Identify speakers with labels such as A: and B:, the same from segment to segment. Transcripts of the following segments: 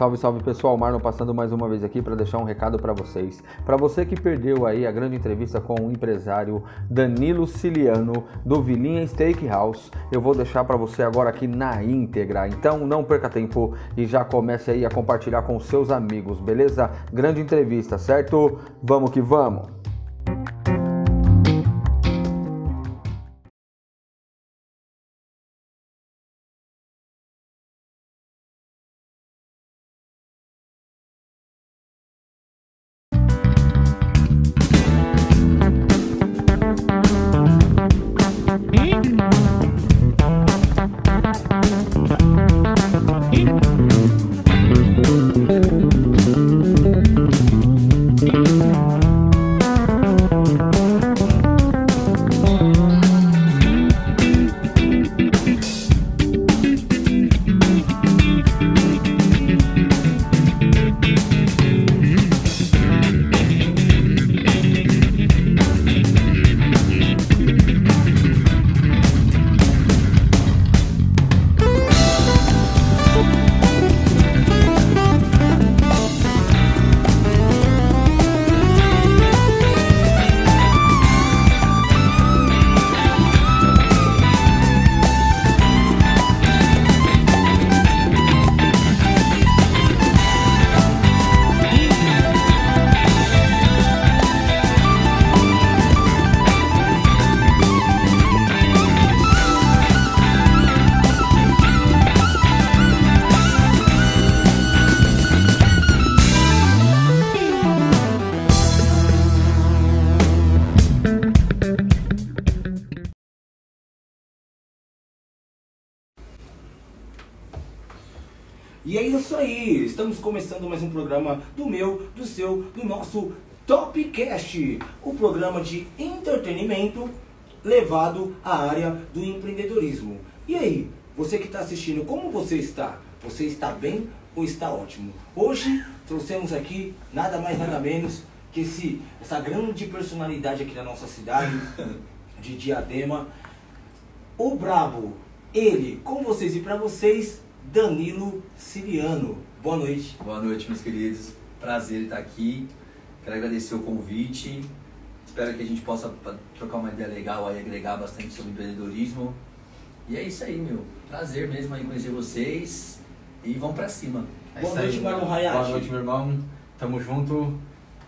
A: Salve, salve pessoal, Marlon passando mais uma vez aqui para deixar um recado para vocês. Para você que perdeu aí a grande entrevista com o empresário Danilo Ciliano do Vilinha Steakhouse, eu vou deixar para você agora aqui na íntegra. Então não perca tempo e já comece aí a compartilhar com seus amigos, beleza? Grande entrevista, certo? Vamos que vamos.
B: Mais um programa do meu, do seu, do nosso Topcast, o programa de entretenimento levado à área do empreendedorismo. E aí, você que está assistindo, como você está? Você está bem ou está ótimo? Hoje trouxemos aqui nada mais nada menos que esse, essa grande personalidade aqui da nossa cidade, de Diadema, o Brabo, ele, com vocês e para vocês, Danilo Siriano. Boa noite.
C: Boa noite, meus queridos. Prazer estar aqui. Quero agradecer o convite. Espero que a gente possa trocar uma ideia legal aí, agregar bastante sobre empreendedorismo. E é isso aí, meu. Prazer mesmo aí conhecer vocês. E vamos pra cima.
A: É
B: Boa noite,
A: meu.
B: Hayati.
A: Boa noite, meu irmão. Tamo junto.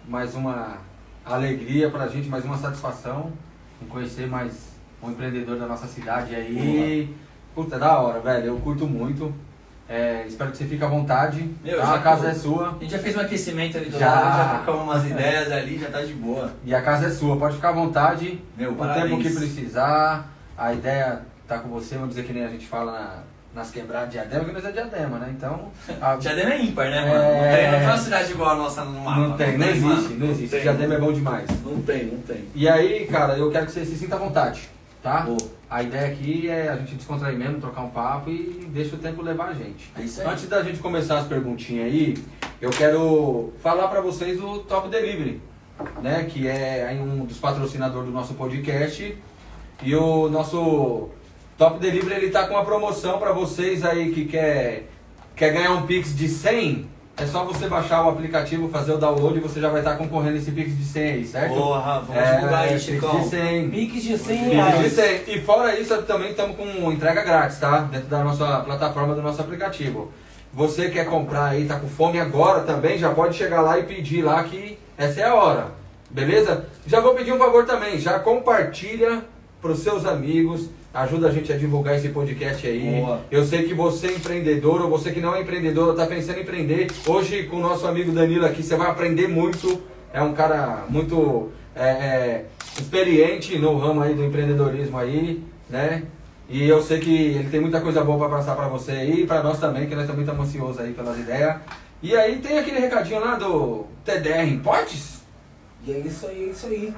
A: Mais uma alegria pra gente, mais uma satisfação em conhecer mais um empreendedor da nossa cidade aí. Puta, da hora, velho. Eu curto muito. É, espero que você fique à vontade.
C: Meu,
A: tá? A casa é sua.
C: A gente já fez um aquecimento ali do
A: Já.
C: lado, já trocamos umas ideias ali, já tá de boa.
A: E a casa é sua, pode ficar à vontade.
C: Meu,
A: o
C: parabéns.
A: tempo que precisar. A ideia tá com você, vamos dizer que nem a gente fala na- nas quebradas de diadema, que nós é diadema, né? Então. a-
C: Diadema é ímpar, né, mano?
A: É.
C: Não, tem, não tem uma cidade igual a nossa no mapa.
A: não tem, não existe,
C: mano.
A: não existe.
C: tem.
A: Diadema é bom demais.
C: Não tem, não tem.
A: E aí, cara, eu quero que você se sinta à vontade, tá?
C: Pô,
A: A ideia aqui é a gente descontrair mesmo, trocar um papo e deixa o tempo levar a gente.
C: é isso aí.
A: Antes da gente começar as perguntinhas aí, eu quero falar pra vocês do Top Delivery, né? Que é um dos patrocinadores do nosso podcast. E o nosso Top Delivery ele tá com uma promoção pra vocês aí que quer, quer ganhar um Pix de 100. É só você baixar o aplicativo, fazer o download e você já vai estar concorrendo esse Pix de 100 aí, certo?
C: Porra, vamos
A: É,
C: divulgar aí,
A: Pix
C: Chicão.
A: de 100.
B: Pix de 100
A: Pix de
B: reais.
A: 100. E fora isso, também estamos com entrega grátis, tá? Dentro da nossa plataforma, do nosso aplicativo. Você quer comprar aí, tá com fome agora também, já pode chegar lá e pedir lá que essa é a hora. Beleza? Já vou pedir um favor também, já compartilha pros seus amigos, ajuda a gente a divulgar esse podcast aí.
C: Boa.
A: Eu sei que você é empreendedor ou você que não é empreendedor, ou tá pensando em empreender. Hoje com o nosso amigo Danilo aqui, você vai aprender muito. É um cara muito é, é, experiente no ramo aí do empreendedorismo aí, né? E eu sei que ele tem muita coisa boa para passar para você aí e para nós também, que nós também estamos ansiosos aí pelas ideias. E aí tem aquele recadinho lá do TDR Importes.
B: E é isso aí, é isso aí.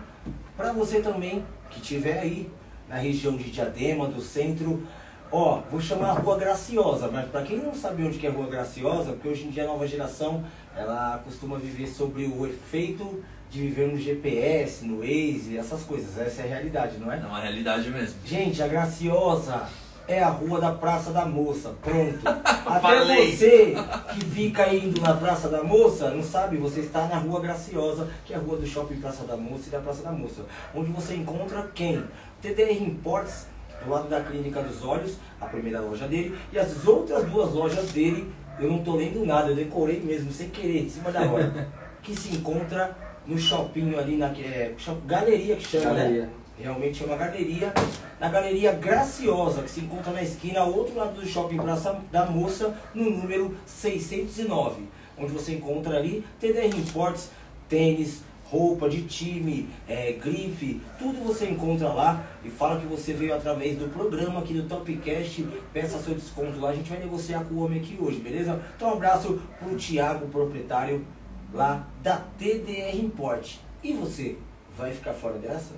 B: Pra você também que estiver aí na região de Diadema, do centro, ó, vou chamar a Rua Graciosa, mas pra quem não sabe onde que é a Rua Graciosa, porque hoje em dia a nova geração, ela costuma viver sobre o efeito de viver no GPS, no Waze, essas coisas. Essa é a realidade, não é?
C: É uma realidade mesmo.
B: Gente, a Graciosa é a rua da Praça da Moça. Pronto. Até você que fica indo na Praça da Moça, não sabe, você está na Rua Graciosa, que é a rua do Shopping Praça da Moça e da Praça da Moça. Onde você encontra quem? TDR Imports, do lado da Clínica dos Olhos, a primeira loja dele, e as outras duas lojas dele, eu não tô lendo nada, eu decorei mesmo, sem querer, em cima da hora. que se encontra no shopping ali na é, galeria que chama,
A: Galeria.
B: né? Realmente é uma galeria, na Galeria Graciosa, que se encontra na esquina ao outro lado do shopping Praça da Moça, no número 609, onde você encontra ali TDR Imports, tênis, roupa de time, é, grife, tudo você encontra lá e fala que você veio através do programa aqui do Topcast, peça seu desconto lá, a gente vai negociar com o homem aqui hoje, beleza? Então um abraço pro Thiago, proprietário lá da TDR Import. E você, vai ficar fora dessa?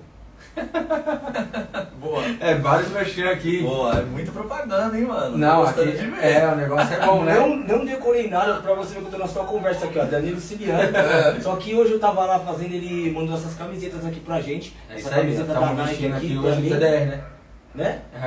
C: Boa.
A: É, vários mexendo aqui.
C: Boa, é muita propaganda, hein, mano?
A: Não, aqui
C: de ver.
A: é, o negócio é bom, né?
B: Não, não decorei nada pra você ver que eu tô na sua conversa aqui, ó. Danilo Ciliano. Só que hoje eu tava lá fazendo, ele mandou essas camisetas aqui pra gente.
A: É
B: Essa
A: aí,
B: camiseta da
A: estamos
B: Nike aqui,
A: aqui hoje TDR, né?
B: Né? E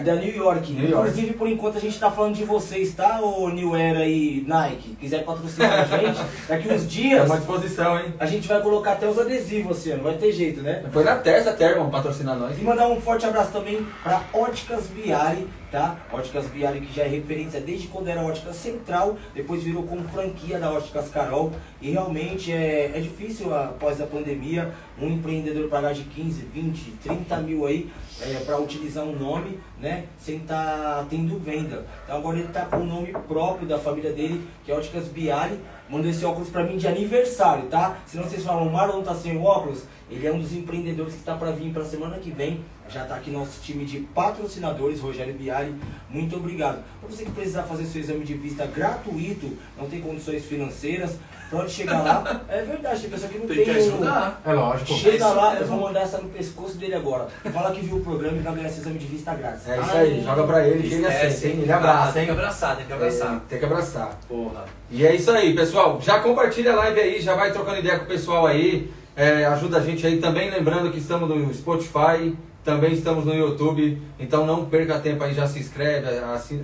A: É.
B: da New York.
A: New York.
B: Inclusive, por enquanto, a gente tá falando de vocês, tá? Ô New Era e Nike. Quiser patrocinar a gente, daqui uns dias
A: Estamos à disposição, hein?
B: a gente vai colocar até os adesivos assim, não vai ter jeito, né?
A: Foi na testa até, irmão, patrocinar nós.
B: E mandar um forte abraço também para Óticas Biari, tá? Óticas Biari que já é referência desde quando era Ótica Central, depois virou como franquia da Óticas Carol. E realmente é, é difícil após a pandemia um empreendedor pagar de 15, 20, 30 mil aí é, para utilizar um nome, né? Sem estar tendo venda. Então agora ele tá com o nome próprio da família dele, que é Óticas Biari. Mandou esse óculos pra mim de aniversário, tá? Se não vocês falam, o Marlon tá sem óculos, ele é um dos empreendedores que está para vir para semana que vem. Já tá aqui nosso time de patrocinadores, Rogério Biari. Muito obrigado. Para você que precisar fazer seu exame de vista gratuito, não tem condições financeiras, pode chegar lá. É verdade, tem pessoa que não
C: Tem
B: tem.
C: que ajudar.
A: É lógico.
B: Chega
C: É
B: lá,
C: mesmo.
B: eu vou mandar essa no pescoço dele agora. Fala que viu o programa e vai ganhar esse exame de vista grátis.
A: É isso aí, joga pra ele que ele aceita, hein?
C: hein?
A: Ele abraça,
C: Tem que abraçar, tem que abraçar.
A: É, tem que abraçar.
C: Porra.
A: E é isso aí, pessoal. Já compartilha a live aí, já vai trocando ideia com o pessoal aí. É, ajuda a gente aí também. Lembrando que estamos no Spotify, também estamos no YouTube. Então não perca tempo aí, já se inscreve,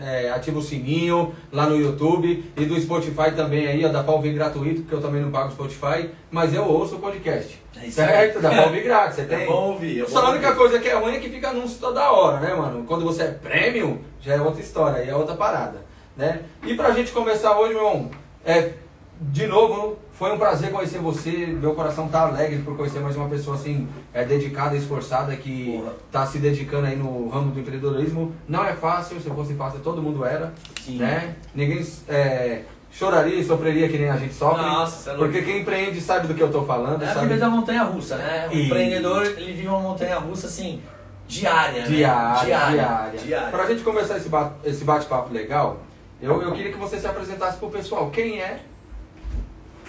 A: é, ativa o sininho lá no YouTube. E do Spotify também aí, ó, dá pra ouvir gratuito, porque eu também não pago o Spotify. Mas eu ouço o podcast.
C: É isso
A: certo? Dá pra ouvir grátis, você
C: É
A: tem?
C: bom ouvir, é
A: Só a única coisa que é ruim é que fica anúncio toda hora, né, mano? Quando você é premium, já é outra história, aí é outra parada, né? E pra gente começar hoje, meu irmão, é, de novo, foi um prazer conhecer você. Meu coração tá alegre por conhecer mais uma pessoa assim, é, dedicada, esforçada, que
C: Porra.
A: tá se dedicando aí no ramo do empreendedorismo. Não é fácil, se fosse fácil, todo mundo era,
C: Sim.
A: né? Ninguém é, choraria e sofreria que nem a gente sofre.
C: Nossa, você é louco.
A: porque quem empreende sabe do que eu tô falando,
C: É a
A: sabe?
C: vida da montanha russa, né? O
A: E-
C: empreendedor, ele vive uma montanha russa assim, diária, né?
A: Diária, diária.
C: diária.
A: Pra gente começar esse bate-papo legal, eu, eu queria que você se apresentasse pro pessoal. Quem é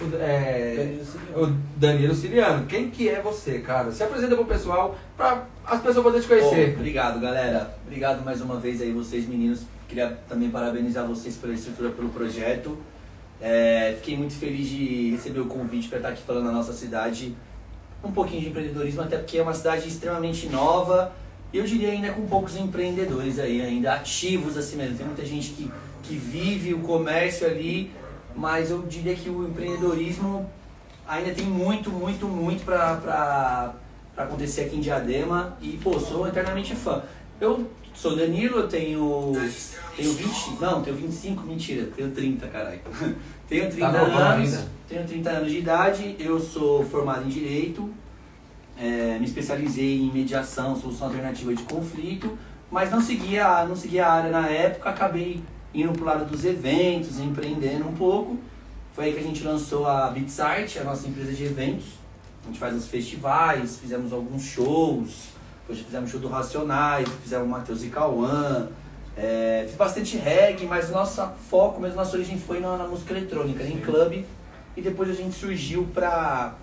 A: o, é, o Danilo Ciliano? Quem que é você, cara? Se apresenta pro pessoal, pra as pessoas poderem te conhecer.
C: obrigado, galera. Obrigado mais uma vez aí, vocês meninos. Queria também parabenizar vocês pela estrutura, pelo projeto. É, fiquei muito feliz de receber o convite para estar aqui falando na nossa cidade um pouquinho de empreendedorismo, até porque é uma cidade extremamente nova e eu diria ainda com poucos empreendedores aí, ainda ativos assim mesmo. Tem muita gente que, que vive o comércio ali, mas eu diria que o empreendedorismo ainda tem muito, muito, muito para acontecer aqui em Diadema e, pô, sou eternamente fã. Eu sou Danilo, eu tenho, tenho 20, não, tenho 25, mentira, tenho 30, caralho. Tenho 30
A: Tá
C: anos,
A: ainda.
C: tenho 30 anos de idade, eu sou formado em Direito, é, me especializei em mediação, solução alternativa de conflito, mas não seguia, não seguia a área na época, acabei indo pro lado dos eventos, empreendendo um pouco. Foi aí que a gente lançou a Bitsart, a nossa empresa de eventos. A gente faz uns festivais, fizemos alguns shows, depois fizemos show do Racionais, fizemos Matheus e Cauã. É, fiz bastante reggae, mas nosso foco mesmo, nossa origem foi na, na música eletrônica, em clube. E depois a gente surgiu para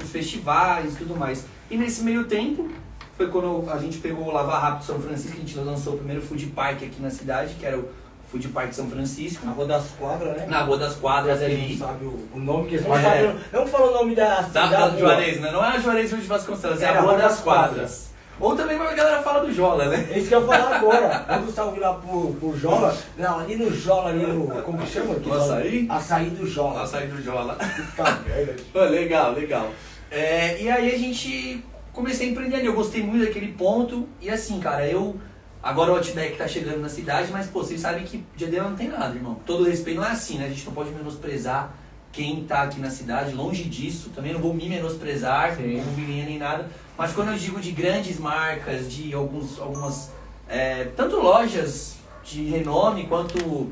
C: os festivais e tudo mais. E nesse meio tempo, foi quando a gente pegou o Lava Rápido São Francisco, a gente lançou o primeiro food park aqui na cidade, que era o Food Park São Francisco,
B: Na Rua das Quadras, né?
C: na Rua das Quadras
B: quem
C: ali.
B: não sabe o, o nome que eles não
C: É.
B: Não fala o nome da
C: Da,
B: cidade.
C: da
B: ó.
C: Juarez, né? Não é a Juarez Rio de Vasconcelos, é
B: É
C: a Rua das Quadras. Ou também a galera fala do Jola, né?
B: É isso que eu ia falar agora. Eu Gustavo virar pro, pro Jola. Não, ali no Jola, ali no. Como que chama?
C: No açaí?
B: Açaí do Jola.
C: Açaí do Jola.
B: Puta merda.
C: Pô, legal, legal. É, e aí a gente comecei a empreender ali. Eu gostei muito daquele ponto. E assim, cara, eu. Agora o Outback tá chegando na cidade, mas pô, vocês sabem que Diadema não tem nada, irmão. Todo respeito não é assim, né? A gente não pode menosprezar quem tá aqui na cidade, longe disso. Também não vou me menosprezar,
A: Sim.
C: como menina nem nada. Mas quando eu digo de grandes marcas, de alguns, algumas. é, tanto lojas de renome quanto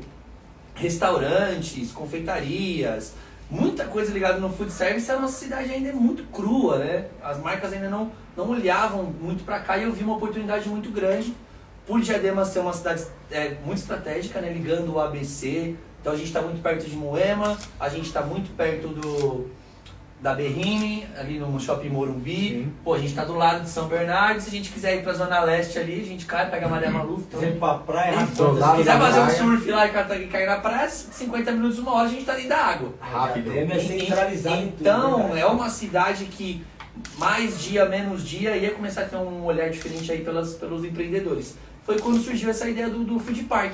C: restaurantes, confeitarias, muita coisa ligada no food service, a nossa cidade ainda é muito crua, né? As marcas ainda não, não olhavam muito para cá e eu vi uma oportunidade muito grande por Diadema ser uma cidade é, muito estratégica, né? Ligando o ABC. Então a gente está muito perto de Moema, a gente está muito perto do da Berrine, ali no Shopping Morumbi.
A: Sim.
C: Pô, a gente está do lado de São Bernardo. Se a gente quiser ir pra Zona Leste ali, a gente cai, pega a Maré Maluca. Então,
B: Sempre pra praia,
A: lá
C: se quiser fazer um surf lá e cair na praia, 50 minutos, uma hora a gente tá dentro da água.
A: Rápido.
B: Diadema é centralizado em tudo,
C: Então,
B: né,
C: é uma cidade que mais dia, menos dia, ia começar a ter um olhar diferente aí pelas, pelos empreendedores. Foi quando surgiu essa ideia do, do food park.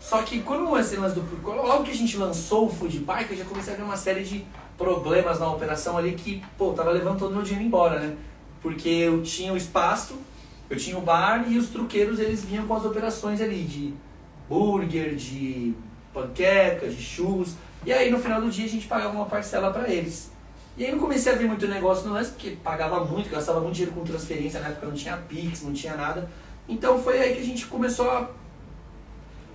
C: Só que quando esse do logo que a gente lançou o food park, eu já comecei a ver uma série de problemas na operação ali que, pô, tava levando todo meu dinheiro embora, né? Porque eu tinha o espaço, eu tinha o bar e os truqueiros eles vinham com as operações ali de burger, de panqueca, de churros. E aí no final do dia a gente pagava uma parcela para eles. E aí não comecei a ver muito negócio no lance, porque pagava muito, gastava muito dinheiro com transferência, na época não tinha Pix, não tinha nada. Então foi aí que a gente começou a.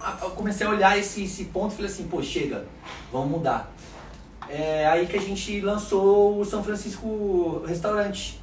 C: a- comecei a olhar esse, esse ponto e falei assim, pô, chega, vamos mudar. É aí que a gente lançou o São Francisco Restaurante.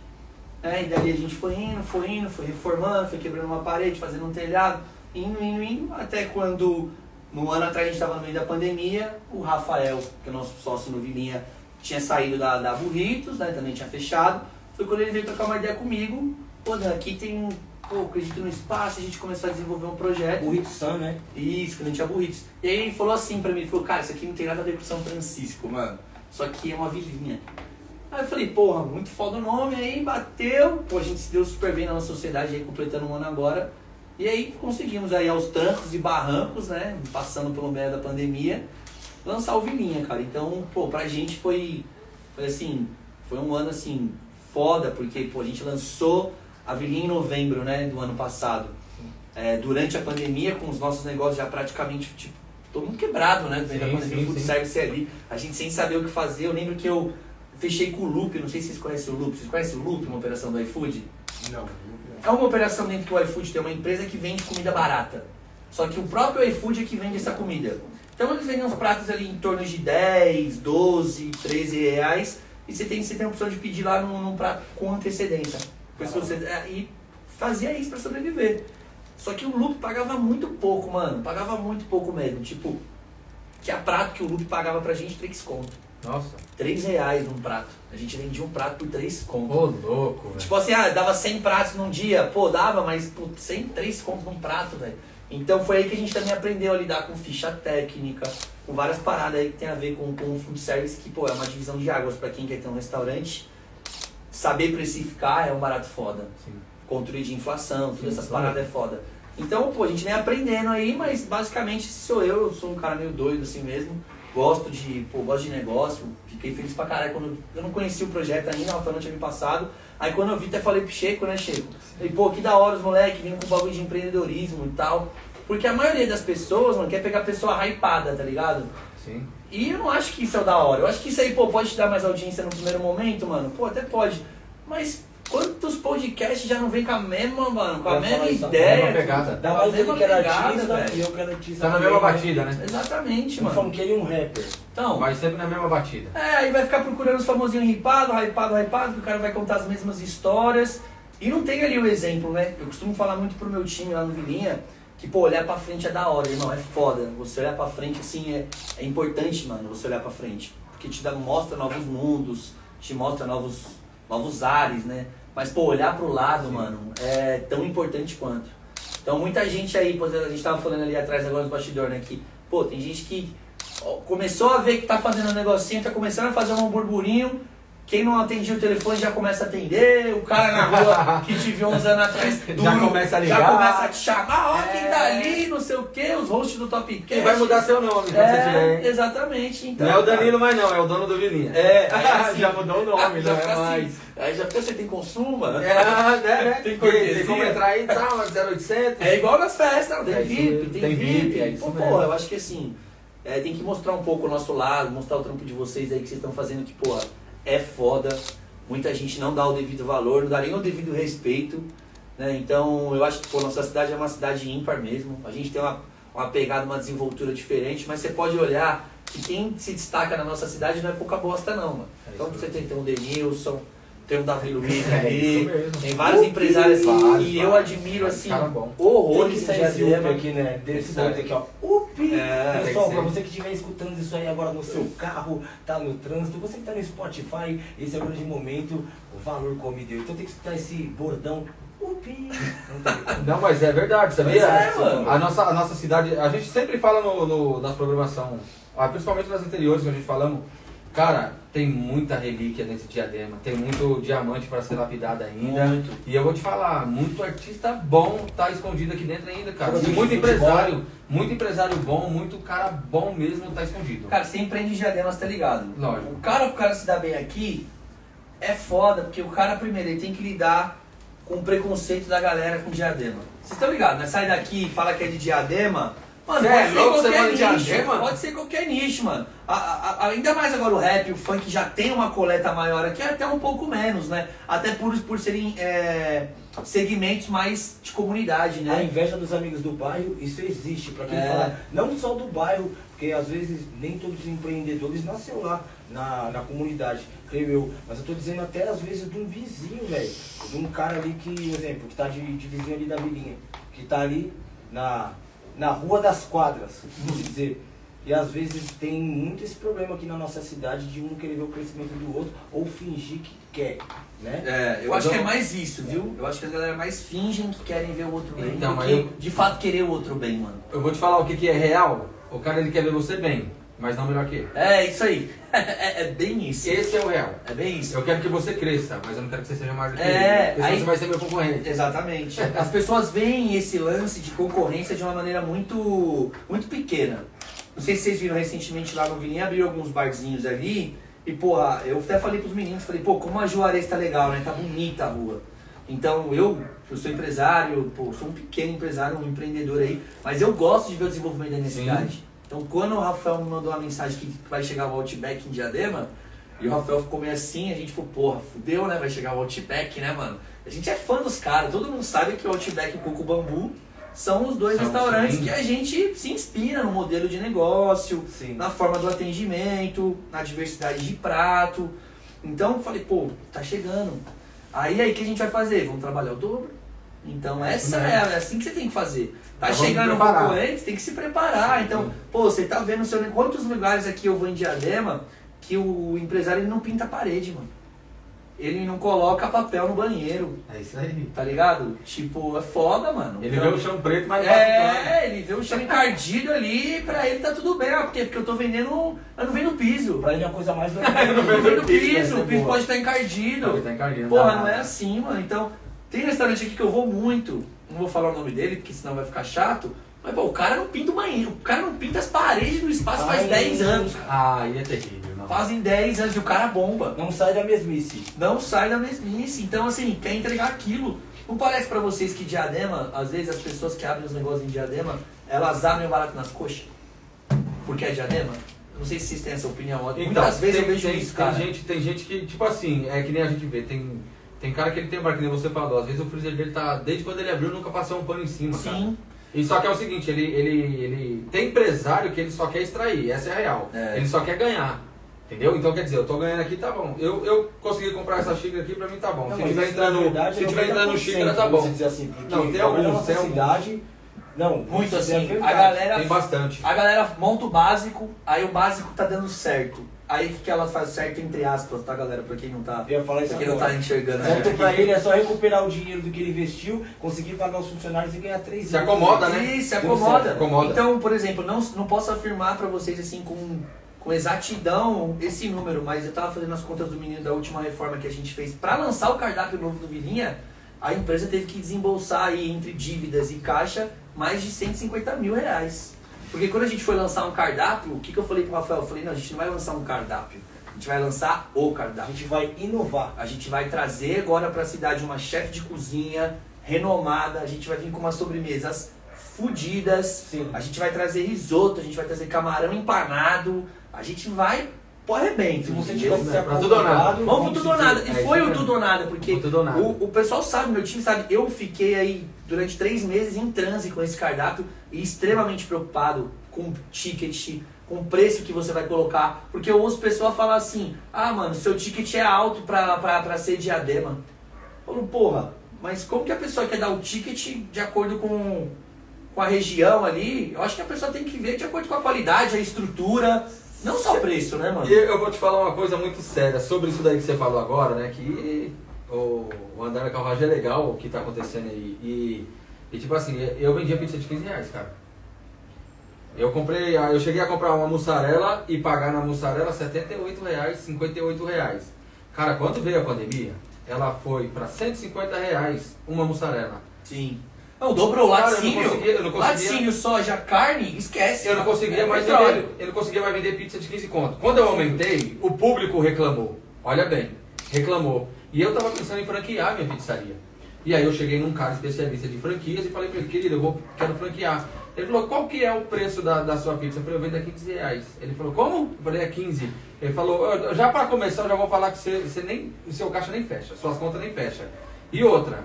C: Né? E daí a gente foi indo, foi indo, foi reformando, foi quebrando uma parede, fazendo um telhado, indo, indo, indo, até quando, no ano atrás a gente estava no meio da pandemia, o Rafael, que é o nosso sócio no Vilinha, tinha saído da, da Burritos, né? também tinha fechado. Foi quando ele veio trocar uma ideia comigo, pô, aqui tem pô, acredito no espaço, a gente começou a desenvolver um projeto.
B: Burrito Sam, né?
C: Isso, que não tinha burritos. E aí ele falou assim pra mim, ele falou, cara, isso aqui não tem nada a ver com São Francisco, mano. Isso aqui é uma vilinha. Aí eu falei, porra, muito foda o nome, aí bateu, pô, a gente se deu super bem na nossa sociedade aí, completando um ano agora. E aí conseguimos aí aos trancos e barrancos, né, passando pelo meio da pandemia, lançar o Vilinha, cara. Então, pô, pra gente foi, foi assim, foi um ano assim, foda, porque, pô, a gente lançou a Vilinha em novembro, né, do ano passado. É, durante a pandemia, com os nossos negócios já praticamente, tipo, todo mundo quebrado, né? Durante a
A: Sim,
C: pandemia,
A: sim,
C: o food
A: sim.
C: service ali, a gente sem saber o que fazer. Eu lembro que eu fechei com o Loop, não sei se vocês conhecem o Loop. Vocês conhecem o Loop, uma operação do iFood?
B: Não.
C: É uma operação dentro que o iFood tem uma empresa que vende comida barata. Só que o próprio iFood é que vende essa comida. Então eles vendem uns pratos ali em torno de 10, 12, 13 reais. E você tem, você tem a opção de pedir lá num, num prato com antecedência. É, e fazia isso pra sobreviver. Só que o Loop pagava muito pouco, mano. Pagava muito pouco mesmo. Tipo, tinha prato que o Loop pagava pra gente 3 conto.
A: Nossa.
C: 3 reais num prato. A gente vendia um prato por 3 conto.
A: Ô, louco, velho.
C: Tipo assim, ah, dava 100 pratos num dia. Pô, dava, mas pô, 100, 3 contos num prato, velho. Então foi aí que a gente também aprendeu a lidar com ficha técnica, com várias paradas aí que tem a ver com, com o food service, que pô, é uma divisão de águas pra quem quer ter um restaurante. Saber precificar é um barato foda.
A: Sim.
C: Controle de inflação, todas essas paradas é foda. Então, pô, a gente vem aprendendo aí, mas basicamente sou eu, eu sou um cara meio doido assim mesmo. Gosto de, pô, gosto de negócio, fiquei feliz pra caralho quando eu não conhecia o projeto ainda, o Rafael não tinha me passado. Aí quando eu vi, até falei pro Checo, né, Checo? Falei, pô, que da hora os moleques vindo com bagulho de empreendedorismo e tal. Porque a maioria das pessoas, mano, quer pegar a pessoa hypada, tá ligado?
A: Sim.
C: E eu não acho que isso é o da hora. Eu acho que isso aí, pô, pode te dar mais audiência no primeiro momento, mano. Pô, até pode. Mas quantos podcasts já não vem com a mesma, mano, com a mesma ideia?
A: agora. Mesma pegada.
B: Dá
C: Com a
B: mais ele
C: mesma
B: que era artista
C: velho.
B: e eu que era artista.
A: Tá na mesma
B: né?
A: batida, né?
C: Exatamente, mano.
B: falando que ele é um rapper.
C: Então,
A: Mas sempre na mesma batida.
C: é, aí vai ficar procurando os famosinhos hypado, hypado, hypado, que o cara vai contar as mesmas histórias. E não tem ali o exemplo, né? Eu costumo falar muito pro meu time lá no Vilinha, que, pô, olhar pra frente é da hora, irmão, é foda. Você olhar pra frente, assim, é, é importante, mano, você olhar pra frente. Porque te dá, mostra novos mundos, te mostra novos, novos ares, né? Mas, pô, olhar pro lado, mano, é tão importante quanto. Então, muita gente aí, pô, a gente tava falando ali atrás agora do bastidor, né? Que, pô, tem gente que começou a ver que tá fazendo um negocinho, tá começando a fazer um burburinho, Quem não atendia o telefone já começa a atender, o cara na rua que te viu uns anos atrás
A: Já começa a ligar.
C: já começa a te chamar, ó,
B: É.
C: quem tá ali, não sei o que, os hosts do Top Cast.
A: Quem vai mudar seu nome quando você tiver,
C: É, exatamente. Então,
A: Não é o Danilo mais não, é o dono do Vilinha.
C: É, aí assim,
A: já mudou o nome,
C: ah,
A: não
C: já
A: é
C: fica assim,
A: mais.
C: Aí já fica, você tem consuma?
A: É, né, né?
C: Tem cortesia.
A: tem como entrar aí, tá, mas 0800.
C: É igual nas festas, tem
A: É
C: VIP, tem,
A: tem
C: VIP.
A: VIP, é isso
C: Pô,
A: mesmo.
C: porra, eu acho que assim, é, tem que mostrar um pouco o nosso lado, mostrar o trampo de vocês aí que vocês estão fazendo que, porra, é foda. Muita gente não dá o devido valor, não dá nem o devido respeito. Né? Então eu acho que pô, nossa cidade é uma cidade ímpar mesmo. A gente tem uma, uma pegada, uma desenvoltura diferente, mas você pode olhar que quem se destaca na nossa cidade não é pouca bosta não, mano.
A: É
C: então você tem, tem o Denilson, tem o Davi Luiz
A: É
C: ali, tem vários empresários assim, e eu admiro assim, horrores
B: up
C: Diadema.
B: aqui, né? Desse momento aqui, ó. Up!
C: É,
B: Pessoal, pra você que estiver escutando isso aí agora no seu carro, tá no trânsito, você que tá no Spotify, esse é o grande momento, o valor come deu. Então tem que escutar esse bordão. Não
A: mas é verdade, sabia?
C: É.
A: A nossa, a nossa cidade, a gente sempre fala no, no, nas programação, ah, principalmente nas anteriores que a gente falamos, cara, tem muita relíquia dentro de diadema, tem muito diamante para ser lapidado ainda.
C: Muito.
A: E eu vou te falar, muito artista bom tá escondido aqui dentro ainda, cara. E muito
B: futebol.
A: empresário, muito empresário bom, muito cara bom mesmo tá escondido.
C: Cara, você empreende em Diadema, você tá ligado?
A: Lógico.
C: O cara, o cara se dá bem aqui é foda, porque o cara, primeiro, ele tem que lidar com o preconceito da galera com Diadema. Vocês estão ligados, né? Sai daqui e fala que é de Diadema. Mano, pode
A: é
C: ser
A: louco, você
C: qualquer nicho.
A: Diadema?
C: Pode ser qualquer nicho, mano. A- a- a- ainda mais agora o rap, o funk já tem uma coleta maior aqui, até um pouco menos, né? Até por, por serem é, segmentos mais de comunidade,
B: A
C: né?
B: inveja dos amigos do bairro, isso existe, pra quem
C: É.
B: fala, não só do bairro, porque às vezes nem todos os empreendedores nasceu lá na, na comunidade, creio eu. Mas eu tô dizendo até às vezes de um vizinho, velho. De um cara ali que, por exemplo, que tá de, de vizinho ali da vilinha, que tá ali na, na rua das quadras, vamos dizer. E às vezes tem muito esse problema aqui na nossa cidade de um querer ver o crescimento do outro ou fingir que quer, né?
C: É, eu acho que é mais isso, viu? Eu acho que a galera mais fingem que querem ver o outro bem
A: Então,
C: do que
A: eu-
C: de fato querer o outro bem, mano.
A: Eu vou te falar o que, que é real. O cara ele quer ver você bem, mas não melhor que ele.
C: É, isso aí. É, é bem isso.
A: Esse é o real.
C: É bem isso.
A: Eu quero que você cresça, mas eu não quero que você seja maior do que
C: É,
A: ele. Porque senão
C: aí-
A: você vai ser meu concorrente.
C: Exatamente. As pessoas veem esse lance de concorrência de uma maneira muito, muito pequena. Não sei se vocês viram recentemente lá no Vilinha, abriu alguns barzinhos ali. E, porra, eu até falei pros meninos, falei, pô, como a Juarez tá legal, né? Tá bonita a rua. Então, eu, eu sou empresário, pô, sou um pequeno empresário, um empreendedor aí, mas eu gosto de ver o desenvolvimento da minha
A: Sim.
C: cidade. Então, quando o Rafael me mandou uma mensagem que vai chegar o Outback em Diadema, e o Rafael ficou meio assim, a gente falou, porra, fudeu, né? Vai chegar o Outback, né, mano? A gente é fã dos caras, todo mundo sabe que o Outback e o Coco Bambu são os dois
A: São,
C: restaurantes
A: sim.
C: que a gente se inspira no modelo de negócio,
B: Sim.
C: na forma do atendimento, na diversidade de prato. Então falei, pô, tá chegando. Aí aí o que a gente vai fazer? Vamos trabalhar o dobro. Então
A: É
C: essa é, é assim que você tem que fazer. Tá
A: Então
C: chegando um pouco antes, tem que se preparar. Então, pô, você tá vendo seu quantos lugares aqui eu vou em Diadema que o empresário ele não pinta a parede, mano. Ele não coloca papel no banheiro,
A: É isso aí.
C: tá ligado? Tipo, é foda, mano.
A: Ele
C: Então-
A: vê o chão preto, mas
C: é, ele vê o chão encardido ali, pra ele tá tudo bem. Ah, porque, porque eu tô vendendo. Eu não vendo piso.
B: Pra ele é uma coisa mais
A: Eu
C: Eu não
A: vendo piso,
C: piso,
A: né?
C: o piso
A: Boa.
C: pode estar encardido.
A: Ele tá encardinho,
C: Porra,
A: dá
C: não é assim, mano. Então, tem restaurante aqui que eu vou muito. Não vou falar o nome dele, porque senão vai ficar chato. Mas, pô, o cara não pinta o banheiro. O cara não pinta as paredes do espaço faz
B: Ai,
C: 10 anos. cara.
A: Ah, aí é terrível, não.
C: Fazem 10 anos e o cara bomba.
B: Não sai da mesmice.
C: Não sai da mesmice. Então, assim, quer entregar aquilo. Não parece pra vocês que diadema, às vezes as pessoas que abrem os negócios em diadema, elas abrem o barato nas coxas? Porque é diadema? Não sei se vocês têm essa opinião. Muitas vezes
A: tem,
C: eu vejo
A: tem,
C: isso,
A: tem
C: cara.
A: gente, tem gente que, tipo assim, é que nem a gente vê, tem, tem cara que ele tem um bar, que nem você falou, às vezes o freezer dele tá, desde quando ele abriu, nunca passou um pano em cima, cara.
C: Sim.
A: E só que é o seguinte, ele, ele, ele tem empresário que ele só quer extrair, essa é a real.
C: É.
A: Ele só quer ganhar. Entendeu? Então quer dizer, eu tô ganhando aqui, tá bom. Eu, eu consegui comprar essa xícara aqui, pra mim tá bom.
B: Não,
A: se tiver entrando,
B: verdade,
A: se tiver entrando
B: 90%,
A: xícara, tá bom.
B: dizer assim,
A: Não, tem
B: trabalhando
A: alguns, tem alguns.
B: cidade. Não,
C: Muito
B: é
C: assim. A
B: verdade.
C: galera
A: Tem bastante.
C: A galera monta o básico, aí o básico tá dando certo. Aí o que, que ela faz certo entre aspas, tá galera? Pra quem não tá,
B: Eu ia falar isso
C: pra quem não
B: agora.
C: tá enxergando.
B: Certo pra ele é só recuperar o dinheiro do que ele investiu, conseguir pagar os funcionários e ganhar três
A: Se acomoda, né?
C: Isso, se acomoda.
A: acomoda.
C: Então, por exemplo, não, não posso afirmar pra vocês assim com com exatidão esse número, mas eu tava fazendo as contas do menino da última reforma que a gente fez para lançar o cardápio novo do Vilinha, a empresa teve que desembolsar aí entre dívidas e caixa mais de 150 mil reais. Porque quando a gente foi lançar um cardápio, o que, que eu falei pro Rafael? Eu falei, não, a gente não vai lançar um cardápio, a gente vai lançar o
B: A
C: cardápio.
B: gente vai inovar.
C: A gente vai trazer agora para a cidade uma chefe de cozinha renomada. A gente vai vir com umas sobremesas fudidas.
B: Sim.
C: A gente vai trazer risoto, a gente vai trazer camarão empanado. A gente vai pro arrebento.
B: Se você tivesse se
A: tudo ou nada.
C: Vamos pro tudo ou nada. E
A: É,
C: foi o tudo ou nada, porque
A: Pro tudo ou nada.
C: o, o pessoal sabe, meu time sabe, eu fiquei aí durante três meses em transe com esse cardápio e extremamente preocupado com o ticket, com o preço que você vai colocar. Porque eu ouço pessoa falar assim, ah mano, seu ticket é alto pra, pra, pra ser diadema. Eu falo, porra, mas como que a pessoa quer dar o ticket de acordo com, com a região ali? Eu acho que a pessoa tem que ver de acordo com a qualidade, a estrutura, não só preço, né, mano?
A: E eu vou te falar uma coisa muito séria sobre isso daí que você falou agora, né? Que o, o André Carvalho é legal o que tá acontecendo aí. E, e tipo assim, eu vendia pizza de 15 reais, cara. Eu comprei, eu cheguei a comprar uma mussarela e pagar na mussarela 78 reais, 58 reais. Cara, quando veio a pandemia, ela foi para 150 reais uma mussarela.
C: Sim. Não, dobrou
A: Cara,
C: laticínio.
A: conseguia- eu não conseguia-
C: Laticínio, soja, carne, esquece.
A: Eu não conseguia
C: É
A: mais
C: petróleo.
A: vender, eu não conseguia mais vender pizza de 15 conto. Quando eu aumentei, o público reclamou. Olha bem, reclamou. E eu tava pensando em franquear minha pizzaria. E aí eu cheguei num cara especialista de franquias e falei pra ele, querido, eu vou, quero franquear. Ele falou, qual que é o preço da, da sua pizza? Eu falei, eu vendo a 15 reais. Ele falou, como? Eu falei, é 15. Ele falou, "Eu- já pra começar, eu já vou falar que você, você nem, o seu caixa nem fecha, suas contas nem fecham. E outra,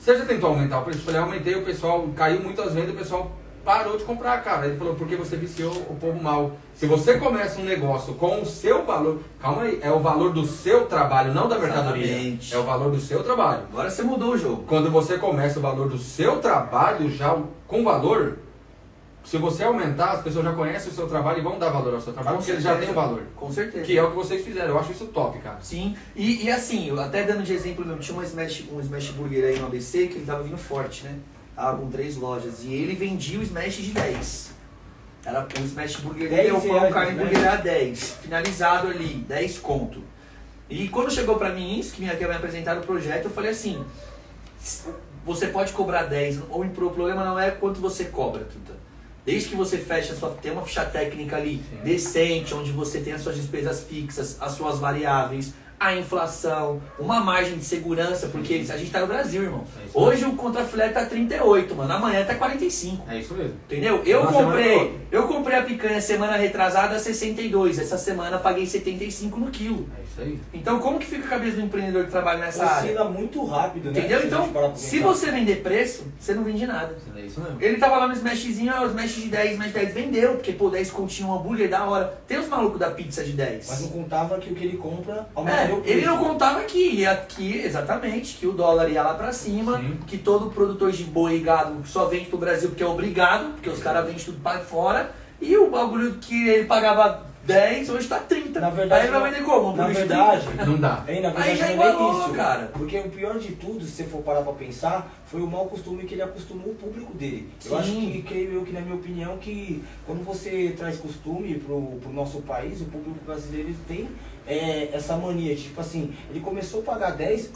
A: você já tentou aumentar o preço? Eu falei, aumentei, o pessoal caiu muito as vendas, o pessoal parou de comprar, cara. Ele falou, porque você viciou o povo mal. Se você começa um negócio com o seu valor, calma aí, é o valor do seu trabalho, não da mercadoria.
C: Exatamente.
A: É o valor do seu trabalho.
C: Agora você mudou o jogo.
A: Quando você começa o valor do seu trabalho já com valor, se você aumentar, as pessoas já conhecem o seu trabalho e vão dar valor ao seu trabalho, porque ele já tem o valor.
C: Com certeza.
A: Que é o que vocês fizeram. Eu acho isso top, cara.
C: Sim, e, e assim, até dando de exemplo, eu tinha um smash, um smash burger aí no ABC que ele tava vindo forte, né? Tava com três lojas. E ele vendia o smash de 10. Era o smash burger dele,
B: 10
C: o pão carne
B: né?
C: burger era 10. Finalizado ali, 10 conto. E quando chegou pra mim isso, que me, que me apresentaram o projeto, eu falei assim, você pode cobrar 10, ou o problema não é quanto você cobra, Tuta. Desde que você feche a sua. Tem uma ficha técnica ali
A: Sim.
C: decente, onde você tem as suas despesas fixas, as suas variáveis, a inflação, uma margem de segurança, porque a gente tá no Brasil, irmão.
A: É
C: Hoje o contrafilé tá 38, mano. Amanhã tá 45.
A: É isso mesmo.
C: Entendeu? Eu comprei, eu comprei a picanha semana retrasada a 62. Essa semana paguei 75 no quilo.
A: É isso aí.
C: Então como que fica a cabeça do empreendedor que trabalha nessa área?
B: Oscila muito rápido, né?
C: Entendeu? Então, se você vender preço, você não vende nada.
A: É isso mesmo.
C: Ele tava lá no Smashzinho, ah, o Smash de 10, Smash 10 vendeu, porque pô, 10 continha um hambúrguer da hora. Tem os malucos da pizza de 10.
B: Mas não contava que o que ele compra
C: É, ele não contava que ia que, exatamente, que o dólar ia lá pra cima,
A: Sim.
C: que todo produtor de boi e gado só vende pro Brasil porque é obrigado, porque os caras vendem tudo para fora, e o bagulho que ele pagava 10, hoje tá 30.
B: Na verdade,
C: Aí vai vender como?
B: Na verdade,
A: Não dá.
B: Aí, na
C: Aí
B: verdade,
C: já
B: não é
C: igualou,
B: isso.
C: cara.
B: Porque o pior de tudo, se você for parar pra pensar, foi o mau costume que ele acostumou o público dele. Eu
C: Sim.
B: acho que, creio eu que, na minha opinião, que quando você traz costume pro, pro nosso país, o público brasileiro tem é, essa mania. de, Tipo assim, ele começou a pagar 10,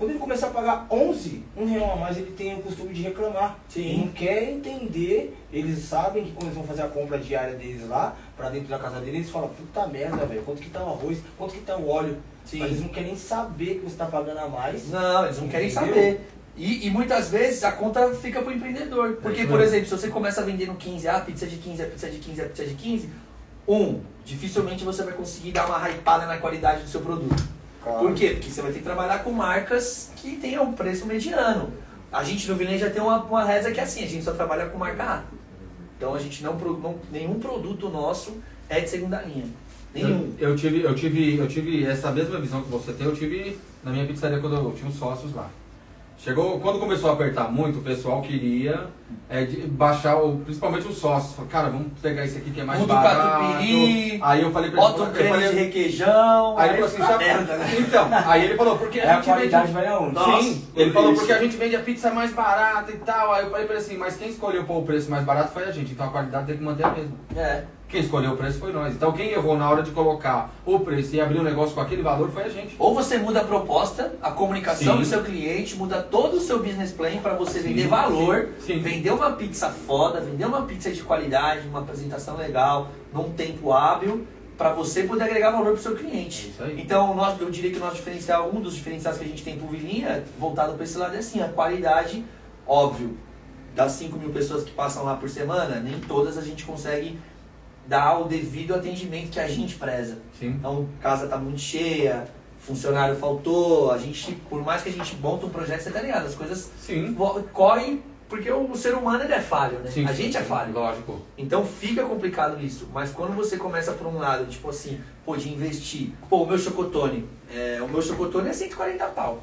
B: quando ele começar a pagar 11, um real a mais, ele tem o costume de reclamar.
C: Sim.
B: Ele não quer entender, eles sabem que quando eles vão fazer a compra diária deles lá, pra dentro da casa deles, eles falam, puta merda, velho, quanto que tá o arroz, quanto que tá o óleo.
C: Sim.
B: Mas eles não querem saber que você tá pagando a mais.
C: Não, eles não querem
B: Entendeu?
C: saber. E, e muitas vezes a conta fica pro empreendedor. Porque, por
A: mesmo.
C: exemplo, se você começa vendendo 15, ah, pizza de 15, a pizza de 15, a pizza de 15, um, dificilmente você vai conseguir dar uma hypada na qualidade do seu produto. Por quê? Porque você vai ter que trabalhar com marcas que tenham um preço mediano. A gente no Vilene já tem uma, uma reza que é assim, a gente só trabalha com marca A. Então a gente não, não nenhum produto nosso é de segunda linha. Nenhum.
A: Eu, eu tive, eu tive, eu tive essa mesma visão que você tem, eu tive na minha pizzaria quando eu tinha os sócios lá. Chegou, quando começou a apertar muito, o pessoal queria é, de- baixar, o, principalmente os sócios. Falou, cara, vamos pegar esse aqui que é mais
C: Muda o
A: barato.
C: catupiry,
A: Aí eu falei pra
C: Bota um
A: eu
C: creme
A: falei-
C: de requeijão,
A: Aí
C: aí,
A: ele falou assim,
C: merda, né?
A: Então, aí ele falou, porque
B: É
A: a
B: a
A: gente vende.
B: vai aonde?
C: Nossa.
A: Sim, ele falou
C: isso.
A: porque a gente vende a pizza mais barata e tal. Aí eu falei pra ele assim, mas quem escolheu pôr o preço mais barato foi a gente, então a qualidade tem que manter a mesma.
C: É.
A: Quem escolheu o preço foi nós. Então quem errou na hora de colocar o preço e abrir o negócio com aquele valor foi a gente.
C: Ou você muda a proposta, a comunicação
A: Sim.
C: do seu cliente, muda todo o seu business plan para você
A: Sim,
C: vender valor,
A: sim,
C: vender uma pizza foda, vender uma pizza de qualidade, uma apresentação legal, num tempo hábil, para você poder agregar valor para o seu cliente. Então, nós, eu diria que o nosso diferencial, um dos diferenciais que a gente tem pro Vilinha, voltado para esse lado, é assim, a qualidade, óbvio, das 5 mil pessoas que passam lá por semana, nem todas a gente consegue dar o devido atendimento que a gente preza.
A: Sim.
C: Então, casa tá muito cheia, funcionário faltou, a gente, por mais que a gente monta um projeto, você tá ligado, as coisas
A: Sim.
C: correm porque o ser humano ele é falho, né?
A: Sim,
C: a gente é falho.
A: Lógico.
C: Então fica complicado isso. Mas quando você começa por um lado, tipo assim, pô, de investir. Pô, o meu chocotone, é, o meu chocotone é 140 pau.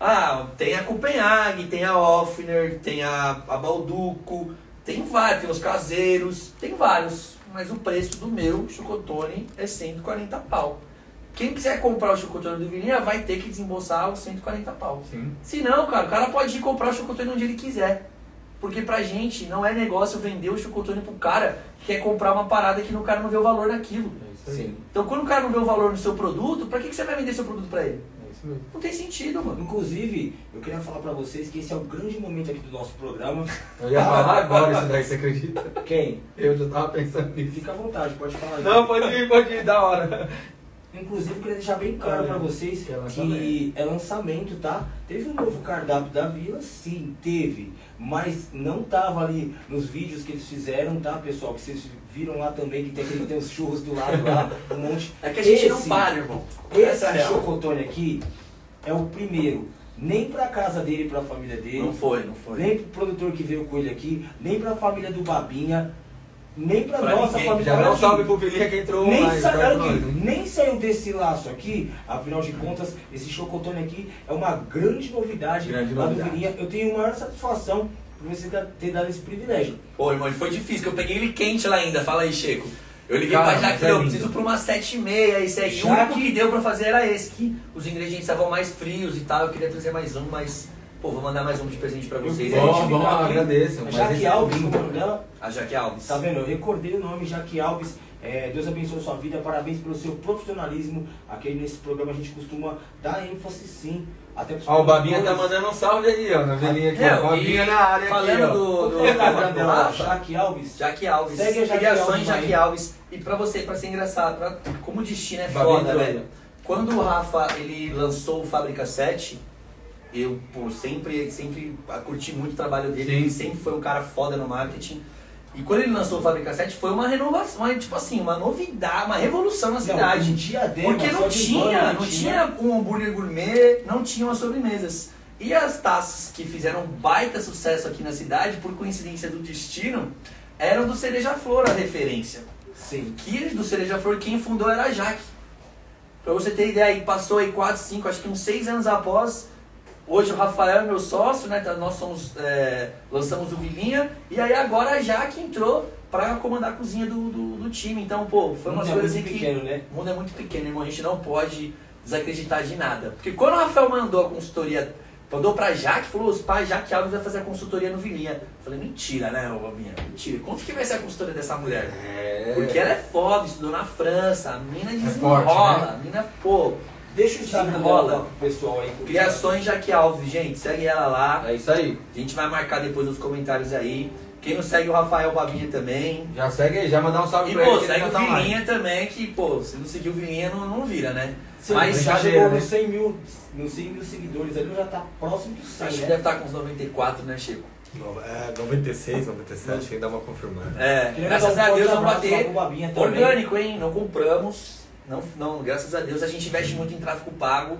C: Ah, tem a Copenhague, tem a Offner, tem a, a Balduco, tem vários, tem os caseiros, tem vários. Mas o preço do meu chocotone é 140 pau. Quem quiser comprar o chocotone do Vilinha vai ter que desembolsar os 140 pau.
A: Sim.
C: Se não, cara, o cara pode ir comprar o chocotone onde ele quiser. Porque pra gente não é negócio vender o chocotone pro cara que quer comprar uma parada que o cara não vê o valor naquilo.
A: É.
C: Então quando o cara não vê o valor no seu produto, pra que, que você vai vender seu produto pra ele? Não tem sentido, mano.
B: Inclusive, eu queria falar pra vocês que esse é o grande momento aqui do nosso programa.
A: Eu ia falar agora isso daí, você acredita?
B: Quem?
A: Eu já tava pensando nisso.
B: Fica à vontade, pode falar. aí.
A: Não, pode ir, pode ir, da hora.
B: Inclusive, eu queria deixar bem claro
A: Olha,
B: pra vocês
A: que é
B: que é lançamento, tá? Teve um novo cardápio da Vila, sim, teve. Mas não tava ali nos vídeos que eles fizeram, tá, pessoal? Que vocês viram lá também, que tem, que tem os churros do lado lá, um monte.
C: É que a gente não
B: Esse-
C: para, irmão.
B: Esse
C: Essa é
B: chocotone aqui é o primeiro. Nem pra casa dele e pra família dele.
C: Não foi, não foi.
B: Nem pro produtor que veio com ele aqui, nem pra família do Babinha, nem pra,
C: Pra
B: nossa
C: ninguém.
B: família.
A: Já um
B: aqui.
A: salve pro Vilinha que entrou
B: Nem,
A: mais.
B: sa- nem saiu desse laço aqui, afinal de contas, esse chocotone aqui é uma grande novidade
A: Grande
B: lá
A: novidade.
B: do Vilinha. Eu tenho maior satisfação por você ter dado esse privilégio.
C: Pô, irmão, foi difícil, que eu peguei ele quente lá ainda. Fala aí, Checo. Eu liguei
A: Cara,
C: pra Jaque e
A: é
C: eu preciso pra uma 7,5, esse aí. E o
B: Jaque-
C: único que deu pra fazer era esse, que os ingredientes estavam mais frios e tal. Eu queria trazer mais um, mas, pô, vou mandar mais um de presente pra vocês.
A: Bom, bom, agradeço,
B: Jaque
A: é
B: Alves,
A: lindo.
B: o nome dela.
C: A Jaque Alves.
B: Tá vendo? Eu recordei o nome, Jaque Alves. É, Deus abençoe sua vida, parabéns pelo seu profissionalismo. Aqui nesse programa a gente costuma dar ênfase sim. Até pros
A: Ó, o Babinha tá mandando um salve aí, ó, na velhinha aqui.
C: Não,
A: ó. Babinha na área
C: falando
A: aqui,
C: do- do-
B: é
C: do? Rafa.
B: Jaque Alves.
C: Jaque Alves.
B: Segue a Jaque Alves.
C: Jaque Alves. E pra você, pra ser engraçado, pra, como o destino é
A: Babinha
C: foda, velho. Quando o Rafa ele lançou o Fábrica 7, eu pô, sempre, sempre curti muito o trabalho dele.
A: Sim.
C: Ele sempre foi um cara foda no marketing. E quando ele lançou o Fábrica 7, foi uma renovação, uma, tipo assim, uma novidade, uma revolução na
B: Não,
C: cidade.
B: um diadema
C: Porque não tinha, não tinha um hambúrguer gourmet, não tinha umas sobremesas. E as taças que fizeram baita sucesso aqui na cidade, por coincidência do destino, eram do Cereja Flor a referência.
B: Sim.
C: Que do Cereja Flor quem fundou era a Jaque. Pra você ter ideia, aí passou aí 4, 5, acho que uns 6 anos após. Hoje o Rafael é meu sócio, né? tá- Nós somos, é, lançamos o Vilinha. E aí agora a Jaque entrou pra comandar a cozinha do, do, do time. Então, pô, foi umas
B: é
C: coisas
B: muito
C: assim que.
B: pequeno, né?
C: O mundo é muito pequeno, irmão. A gente não pode desacreditar de nada. Porque quando o Rafael mandou a consultoria, mandou pra Jaque, falou: os pais Jaque Alves vai fazer a consultoria no Vilinha. Eu falei: mentira, né, ô minha? Mentira. Quanto que vai ser a consultoria dessa mulher?
A: É.
C: Porque ela é foda, estudou na França, a mina
A: forte,
C: desenrola,
A: né?
C: a mina, pô.
B: Deixa o Instagram
C: Desenrola.
B: pessoal aí.
C: Criações Jaque Alves, gente, segue ela lá.
A: É isso aí.
C: A gente vai marcar depois nos comentários aí. Quem não segue o Rafael Babinha também.
A: Já segue aí, já mandar um salve
C: E
A: pra
C: pô,
A: ele. que ele
C: segue o
A: tá.
C: Vilinha também, que pô, se não seguir o Vilinha não, não vira, né?
B: Sim,
C: Mas
B: já chegou
A: né?
B: nos 100 mil, nos 100 mil seguidores ali, já tá próximo do 100,
C: Acho que
B: né?
C: deve estar com uns 94, né, Chico?
D: É, 96, 97, tem que dar uma confirmada.
C: É, graças a Deus vamos bater
B: pro Babinha também.
C: orgânico, hein? Não compramos. Não, não, graças a Deus a gente investe muito em tráfego pago,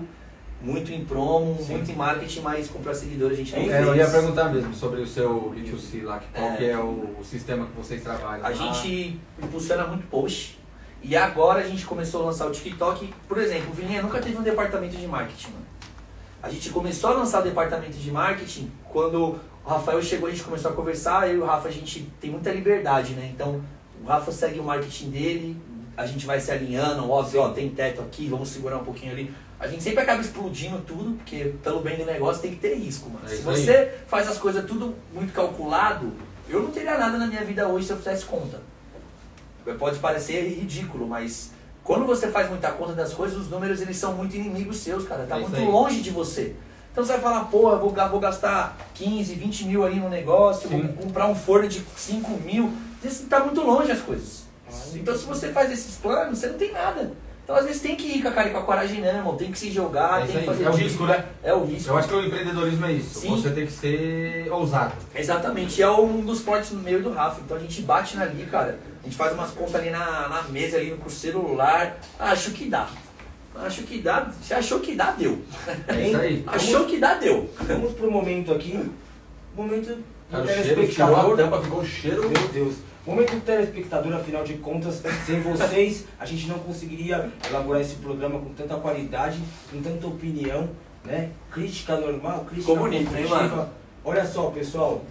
C: muito em promo,
B: Sim.
C: muito em marketing, mas comprar seguidor a gente não
B: É,
A: É, eu
C: fez.
A: ia perguntar mesmo sobre o seu B2C lá, qual
C: É.
A: que é o, o sistema que vocês trabalham.
C: A
A: lá.
C: gente impulsiona muito post. E agora a gente começou a lançar o TikTok. Por exemplo, o Vilinha nunca teve um departamento de marketing, mano. A gente começou a lançar o departamento de marketing quando o Rafael chegou, a gente começou a conversar, eu e o Rafa, a gente tem muita liberdade, né? Então, o Rafa segue o marketing dele, a gente vai se alinhando, óbvio, ó, tem teto aqui, vamos segurar um pouquinho ali. A gente sempre acaba explodindo tudo, porque pelo bem do negócio tem que ter risco, mano.
A: É
C: Se
A: isso aí.
C: você faz as coisas tudo muito calculado, eu não teria nada na minha vida hoje se eu fizesse conta. pode parecer ridículo, mas quando você faz muita conta das coisas, os números eles são muito inimigos seus, cara. Tá
A: É
C: muito
A: aí.
C: longe de você. Então você vai falar, eu vou, vou gastar 15, 20 mil aí no negócio, vou
A: Sim.
C: comprar um forno de 5 mil. Isso tá muito longe as coisas. Então se você faz esses planos, você não tem nada. Então às vezes tem que ir com a cara e com a coragem, não, irmão. Tem que se jogar,
A: É
C: tem que fazer
A: É o
C: disso.
A: risco, né?
C: É o risco.
A: Eu acho que o empreendedorismo é isso.
C: Sim.
A: Você tem que ser ousado.
C: Exatamente, é um dos fortes no meio do Rafa. Então a gente bate ali, cara. A gente faz umas contas ali na, na mesa, ali com o celular. Acho que dá. Acho que dá. Se achou que dá, deu.
A: É isso aí.
C: Achou que dá, deu.
B: Vamos pro momento aqui. Momento do
A: Cara, o cheiro tirou a tampa, ficou um cheiro.
B: Meu Deus. Momento do telespectador, afinal de contas, sem vocês, a gente não conseguiria elaborar esse programa com tanta qualidade, com tanta opinião, né? Crítica normal, crítica construtiva.
C: mano?
B: Olha só, pessoal,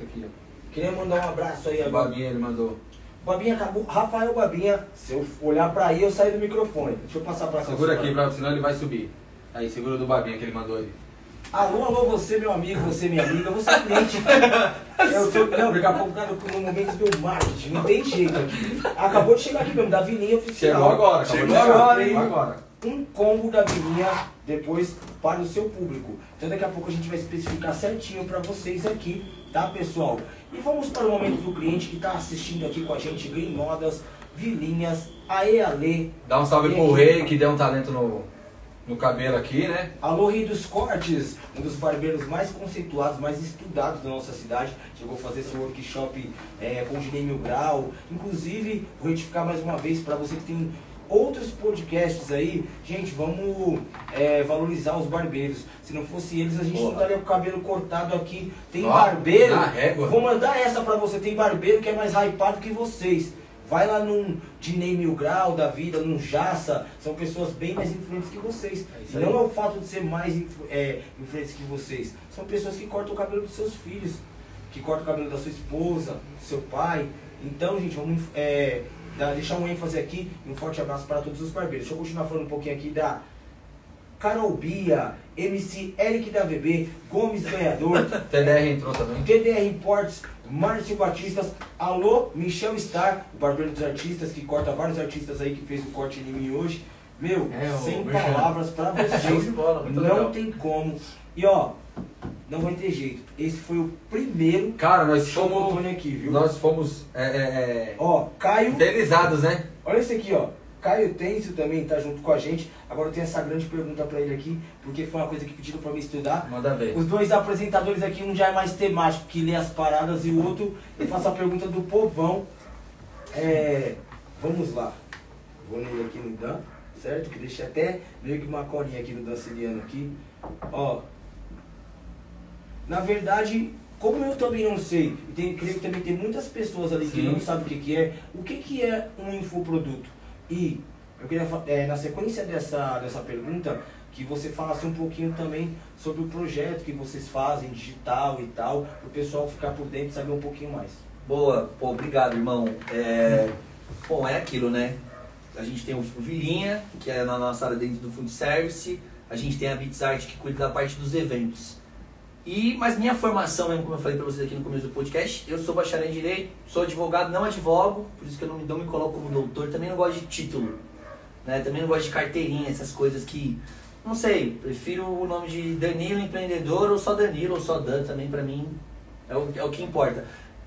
B: queria mandar um abraço aí
A: O
B: agora.
A: Babinha ele mandou.
B: Babinha acabou. Rafael Babinha, se eu olhar pra aí, eu saio do microfone. Deixa eu passar pra cá.
A: Segura aqui, pra, senão ele vai subir. Aí, segura do Babinha que ele mandou aí.
B: Alô, alô, você, meu amigo, você, minha amiga, você é cliente. Eu tô, não, daqui a pouco, cara, no momento do marketing, não tem jeito aqui. Acabou de chegar aqui mesmo, da Vilinha Oficial.
A: Chegou agora, acabou
B: Chegou agora, hein?
A: Chegou agora.
B: Um combo da Vilinha depois para o seu público. Então daqui a pouco a gente vai especificar certinho para vocês aqui, tá, pessoal? E vamos para o momento do cliente que está assistindo aqui com a gente, Green Modas, Vilinhas, Aê Ale,
A: Dá um salve pro rei que deu um talento no, no cabelo aqui, né?
B: Alô Rei dos Cortes, um dos barbeiros mais conceituados, mais estudados da nossa cidade. Chegou a fazer esse workshop é, com o Ginei Mil Grau. Inclusive, vou retificar mais uma vez para você que tem outros podcasts aí. Gente, vamos é, valorizar os barbeiros. Se não fosse eles, a gente não estaria com o cabelo cortado aqui. Tem barbeiro. Vou mandar essa para você. Tem barbeiro que é mais hypado que vocês. Vai lá num Dinei Mil Grau da vida, num Jaça, são pessoas bem mais influentes que vocês.
A: É
B: não é o fato de ser mais é, influentes que vocês. São pessoas que cortam o cabelo dos seus filhos, que cortam o cabelo da sua esposa, do seu pai. Então, gente, vamos é, deixar um ênfase aqui e um forte abraço para todos os barbeiros. Deixa eu continuar falando um pouquinho aqui da Carol Bia, MC Eric da VB, Gomes Ganhador,
A: TDR entrou também.
B: TDR Imports, Márcio Batistas, alô, Michel Star, o barbeiro dos artistas, que corta vários artistas aí, que fez o corte em mim hoje. Meu,
A: É,
B: sem palavras pra
C: Show
B: vocês.
C: bola,
B: não
C: legal.
B: tem como. E ó, não vai ter jeito. Esse foi o primeiro
A: Cara, nós fomos.
B: Aqui, viu?
A: Nós fomos é, é, é,
B: Ó, Caio,
A: infelizados, né?
B: olha esse aqui, ó. Caio Tencio também tá junto com a gente. Agora eu tenho essa grande pergunta pra ele aqui, porque foi uma coisa que pediram pra mim estudar.
A: Manda ver.
B: Os dois apresentadores aqui, um já é mais temático, que lê as paradas, e o outro, eu faço a pergunta do povão. É, vamos lá. Vou nele aqui no Dan, certo? Que deixa até meio que uma colinha aqui no Danciliano aqui. Ó. Na verdade, como eu também não sei, e tem, creio que também tem muitas pessoas ali que
A: Sim.
B: não sabem o que, que é, o que, que é um infoproduto? E eu queria, é, na sequência dessa, dessa pergunta, que você falasse um pouquinho também sobre o projeto que vocês fazem, digital e tal, para o pessoal ficar por dentro e saber um pouquinho mais.
C: Boa, pô, obrigado, irmão. É, bom, é aquilo, né? A gente tem o Vilinha, que é na nossa área dentro do food service. A gente tem a Bits Art, que cuida da parte dos eventos. E, mas minha formação, mesmo como eu falei pra vocês aqui no começo do podcast, eu sou bacharel em Direito, sou advogado, não advogo, por isso que eu não, me- não me coloco como doutor, também não gosto de título, né? Também não gosto de carteirinha, essas coisas que, não sei, prefiro o nome de Danilo Empreendedor ou só Danilo ou só Dan, também pra mim é o, é o que importa.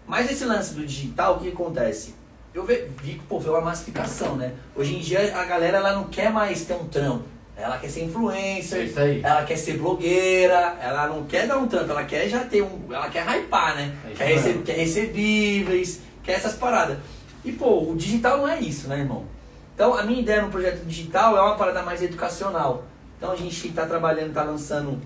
C: Mas esse lance do digital, o que acontece? Eu vi que pô, foi uma massificação, né? Hoje em dia a galera ela não quer mais ter um trampo. Ela quer ser influencer,
A: É
C: ela quer ser blogueira, ela não quer dar um trampo, ela quer já ter um. Ela quer hypar, né?
A: É
C: quer, rece- quer recebíveis, quer essas paradas. E pô, o digital não é isso, né, irmão? Então a minha ideia no projeto digital é uma parada mais educacional. Então a gente tá trabalhando, tá lançando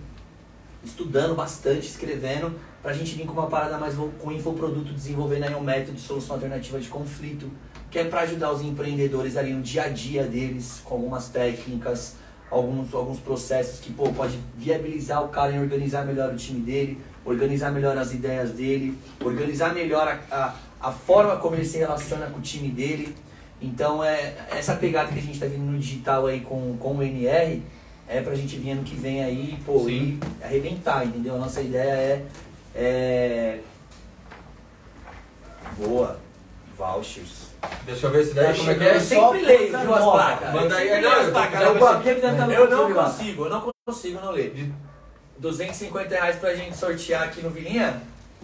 C: estudando bastante, escrevendo, pra gente vir com uma parada mais com infoproduto, desenvolvendo aí um método de solução alternativa de conflito, que é para ajudar os empreendedores ali no dia a dia deles, com algumas técnicas, alguns, alguns processos que pô, pode viabilizar o cara em organizar melhor o time dele, organizar melhor as ideias dele, organizar melhor a, a, a forma como ele se relaciona com o time dele. Então é essa pegada que a gente está vindo no digital aí com, com o NR é pra gente vir ano que vem aí, pô,
A: Sim.
C: e arrebentar, entendeu? A nossa ideia é, é. Boa. Vouchers.
A: Deixa eu ver se daí
B: Tá
A: como é que é.
C: Eu sempre leio, viu, as placas.
A: Manda
C: Eu
A: aí,
C: sempre
A: não, eu
C: placas. Eu- Eu não consigo, eu não consigo não ler. De 250 reais pra gente sortear aqui no Vilinha.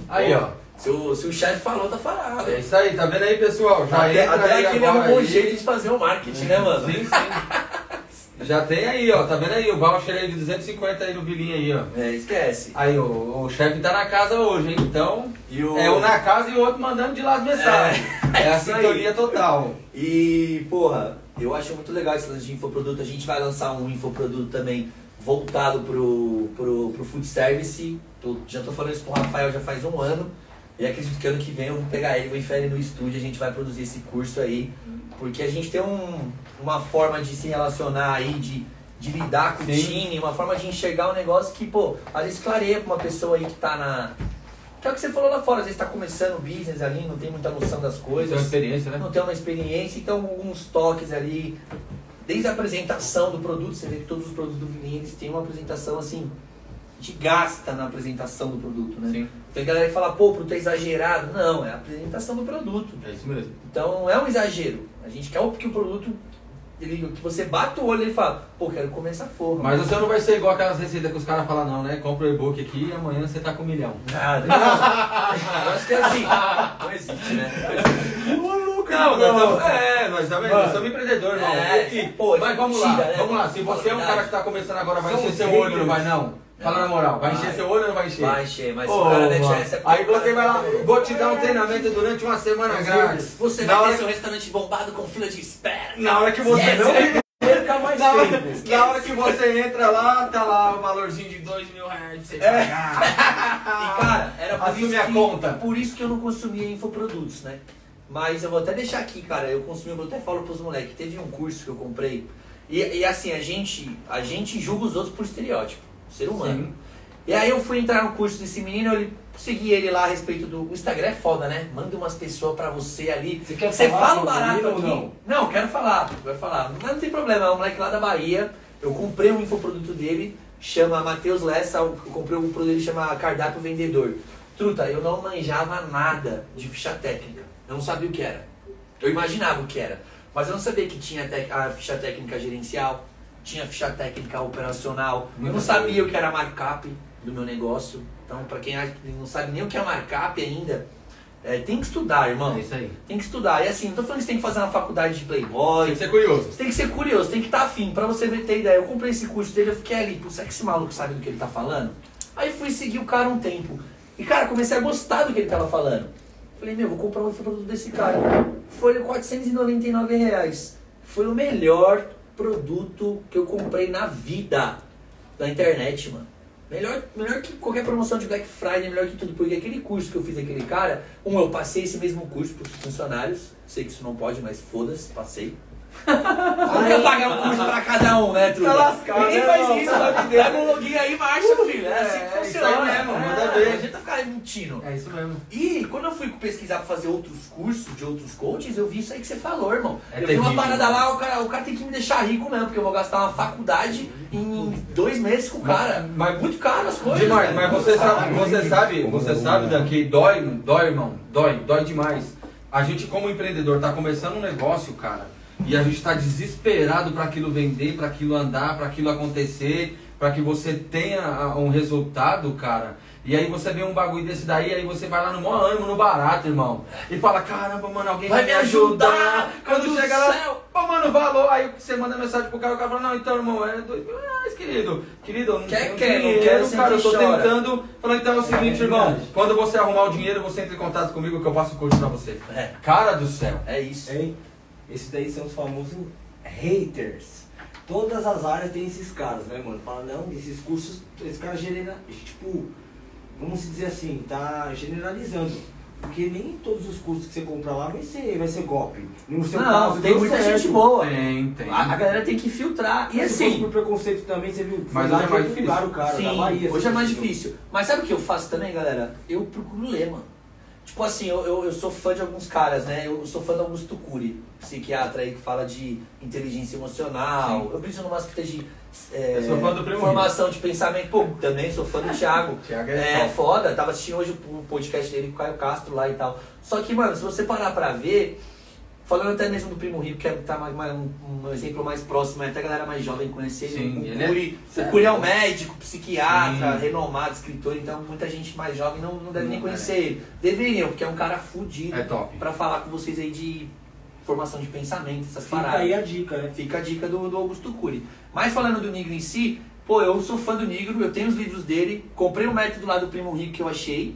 A: Aí, ó.
C: Se o, se o chefe falou, tá falado.
A: É isso aí, tá vendo aí, pessoal? Já
C: Até,
A: entra
C: até
A: aí
C: que ele arrumou um jeito de fazer o marketing, né, mano?
A: Sim, sim. Já tem aí, ó. Tá vendo aí o voucher aí de 250 aí no bilinho aí, ó.
C: É, esquece.
A: Aí, o, o chefe tá na casa hoje, hein? Então,
C: o...
A: é um na casa e o outro mandando de lá as mensagens. É, a
C: isso aí.
A: sintonia total.
C: E, porra, eu acho muito legal esse lance de infoproduto. A gente vai lançar um infoproduto também voltado pro, pro, pro food service. Tô- já tô falando isso pro Rafael já faz um ano. E acredito que ano que vem eu vou pegar ele, vou enfiar ele no estúdio, a gente vai produzir esse curso aí. Porque a gente tem um, uma forma de se relacionar aí, de, de lidar com o
A: Sim.
C: time, uma forma de enxergar um negócio que, pô, às vezes clareia pra uma pessoa aí que tá na. Que é o que você falou lá fora, às vezes tá começando o business ali, não tem muita noção das coisas
A: Coisa, experiência, né?
C: não tem uma experiência, então alguns toques ali, desde a apresentação do produto, você vê que todos os produtos do eles têm uma apresentação assim, gente gasta na apresentação do produto, né?
A: Sim,
C: Tem galera que fala, pô, o produto é exagerado. Não, é a apresentação do produto.
A: é isso mesmo.
C: Então não é um exagero. A gente quer que o produto, ele, que você bate o olho e fala, pô, quero comer essa porra.
A: Mas você não vai ser igual aquelas receitas que os caras falam, não, né? Compra o e-book aqui e amanhã você tá com um milhão.
C: Nada. Não. Eu acho que é assim. Não existe, né?
A: Não, nós estamos, é, nós também, nós somos empreendedores, irmão.
C: É,
A: E-
C: pô,
A: mas vamos lá,
C: né?
A: vamos lá. Se você é um cara que tá começando agora, vai encher seu olho, não vai não? Fala na moral, vai encher
C: Vai.
A: seu olho ou não vai encher?
C: Vai encher, mas se o cara
A: mano,
C: deixar essa
A: Aí você vai lá, vou te dar um treinamento durante uma semana grátis.
C: Você
A: Na
C: vai ter seu restaurante bombado com fila de espera.
A: Na hora que você
C: Yes.
A: não
B: Perca mais
A: na hora, na hora que você entra lá, tá lá o valorzinho de dois mil reais pra você pagar.
C: E cara, era por
A: Assume
C: isso, que,
A: conta.
C: por isso que eu não consumia infoprodutos, né? Mas eu vou até deixar aqui, cara, eu consumi, eu até falo pros moleques, teve um curso que eu comprei, e, e assim, a gente, a gente julga os outros por estereótipo, ser humano.
A: Sim.
C: E aí eu fui entrar no curso desse menino, eu segui ele lá a respeito do. O Instagram é foda, né? Manda umas pessoas pra você ali.
B: Você quer
C: Você
B: falar
C: fala
B: do
C: barato aqui.
B: não?
C: Não, quero falar, vai falar. Mas não tem problema, é um moleque lá da Bahia. Eu comprei um infoproduto dele, chama Matheus Lessa, eu comprei um produto dele chama Cardápio Vendedor. Truta, eu não manjava nada de ficha técnica. Eu não sabia o que era. Eu imaginava o que era. Mas eu não sabia que tinha a ficha técnica gerencial, tinha ficha técnica operacional. Eu não sabia o que era markup do meu negócio. Então, pra quem não sabe nem o que é markup ainda, é, tem que estudar, irmão.
A: É isso aí.
C: Tem que estudar. E assim, não tô falando que você tem que fazer uma faculdade de Playboy.
A: Tem que ser curioso.
C: Você tem que ser curioso, tem que estar afim. Pra você ter ideia. Eu comprei esse curso dele, eu fiquei ali, pô, será que esse maluco sabe do que ele tá falando? Aí fui seguir o cara um tempo. E, cara, comecei a gostar do que ele tava falando. Falei, meu, vou comprar um produto desse cara. Foi 499 reais. Foi o melhor produto que eu comprei na vida da internet, mano. Melhor, melhor que qualquer promoção de Black Friday, melhor que tudo. Porque aquele curso que eu fiz aquele cara, um, eu passei esse mesmo curso pros funcionários. Sei que isso não pode, mas foda-se, passei. Não quer pagar um curso pra cada um, né, Truta?
A: Tá lascado,
C: Ninguém
A: né,
C: faz isso, pelo amor de Deus. Pega um login aí e marcha, filho. É assim
A: É,
C: que
A: isso
C: funciona.
A: aí mesmo, manda
C: É,
A: ver.
C: A gente tá ficando mentindo.
A: É isso mesmo.
C: E quando eu fui pesquisar pra fazer outros cursos de outros coaches, eu vi isso aí que você falou, irmão.
A: É
C: eu vi uma parada lá, o cara, o cara tem que me deixar rico mesmo, porque eu vou gastar uma faculdade em dois meses com o cara.
A: Mas-
C: muito caro as coisas.
A: Demais, mas você sabe, você sabe, você sabe daqui dói, dói, irmão, dói, dói demais. A gente como empreendedor tá começando um negócio, cara, e a gente tá desesperado para aquilo vender, para aquilo andar, para aquilo acontecer, para que você tenha um resultado, cara. E aí você vê um bagulho desse daí, aí você vai lá no maior ânimo, no barato, irmão. E fala, caramba, mano, alguém
C: Vai
A: vai,
C: me ajudar,
A: Quando chega lá,
C: céu.
A: pô, mano, valor. Aí você manda mensagem pro cara, o cara fala, não, então, irmão, é dois mil reais, querido. Querido, eu não
C: Quer, quer, não
A: dinheiro,
C: quer, sente
A: cara, eu tô
C: chora.
A: tentando. Falou, então é o seguinte,
B: É
A: irmão, quando você arrumar o dinheiro, você entra em contato comigo que eu passo o curso pra você.
C: É,
A: Cara do céu.
C: é isso.
B: Hein? Esses daí são os famosos haters. Todas as áreas tem esses caras, né, mano? Fala, não, esses cursos, esse cara genera, tipo, vamos dizer assim, tá generalizando. Porque nem todos os cursos que você compra lá vai ser, vai ser golpe. No seu
C: Não,
B: caso,
C: tem muita
B: certo.
C: gente boa.
A: Tem, tem.
C: A, a galera tem que filtrar. E
B: Se fosse
C: assim,
B: por preconceito também, você viu?
A: Mas hoje é
B: de
A: mais difícil.
B: o cara,
C: Sim,
B: da Bahia.
C: hoje é mais difícil. Mas sabe o que eu faço também, galera? Eu procuro ler, mano. Tipo assim, eu, eu, eu sou fã de alguns caras, né? Eu sou fã do Augusto Cury, psiquiatra aí que fala de inteligência emocional.
A: Sim.
C: Eu briso numa fita de é,
A: Eu sou fã do Primo
C: formação de pensamento. Pô, também sou fã do Thiago.
A: Thiago
C: É,
A: é,
C: foda. Tava assistindo hoje o podcast dele com o Caio Castro lá e tal. Só que, mano, se você parar pra ver, falando até mesmo do Primo Rico, que é tá mais, mais- um, um exemplo mais próximo, até a galera mais jovem conhecer
A: Sim,
C: o
A: ele é-
C: Cury. O Cury é um médico, psiquiatra,
A: Sim.
C: renomado, escritor, então muita gente mais jovem não, não deve nem
A: Não,
C: conhecer ele. Deveriam, porque é um cara fudido
A: É top.
C: pra falar com vocês aí de formação de pensamento, essas
B: Fica
C: paradas.
B: aí a dica, né?
C: Fica a dica do, do Augusto Cury. Mas falando do Nigro em si, pô, eu sou fã do Nigro, eu tenho os livros dele, comprei o método lá do Primo Rico que eu achei.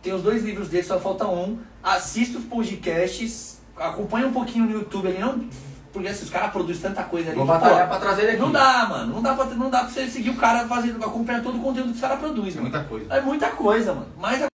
C: Tem os dois livros dele, só falta um. Assisto os podcasts, acompanha um pouquinho no YouTube ali, não. Porque assim, os caras produzem tanta coisa ali.
A: Vou batalhar
C: pô,
A: pra trazer ele aqui.
C: Não dá, mano. Não dá pra, não dá pra você seguir o cara fazendo, acompanhar todo o conteúdo que os caras produzem,
A: É muita coisa.
C: É muita coisa, mano. Mas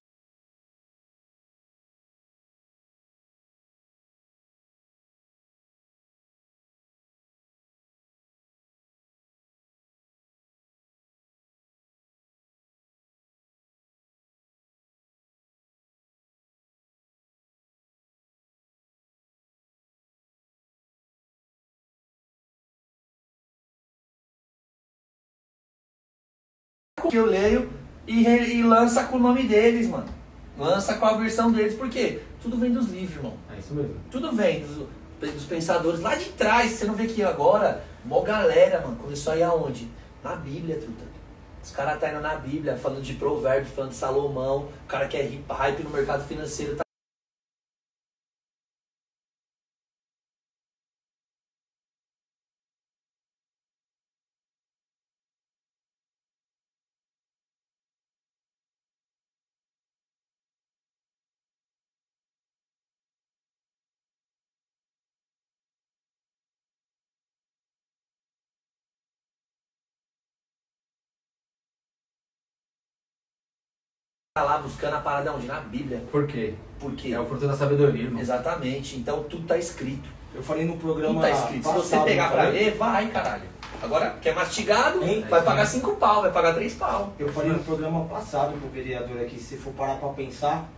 C: que eu leio e, e lança com o nome deles, mano. Lança com a versão deles, por quê? Tudo vem dos livros, irmão.
A: É isso mesmo.
C: Tudo vem dos, dos pensadores lá de trás. Você não vê que agora, mó galera, mano, começou a ir aonde? Na Bíblia, truta. Os caras tá indo na Bíblia, falando de provérbios, falando de Salomão. O cara que é hype no mercado financeiro tá lá buscando a parada onde? Na Bíblia.
A: Por quê?
C: Por quê?
A: É o fruto da sabedoria, irmão.
C: Exatamente. Então tudo tá escrito.
B: Eu falei no
C: Tudo
B: programa
C: tá escrito. Se você
B: passado,
C: pegar pra ler, vai, caralho. Agora, quer mastigado,
B: Hein?
C: vai pagar cinco pau, vai pagar três pau.
B: Eu falei no programa passado pro vereador aqui, se for parar pra pensar,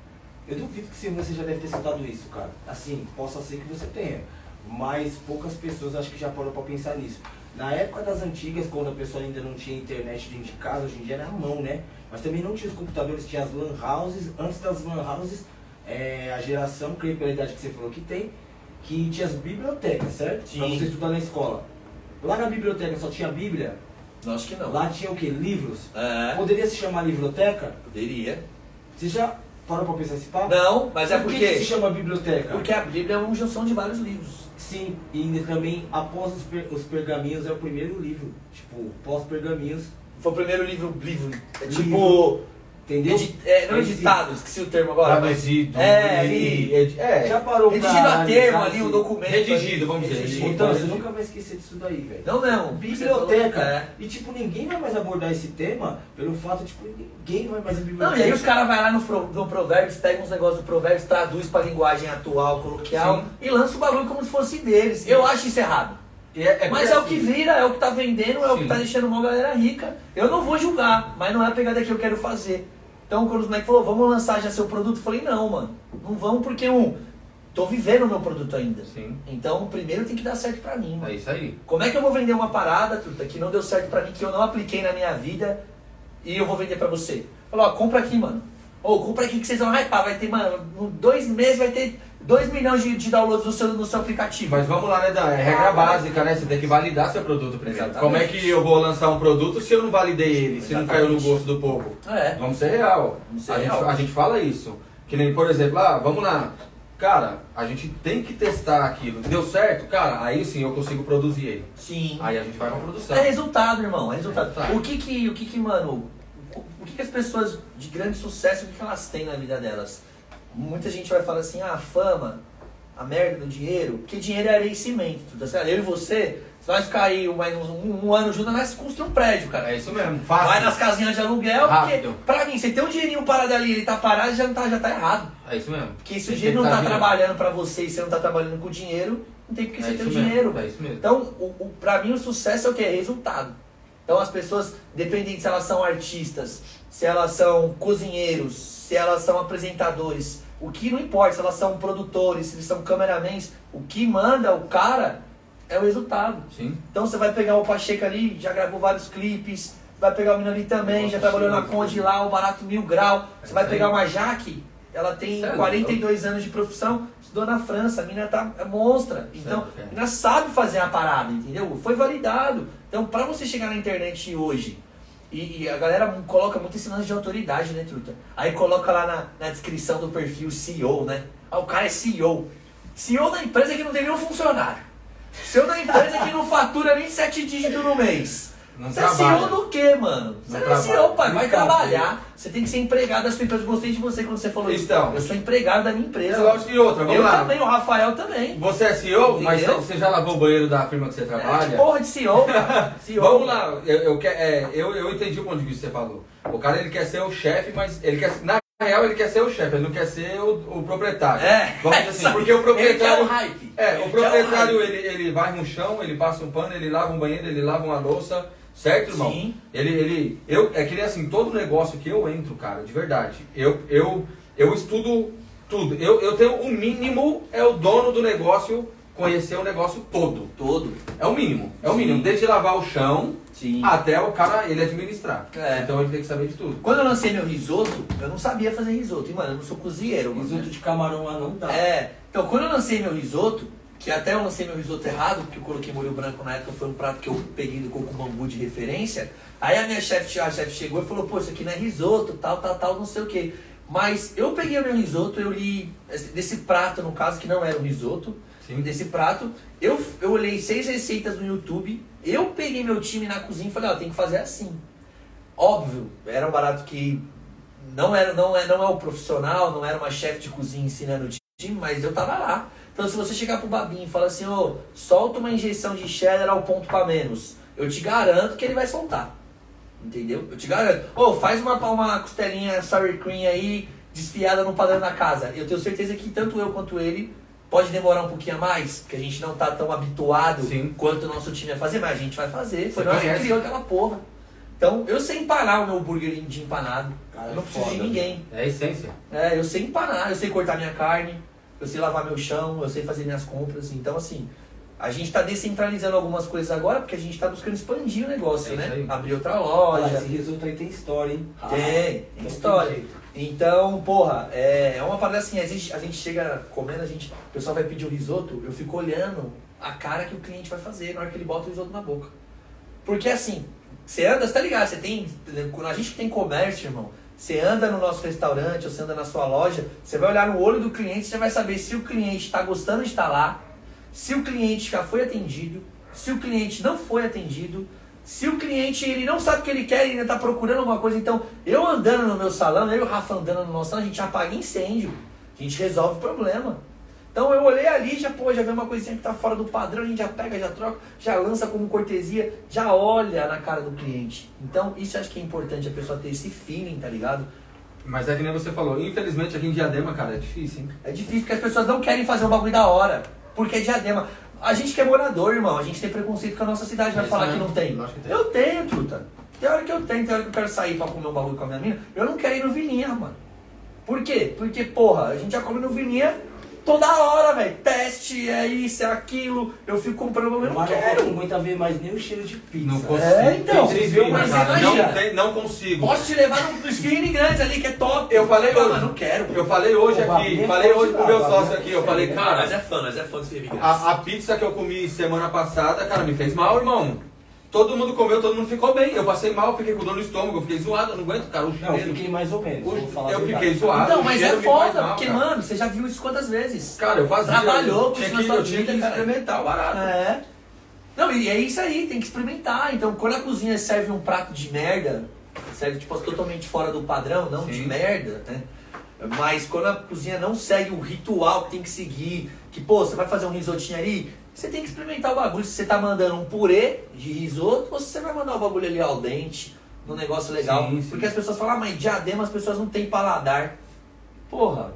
B: eu duvido que se você já deve ter escutado isso, cara. Assim, possa ser que você tenha. Mas poucas pessoas acho que já pararam pra pensar nisso. Na época das antigas, quando a pessoa ainda não tinha internet dentro de casa, hoje em dia era à mão, né? Mas também não tinha os computadores, tinha as lan houses. Antes das lan houses, é, a geração, creio pela idade que você falou que tem, que tinha as bibliotecas, certo?
C: Sim.
B: Pra você estudar na escola. Lá na biblioteca só tinha Bíblia,
C: Não, acho que não.
B: lá tinha o que? Livros.
C: É,
B: Poderia se chamar livroteca?
C: poderia.
B: Você já parou pra pensar esse papo?
C: Não, mas é
B: Por que, que se
C: porque.
B: chama biblioteca?
C: Porque a Bíblia é uma junção de vários livros.
B: Sim, e também após os, per- os pergaminhos é o primeiro livro. Tipo, pós-pergaminhos,
C: Foi o primeiro livro, livro. É tipo.
B: Livro. entendeu?
C: edi- é, não editado, esqueci o termo agora. mas-
A: Traduzido.
C: É,
A: e-
C: ali.
A: ed- é.
B: Já parou pra
C: Redigido a termo ali, o
B: se-
C: documento.
A: Redigido,
C: ali.
A: vamos dizer,
C: Redigido.
B: Então, você
A: Redigido.
B: nunca vai esquecer disso daí, velho.
C: Não, não.
B: Biblioteca.
C: É.
B: E tipo, ninguém vai mais abordar esse tema pelo fato, tipo, ninguém vai mais em
C: Não,
B: biblioteca.
C: e aí os caras vão lá no, no Provérbios, pegam uns negócios do Provérbios, traduz pra linguagem atual, coloquial,
A: Sim.
C: e lança o bagulho como se fosse deles. Eu acho isso errado.
A: É, é
C: Mas é o que
A: assim,
C: vira, é o que tá vendendo, é o que
A: Sim.
C: tá deixando uma galera rica. Eu não vou julgar, mas não é a pegada que eu quero fazer. Então quando os moleques falaram, vamos lançar já seu produto, eu falei, não, mano, não vamos porque, um, tô vivendo o meu produto ainda.
A: Sim,
C: Então primeiro tem que dar certo pra mim, mano.
A: é isso aí.
C: Como é que eu vou vender uma parada, truta, que não deu certo pra mim, que eu não apliquei na minha vida e eu vou vender pra você? Falou, ó, compra aqui, mano. Ou compra aqui que vocês vão hypar. Vai ter, mano, em dois meses vai ter 2 milhões de, de downloads no seu, no seu aplicativo.
A: Mas vamos lá, né, Dan? É regra básica, né? Você tem que validar seu produto primeiro.
C: Exatamente.
A: Como é que eu vou lançar um produto se eu não validei ele, se não caiu no
C: Exatamente.
A: gosto do povo?
C: É.
A: Vamos ser real.
C: Vamos ser
A: a,
C: real.
A: Gente, a gente fala isso. Que nem, por exemplo, ah, vamos lá. Cara, a gente tem que testar aquilo. Deu certo? Cara, aí sim eu consigo produzir ele.
C: Sim.
A: Aí a gente vai pra produção.
C: É resultado, irmão. É resultado.
A: É resultado.
C: O que que, o que que, mano, o que que as pessoas de grande sucesso, o que que elas têm na vida delas? Muita gente vai falar assim, ah, a fama, a merda do dinheiro, porque dinheiro é vencimento, tá certo? Eu e você, vai ficar aí mais um, um ano junto, nós construir um prédio, cara.
A: É isso mesmo. Fácil.
C: Vai nas casinhas de aluguel, porque
A: Rápido.
C: pra mim, você tem um dinheirinho parado ali, ele tá parado, já, não tá, já tá errado.
A: É isso mesmo.
C: Porque se o
A: que
C: dinheiro não tá trabalhando pra você e você não tá trabalhando com dinheiro, não tem porque
A: É
C: você ter o
A: mesmo,
C: dinheiro.
A: É isso mesmo.
C: Então, o, o, pra mim, o sucesso é o quê? É resultado. Então, as pessoas, dependendo se elas são artistas, se elas são cozinheiros, se elas são apresentadores, O que não importa, se elas são produtores, se eles são cameramans, o que manda o cara é o resultado.
A: Sim.
C: Então você vai pegar o Pacheco ali, já gravou vários clipes, vai pegar o menino ali também,
A: Nossa,
C: já trabalhou na. Conde lá, o Barato Mil Grau. Você vai pegar uma Jaque, ela tem
A: Sério?
C: 42 anos de profissão, estudou na França, a menina tá, é monstra. Então,
A: Sério,
C: a menina sabe fazer a parada, entendeu? Foi validado. Então, pra você chegar na internet hoje, e, e a galera coloca muito esse lance de autoridade, né, Truta? Aí coloca lá na, na descrição do perfil CEO, né? Ah, o cara é CEO. CEO da empresa que não tem nenhum funcionário. CEO da empresa que não fatura nem sete dígitos no mês.
A: Não
C: Você
A: trabalha.
C: é CEO do quê, mano? Você
A: Não
C: é. CEO, pai. Vai
A: Brincadeira.
C: trabalhar. Você tem que ser empregado da sua empresa. Gostei de você quando você falou
A: Então.
C: isso. Eu sou empregado da minha empresa.
A: É lógico que outra, vamos
C: Eu
A: lá.
C: também, o Rafael também.
A: Você é CEO, mas
C: Entendeu?
A: você já lavou o banheiro da firma que você
C: É,
A: trabalha?
C: porra de CEO, cara. CEO.
A: Vamos lá, eu, eu, é, eu, eu entendi o ponto de vista que você falou. O cara ele quer ser o chefe, mas ele quer. Na real, ele quer ser o chefe, ele não quer ser o, o proprietário.
C: É.
A: Vamos dizer assim, porque o
C: Ele quer
A: proprietário.
C: o hype.
A: É,
C: Ele
A: o proprietário
C: hype.
A: ele, ele vai no chão, ele passa um pano, ele lava um banheiro, ele lava uma louça, certo, irmão?
C: Sim.
A: Ele, ele, eu, é que nem assim, todo negócio que eu entro, cara, de verdade, eu, eu, eu estudo tudo. Eu, eu tenho o mínimo, é o dono do negócio conhecer o negócio todo.
C: Todo.
A: É o mínimo, é o
C: Sim.
A: mínimo. Desde lavar o chão
C: Sim.
A: até o cara ele administrar.
C: É.
A: Então ele tem que saber de tudo.
C: Quando eu lancei meu risoto, eu não sabia fazer risoto. E, mano, eu não sou cozinheiro. mano.
B: Risoto de camarão lá não dá.
C: É, então quando eu lancei meu risoto, que até eu lancei meu risoto errado, porque eu coloquei molho branco na época, foi um prato que eu peguei do coco bambu de referência. Aí a minha chefe, a chefe chegou e falou, pô, isso aqui não é risoto, tal, tal, tal, não sei o que. Mas eu peguei o meu risoto, eu li esse- desse prato, no caso, que não era um risoto,
A: Sim.
C: desse prato, eu, eu olhei seis receitas no YouTube, eu peguei meu time na cozinha e falei, ó, tem que fazer assim. Óbvio, era um barato que não era não é não é o profissional, não era uma chefe de cozinha ensinando o time, mas eu tava lá. Então se você chegar pro Babinho e falar assim, ô, solta uma injeção de cheddar ao ponto pra menos, eu te garanto que ele vai soltar. Entendeu? Eu te garanto. Ô, faz uma, uma costelinha sour cream aí, desfiada no padrão da casa. Eu tenho certeza que tanto eu quanto ele pode demorar um pouquinho a mais, porque a gente não tá tão habituado
A: Sim.
C: quanto o nosso time a fazer, mas a gente vai fazer. Foi
A: Você
C: nós que criou aquela porra. Então, eu sei empanar o meu hambúrguer de empanado.
B: Cara,
C: eu não preciso de
B: foda,
C: ninguém.
A: É a essência.
C: É, eu sei empanar, eu sei cortar minha carne, eu sei lavar meu chão, eu sei fazer minhas compras. Então, assim, a gente tá descentralizando algumas coisas agora, porque a gente tá buscando expandir o negócio,
A: É
C: né? Abrir outra loja.
B: esse risoto aí tem história, hein? Ah,
C: Tem, tem
B: então
C: história. Então, porra, é, é uma parada assim, a gente, a gente chega comendo, a gente, o pessoal vai pedir o risoto, eu fico olhando a cara que o cliente vai fazer na hora que ele bota o risoto na boca. Porque assim, você anda, você tá ligado, você tem, quando a gente tem comércio, irmão, você anda no nosso restaurante, ou você anda na sua loja, você vai olhar no olho do cliente, você vai saber se o cliente está gostando de estar lá, se o cliente já foi atendido, se o cliente não foi atendido, se o cliente ele não sabe o que ele quer, ele ainda está procurando alguma coisa. Então, eu andando no meu salão, eu e o Rafa andando no nosso salão, a gente apaga incêndio, a gente resolve o problema. Então eu olhei ali, já pô, já vê uma coisinha que tá fora do padrão, a gente já pega, já troca, já lança como cortesia, já olha na cara do cliente. Então, isso acho que é importante a pessoa ter esse feeling, tá ligado?
A: Mas é que nem você falou, infelizmente aqui em Diadema, cara, é difícil, hein?
C: É difícil porque as pessoas não querem fazer um bagulho da hora. Porque é diadema. A gente que é morador, irmão, a gente tem preconceito com a nossa cidade, vai
A: É,
C: falar que não tem.
A: Que tem.
C: Eu tenho, truta. Tem hora que eu tenho, tem hora que eu quero sair pra comer um bagulho com a minha mina. Eu não quero ir no Vilinha, mano. Por quê? Porque, porra, a gente já come no Vilinha toda hora, velho. Teste, é isso, é aquilo. Eu fico comprando bagulho, eu não
B: Mas
C: quero.
B: não aguenta ver mais nem o cheiro de pizza.
A: Não consigo.
C: É, então, mas
A: não, tem- não consigo.
C: Posso te levar num skinny grandes ali que é top.
A: Eu falei hoje.
C: mas não quero.
A: Eu falei hoje aqui,
B: Babi,
A: falei hoje pro meu sócio aqui, eu falei, cara,
C: Mas é fã, mas é fã do Felipe Grandes.
A: a, a pizza que eu comi semana passada, cara, me fez mal, irmão. Todo mundo comeu, todo mundo ficou bem. Eu passei mal, fiquei com dor no estômago, eu fiquei zoado, eu não aguento, cara. O
B: Não, eu fiquei mais ou menos.
A: O-
B: falar
A: eu fiquei zoado.
C: Então, mas é foda,
A: mal,
C: porque,
A: cara.
C: mano, você já viu isso quantas vezes?
A: Cara, eu fazia.
C: Trabalhou
A: eu
C: com
A: tinha
C: isso
A: que,
C: na sua
A: eu tinha que
C: vida,
A: experimentar o barato.
C: É. Não, e é isso aí, tem que experimentar. Então, quando a cozinha serve um prato de merda, serve tipo totalmente fora do padrão, não de
A: Sim.
C: merda, né? Mas quando a cozinha não segue o ritual que tem que seguir, que, pô, você vai fazer um risotinho ali, você tem que experimentar o bagulho. Se você tá mandando um purê de risoto, ou se você vai mandar o bagulho ali ao dente, num negócio legal.
A: Sim, sim.
C: Porque as pessoas falam, ah, mas diadema as pessoas não têm paladar. Porra,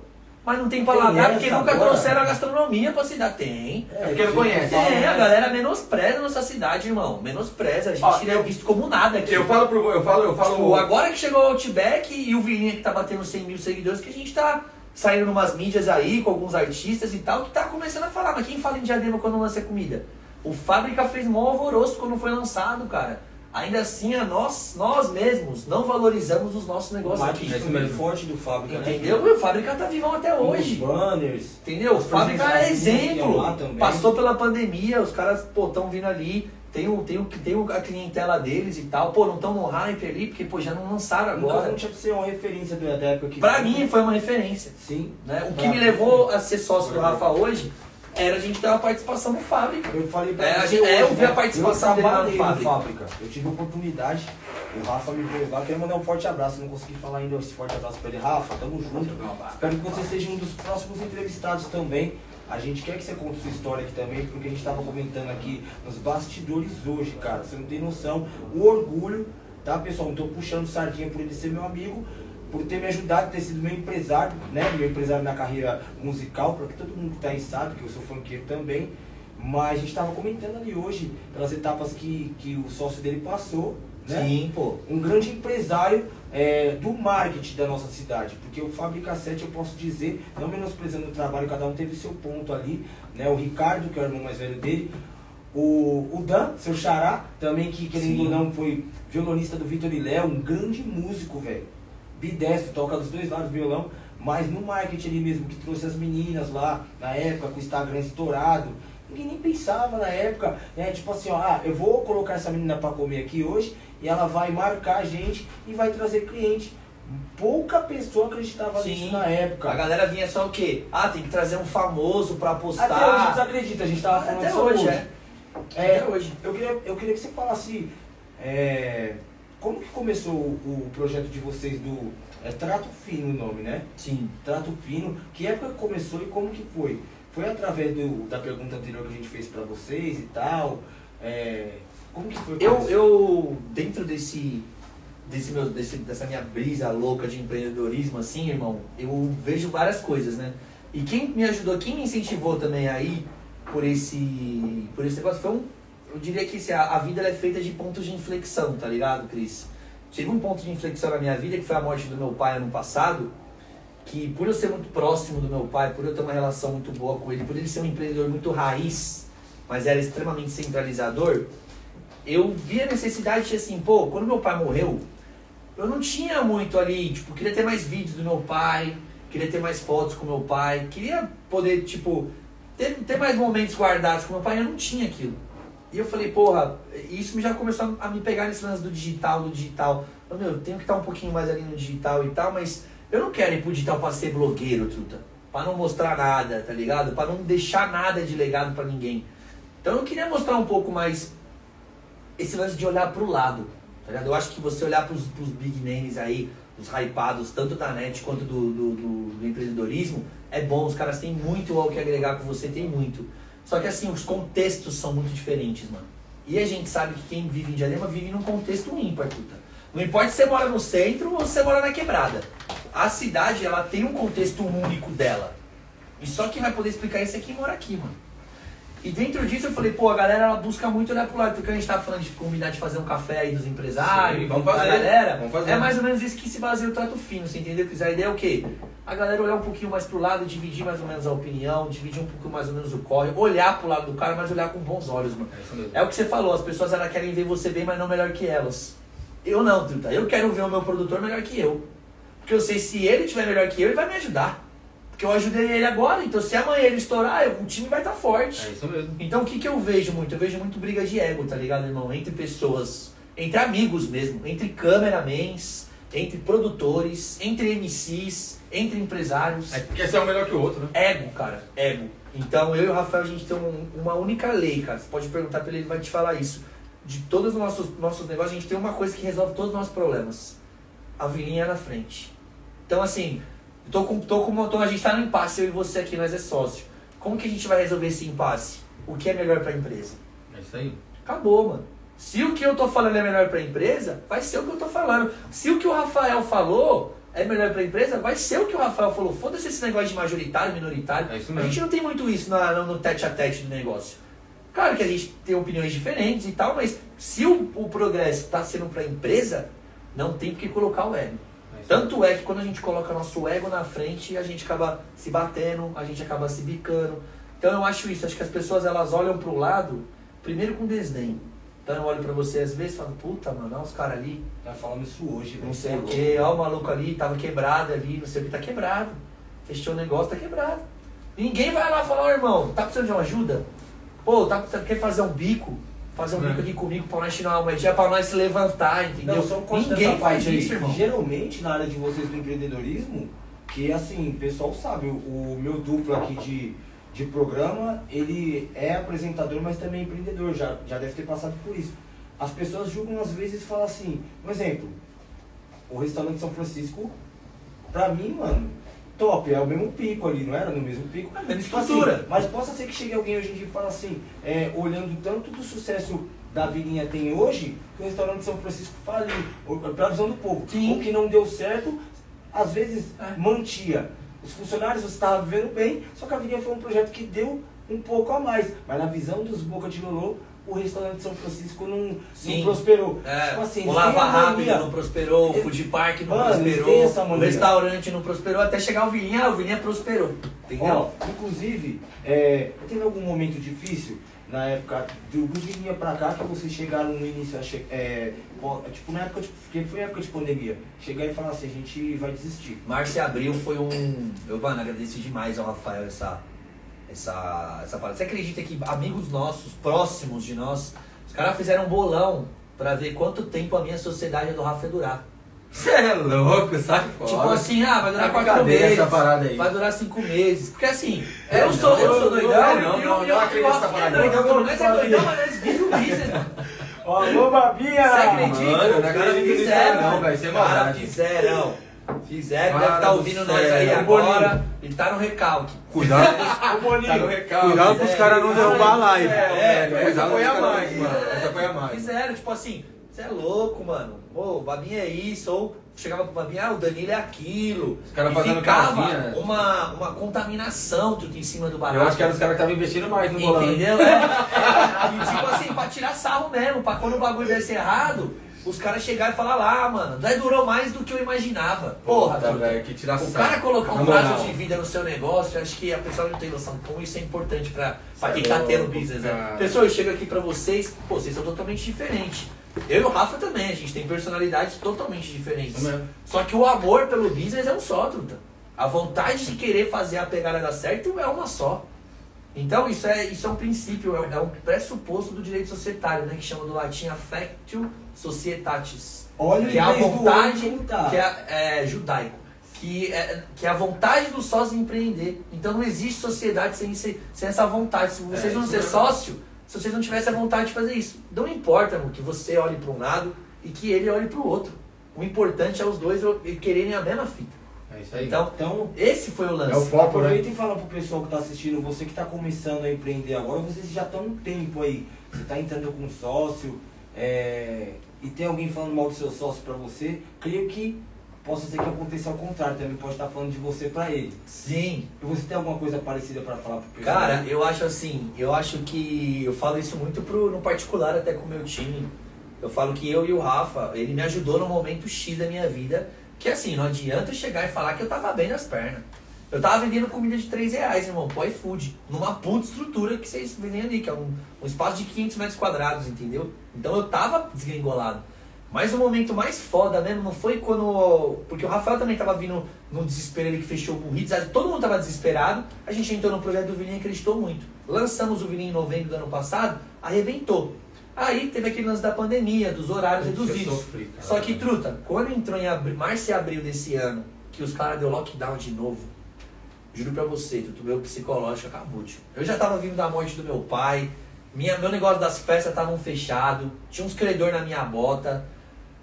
C: mas não tem paladar
B: Tem
C: porque nunca
B: agora?
C: trouxeram a gastronomia pra cidade. Tem.
B: É,
A: porque não conhece.
C: Tem, a galera menospreza a nossa cidade, irmão. Menospreza. A gente
A: Ó,
C: é visto como nada aqui.
A: Eu falo pro. Eu falo, eu falo.
C: Tipo, agora que chegou o Outback e o Vilinha que tá batendo 100 mil seguidores, que a gente tá saindo umas mídias aí com alguns artistas e tal, que tá começando a falar, mas quem fala em diadema quando lança comida? O Fábrica fez mó alvoroço quando foi lançado, cara. Ainda assim, a nós, nós mesmos não valorizamos os nossos
B: O
C: negócios
B: marketing
C: aqui.
B: foi muito forte do Fábrica, né?
C: Entendeu? E o Fábrica tá vivão até
B: Os
C: hoje.
B: banners.
C: Entendeu?
B: As
C: Fábrica é exemplo. Passou pela pandemia, os caras, pô, tão vindo ali. Tem, o, tem, o, tem a clientela deles e tal. Pô, não estão no hype ali, porque, pô, já não lançaram
B: Então
C: agora.
B: não tinha que ser uma referência da época que.
C: Pra mim foi uma referência.
B: Sim.
C: Né? O que me levou a ser sócio do Rafa hoje era a gente ter uma participação no Fábrica.
B: Eu falei pra
C: É,
B: você
C: gente- é, eu vi a
B: né?
C: participação dele no Fábrica.
B: Fábrica. Eu tive a oportunidade, o Rafa me veio lá, quero mandar um forte abraço, não consegui falar ainda esse forte abraço pra ele. Rafa, tamo junto. Espero que você seja um dos próximos entrevistados também. A gente quer que você conte sua história aqui também, porque a gente tava comentando aqui nos bastidores hoje, cara. Você não tem noção. O orgulho, tá, pessoal? Não tô puxando sardinha por ele ser meu amigo, por ter me ajudado, ter sido meu empresário, né? Meu empresário na carreira musical, porque todo mundo que tá aí sabe que eu sou funkeiro também. Mas a gente tava comentando ali hoje, pelas etapas que, que o sócio dele passou, né?
C: Sim, pô.
B: um grande empresário é, do marketing da nossa cidade. Porque o Fábrica 7, eu posso dizer, não menosprezando o trabalho, cada um teve seu ponto ali. Né? O Ricardo, que é o irmão mais velho dele. O, o Dan, seu xará, também que, querendo ou não, foi violonista do Vitor e Léo, um grande músico, velho. Bidestro, toca dos dois lados do violão. Mas no marketing ali mesmo, que trouxe as meninas lá, na época, com o Instagram estourado. Ninguém nem pensava na época, né? Tipo assim, ó, ah, eu vou colocar essa menina pra comer aqui hoje e ela vai marcar a gente e vai trazer cliente. Pouca pessoa acreditava
C: Sim.
B: nisso na época.
C: A galera vinha só o quê? Ah, tem que trazer um famoso pra postar.
B: Até hoje desacredita, a gente tava falando
C: Até
B: isso
C: hoje, é.
B: É,
C: Até hoje.
B: Eu queria, eu queria que você falasse é, como que começou o, o projeto de vocês do é, Trato Fino o nome, né?
C: Sim.
B: Trato Fino, que época que começou e como que foi? Foi através do, da pergunta anterior que a gente fez pra vocês e tal? É, como que foi?
C: Eu, eu dentro desse, desse meu, desse, dessa minha brisa louca de empreendedorismo, assim, irmão, eu vejo várias coisas, né? E quem me ajudou, quem me incentivou também aí por esse, por esse negócio foi um, eu diria que assim, a, a vida é feita de pontos de inflexão, tá ligado, Cris? Tive um ponto de inflexão na minha vida que foi a morte do meu pai ano passado, que por eu ser muito próximo do meu pai, por eu ter uma relação muito boa com ele, por ele ser um empreendedor muito raiz, mas era extremamente centralizador, eu vi a necessidade de assim, pô, quando meu pai morreu, eu não tinha muito ali, tipo, queria ter mais vídeos do meu pai, queria ter mais fotos com meu pai, queria poder, tipo, ter, ter mais momentos guardados com meu pai, eu não tinha aquilo. E eu falei, porra, isso já começou a me pegar nesse lance do digital, do digital. Eu, meu, eu tenho que estar um pouquinho mais ali no digital e tal, mas eu não quero ir pro digital pra ser blogueiro, truta. Pra não mostrar nada, tá ligado? Pra não deixar nada de legado pra ninguém. Então eu queria mostrar um pouco mais esse lance de olhar pro lado, tá ligado? Eu acho que você olhar pros, pros big names aí, os hypados, tanto da net quanto do, do, do- do empreendedorismo, é bom, os caras têm muito ao que agregar com você, tem muito. Só que assim, os contextos são muito diferentes, mano. E a gente sabe que quem vive em Diadema vive num contexto ímpar, puta. Não importa se você mora no centro ou se você mora na quebrada. A cidade, ela tem um contexto único dela. E só quem vai poder explicar isso é quem mora aqui, mano. E dentro disso eu falei, pô, a galera ela busca muito olhar pro lado, porque a gente tava falando de combinar de fazer um café aí dos empresários,
A: Sim, vamos
C: da
A: fazer,
C: galera.
A: vamos fazer.
C: É mais ou menos isso que se baseia o trato fino, você entendeu? A ideia é o quê? A galera olhar um pouquinho mais pro lado, dividir mais ou menos a opinião, dividir um pouco mais ou menos o corre, olhar pro lado do cara, mas olhar com bons olhos, mano.
A: É.
C: É o que você falou, as pessoas elas querem ver você bem, mas não melhor que elas. Eu não, Truta. Eu quero ver o meu produtor melhor que eu. Porque eu sei se ele tiver melhor que eu, ele vai me ajudar. Porque eu ajudei ele agora, então se amanhã ele estourar, o time vai estar forte.
A: É isso mesmo.
C: Então o que, que eu vejo muito? Eu vejo muito briga de ego, tá ligado, irmão? Entre pessoas, entre amigos mesmo, entre cameramans, entre produtores, entre MCs, entre empresários.
A: É porque esse é um melhor que o outro, né?
C: Ego, cara, ego. Então eu e o Rafael, a gente tem um- uma única lei, cara. Você pode perguntar pra ele, ele vai te falar isso. De todos os nossos, nossos negócios, a gente tem uma coisa que resolve todos os nossos problemas. A vilinha na frente. Então assim, tô com, tô com, tô, a gente tá no impasse, eu e você aqui, nós é sócio. Como que a gente vai resolver esse impasse? O que é melhor pra empresa?
A: É isso aí.
C: Acabou, mano. Se o que eu tô falando é melhor pra empresa, vai ser o que eu tô falando. Se o que o Rafael falou é melhor pra empresa, vai ser o que o Rafael falou. Foda-se esse negócio de majoritário, minoritário.
A: É
C: a gente não tem muito isso na- no, tete a tete do negócio. Claro que a gente tem opiniões diferentes e tal, mas se o, o progresso tá sendo pra empresa, não tem por que colocar o ego. Tanto é que quando a gente coloca nosso ego na frente, a gente acaba se batendo, a gente acaba se bicando. Então eu acho isso, acho que as pessoas elas olham pro lado, primeiro com desdém. Então eu olho pra você às vezes e falo, puta, mano, olha os caras ali,
B: Tá falando isso hoje,
C: não
B: velho.
C: sei o que, ó o maluco ali, tava quebrado ali, não sei o que, tá quebrado. Fechou o negócio, tá quebrado. Ninguém vai lá falar, ô irmão, tá precisando de uma ajuda? Pô, tá precisando, quer fazer um bico? Fazer um
A: É.
C: bico aqui comigo pra nós tirar uma moedinha, pra nós se levantar, entendeu?
B: Não, um
C: Ninguém faz
B: aí.
C: isso, irmão.
B: Geralmente, na área de vocês do empreendedorismo, que assim, o pessoal sabe, o, o meu duplo aqui de, de programa, ele é apresentador, mas também é empreendedor, já, já deve ter passado por isso. As pessoas julgam às vezes e falam assim, um exemplo, o restaurante São Francisco, pra mim, mano, top, é o mesmo pico ali, não era no mesmo pico?
C: É a mesma
B: Tipo assim,
C: estrutura.
B: mas possa ser que chegue alguém hoje em dia e fale assim, é, olhando tanto do sucesso da vilinha tem hoje, que o restaurante São Francisco faliu, pela visão do povo.
C: Sim.
B: O que não deu certo, às vezes
C: É.
B: mantia. Os funcionários, você estava vivendo bem, só que a vilinha foi um projeto que deu um pouco a mais. Mas na visão dos Boca de Lolô, o restaurante São Francisco não, não prosperou.
C: É,
B: Tipo assim,
C: o Lava Rápido não prosperou, o Food Park não
B: Mano,
C: prosperou, o restaurante não prosperou, até chegar o Vilinha, ah, o Vilinha prosperou. Entendeu?
B: Ó, inclusive, é, teve algum momento difícil na época do vinha pra cá que vocês chegaram no início, é, tipo na época, de, porque foi época de pandemia, chegar e falar assim, a gente vai desistir.
C: Março e abril foi um. Eu, mano, agradeci demais ao Rafael essa, essa, essa parada. Você acredita que amigos nossos, próximos de nós, os caras fizeram um bolão pra ver quanto tempo a minha sociedade do Rafa durar.
A: Você é louco, sai fora.
C: Tipo assim, ah, vai durar
A: É
C: quatro meses.
A: essa parada aí.
C: Vai durar cinco meses. Porque assim,
A: É,
C: eu sou,
A: não,
C: eu sou
A: eu-
C: doidão.
A: eu- não, não,
C: e
A: não
C: o-
A: acredito nessa parada.
C: doidão,
B: Não,
C: pelo menos é
B: não,
C: doidão,
B: não.
C: mas eles vivem o business, mano.
B: Alô, Babinha!
C: Você acredita?
A: Mano, não acredito nisso não, velho, é
C: Os caras
A: maldade.
C: fizeram. Fizeram, deve estar
A: do
C: ouvindo nós aí agora.
A: Boninho.
C: Ele tá no recalque.
D: Cuidado,
B: Ô, Boninho!
A: Tá no recalque.
D: cuidado pros caras não derrubar a live.
A: É,
C: É,
A: essa foi a mais,
D: os
A: mano.
C: É,
A: Essa foi a mais.
C: Fizeram, tipo assim, você é louco, mano. Ô, o Babinha é isso. Ou chegava pro Babinha, ah, o Danilo é aquilo.
A: Os caras fazendo
C: ficava
A: casinha.
C: uma, uma contaminação tudo em cima do barato.
A: Eu acho que eram os caras que estavam investindo mais no bolão.
C: Entendeu? É, é. E tipo assim, pra tirar sarro mesmo, pra quando o bagulho desse errado, os caras chegarem e falar lá, mano, daí durou mais do que eu imaginava. Porra,
A: Puta, velho, que tira
C: O cara colocar um prazo de vida no seu negócio, acho que a pessoa não tem noção como isso é importante pra, pra
A: Cê
C: quem
A: é
C: tá tendo business, né? Pessoal, eu chego aqui pra vocês, pô, vocês são totalmente diferentes. Eu e o Rafa também, a gente tem personalidades totalmente diferentes.
A: Mesmo.
C: Só que o amor pelo business é um só, truta. A vontade de querer fazer a pegada dar certo é uma só. Então isso é, isso é um princípio, é, é um pressuposto do direito societário, né? Que chama do latim affectio societatis.
B: Olha
C: que é a vontade,
B: tá.
C: que é, é judaico. Que é, que é a vontade do sócio em empreender. Então não existe sociedade sem, sem essa vontade. Se vocês
A: É,
C: não
A: isso
C: ser
A: mesmo.
C: sócio, se vocês não tivessem a vontade de fazer isso. Não importa, mano, que você olhe para um lado e que ele olhe para o outro. O importante é os dois quererem a mesma fita.
A: É isso aí.
C: Então,
B: Então,
C: esse foi o lance.
A: É o foco, né?
B: Aproveita e fala pro pessoal que tá assistindo, você que tá começando a empreender agora, vocês já estão um tempo aí. Você tá entrando com um sócio, é, e tem alguém falando mal do seu sócio pra você, creio que possa ser que aconteça ao contrário, também pode estar falando de você pra ele.
C: Sim.
B: E você tem alguma coisa parecida pra falar pro pessoal?
C: Cara, eu acho assim, eu acho que eu falo isso muito pro, no particular até com o meu time. Eu falo que eu e o Rafa, ele me ajudou no momento X da minha vida, que assim, não adianta chegar e falar que eu tava bem nas pernas. Eu tava vendendo comida de 3 reais, irmão, pro iFood, numa puta estrutura que vocês vendem ali, que é um, um espaço de 500 metros quadrados, entendeu? Então eu tava desgringolado. Mas o momento mais foda mesmo não foi quando. Porque o Rafael também tava vindo num desespero ele que fechou o aí todo mundo tava desesperado. A gente entrou no projeto do Vilinho e acreditou muito. Lançamos o Vilinho em novembro do ano passado, arrebentou. Aí teve aquele lance da pandemia, dos horários reduzidos.
A: sofri.
C: Só que, truta, quando entrou em abril, março e abril desse ano, que os caras deu lockdown de novo, juro pra você, truta, o meu psicológico acabou, tio. Eu já tava vindo da morte do meu pai, minha, meu negócio das festas estavam fechado, tinha uns credor na minha bota.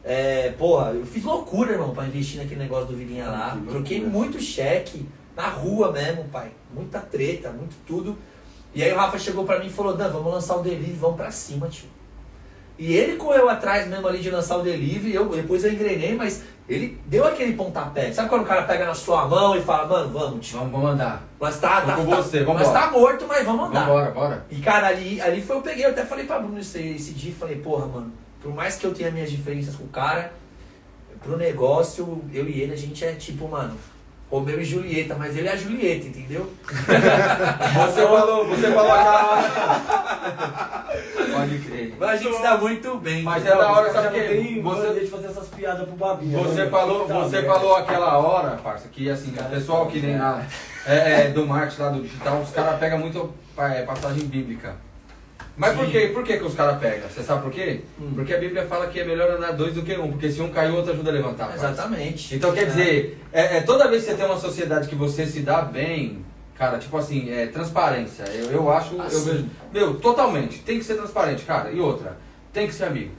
C: É, porra, eu fiz loucura, irmão, pra investir naquele negócio do Vilinha lá.
A: Que loucura.
C: Troquei muito cheque, na rua mesmo, pai. Muita treta, muito tudo. E aí o Rafa chegou pra mim e falou, Dan, vamos lançar o delivery, vamos pra cima, tio. E ele correu atrás mesmo ali de lançar o delivery, eu, depois eu engrenei, mas ele deu aquele pontapé. Sabe quando o cara pega na sua mão e fala, mano, vamos, tio.
A: Vamos, vamos andar.
C: Nós tá, tá,
A: Vamos com
C: tá-
A: você,
C: nós
A: vambora.
C: tá morto, mas vamos andar.
A: Vambora, bora.
C: E cara, ali, ali foi eu peguei, eu até falei pra Bruno esse, esse dia, falei, porra, mano, por mais que eu tenha minhas diferenças com o cara, pro negócio, eu e ele, a gente é tipo, mano, Romeu e Julieta, mas ele é a Julieta, entendeu?
A: Você falou, você falou aquela hora. Pode crer.
C: Mas a gente dá muito bem.
A: Mas é da hora,
B: Já
A: sabe
B: tem
A: Você-
B: de fazer essas piadas pro Babinha.
A: Você
B: né?
A: falou,
B: Tá
A: você falou aquela hora, parça, que assim, o pessoal que nem lá é, é, do marketing lá do digital, os caras pegam muito é, passagem bíblica. Mas por quê? Por que, que os caras pegam? Você sabe por quê?
C: Hum.
A: Porque a Bíblia fala que é melhor andar dois do que um, porque se um caiu, o outro ajuda a levantar.
C: Exatamente.
A: Então quer dizer, é, é, toda vez que você tem uma sociedade que você se dá bem, cara, tipo assim, é transparência. Eu, eu acho, eu
C: Assim.
A: vejo. Meu, totalmente. Tem que ser transparente, cara. E outra, tem que ser amigo.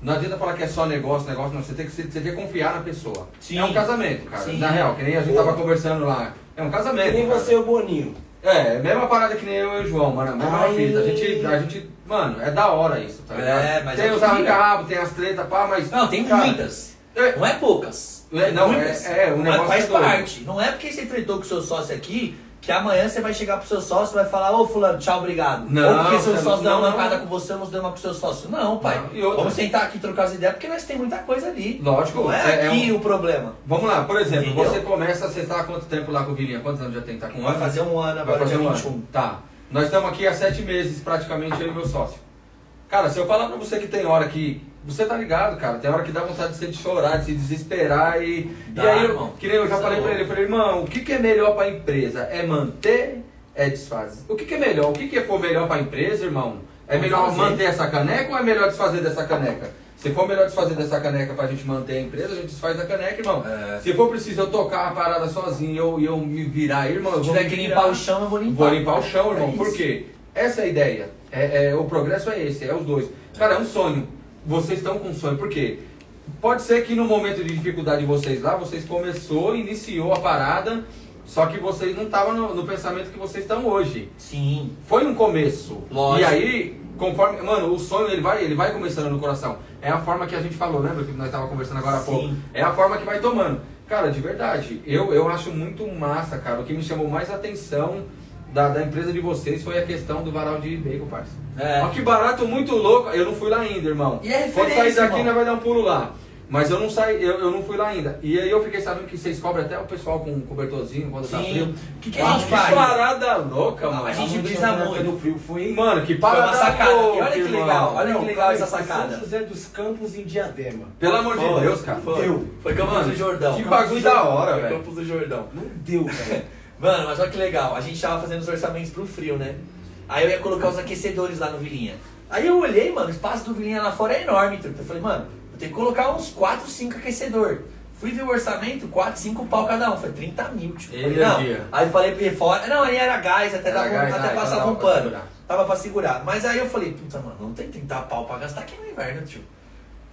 A: Não adianta falar que é só negócio, negócio, não. Você tem que, você tem que confiar na pessoa.
C: Sim.
A: É um casamento, cara.
C: Sim.
A: Na real, que nem a gente tava conversando lá. É um casamento.
B: Que nem você e o Boninho.
A: É, mesma parada que nem eu e o João, mano. Mesma
B: Ai.
A: fita. A gente, a gente, mano, é da hora isso, tá
C: É,
A: ligado?
C: mas
A: tem
C: é
A: os arranca-rabo, tem as tretas, pá, mas.
C: Não, tem
A: cara,
C: muitas.
A: é,
C: Não é poucas.
A: É, não,
C: muitas.
A: é- é, o
C: Mas
A: negócio
C: faz
A: é doido.
C: parte. Não é porque você tretou com o seu sócio aqui que amanhã você vai chegar pro seu sócio e vai falar, ô fulano, tchau, obrigado.
A: Não,
C: Ou porque seu
A: você-
C: sócio deu uma
A: não,
C: mancada
A: não.
C: com você, você deu uma com o seu sócio. Não, pai.
A: Não, outra?
C: Vamos sentar aqui e trocar as ideias, porque nós temos muita coisa ali.
A: Lógico,
C: Não é,
A: é- é
C: aqui
A: um-
C: o problema.
A: Vamos lá, por exemplo,
C: Entendeu?
A: você começa, você está há quanto tempo lá com o Vilinha? Quantos anos já tem? Tá com um
C: Vai
A: ano?
C: fazer um ano
A: Vai
C: agora,
A: fazer
C: dia
A: um
C: 21.
A: ano. Tá. Nós estamos aqui há sete meses, praticamente, eu e meu sócio. Cara, se eu falar pra você que tem hora que. Você tá ligado, cara? Tem hora que dá vontade de você de chorar, de se desesperar e.
C: Dá,
A: e aí,
C: irmão.
A: que nem eu já
C: Isso
A: falei
C: é
A: pra ele, eu falei, irmão, o que, que é melhor pra empresa? É manter, é desfazer. O que, que é melhor? O que, que for melhor pra empresa, irmão? É
C: Vamos
A: melhor
C: fazer.
A: manter essa caneca ou é melhor desfazer dessa caneca? Se for melhor desfazer dessa caneca pra gente manter a empresa, a gente desfaz da caneca, irmão.
C: É.
A: Se for preciso eu tocar a parada sozinho e eu, eu me virar, irmão, eu
C: Se tiver que limpar o chão, eu vou limpar.
A: Vou limpar o chão, irmão.
C: É
A: Por quê? Essa é a ideia. É, é, o progresso é esse, é os dois. Cara, é um sonho. Vocês estão com sonho. Por quê? Pode ser que no momento de dificuldade de vocês lá, vocês começou, iniciou a parada, só que vocês não estavam no, no pensamento que vocês estão hoje.
C: Sim.
A: Foi um começo.
C: Lógico.
A: E aí, conforme. Mano, o sonho ele vai, ele vai começando no coração. É a forma que a gente falou, lembra que nós estávamos conversando agora há pouco? É a forma que vai tomando. Cara, de verdade, eu, eu acho muito massa, cara. O que me chamou mais atenção da, da empresa de vocês foi a questão do varal de bacon, parça.
C: É.
A: Ó, que barato muito louco. Eu não fui lá ainda, irmão.
C: E é
A: Quando sair daqui, nós vai dar um pulo lá. Mas eu não saí, eu, eu não fui lá ainda. E aí eu fiquei sabendo que vocês cobram até o pessoal com cobertorzinho quando tá frio.
C: O que, que a gente
A: que
C: faz?
A: parada louca, mano.
C: a gente brisa muito.
B: No frio foi...
A: Mano, que
C: Foi
A: parada
C: uma sacada.
A: louca,
C: E olha que legal, olha
B: Não,
C: que legal essa
B: São
C: sacada.
B: José dos Campos em Diadema.
A: Pelo amor de
C: Foi,
A: Deus, cara.
C: Foi,
B: Deu.
C: foi Campos
A: Mano,
C: do Jordão.
A: que bagulho da hora, velho.
C: Campos do Jordão.
B: Não deu, velho.
C: Mano, mas olha que legal. A gente tava fazendo os orçamentos pro frio, né? Aí eu ia colocar os aquecedores lá no Vilinha. Aí eu olhei, mano, o espaço do Vilinha lá fora é enorme, truta. Eu falei, mano, eu tenho que colocar uns 4, 5 aquecedor. Fui ver o orçamento, 4, 5 pau cada um. Foi 30 mil, tipo. Falei, não.
A: Energia.
C: Aí falei pra ele fora. Não, aí era gás, até,
A: Era
C: dava,
A: gás,
C: até
A: ah,
C: passava
A: dava
C: um
A: pra
C: pano.
A: segurar.
C: Tava pra segurar. Mas aí eu falei, puta, mano, não tem 30 pau pra gastar aqui no inverno, tio.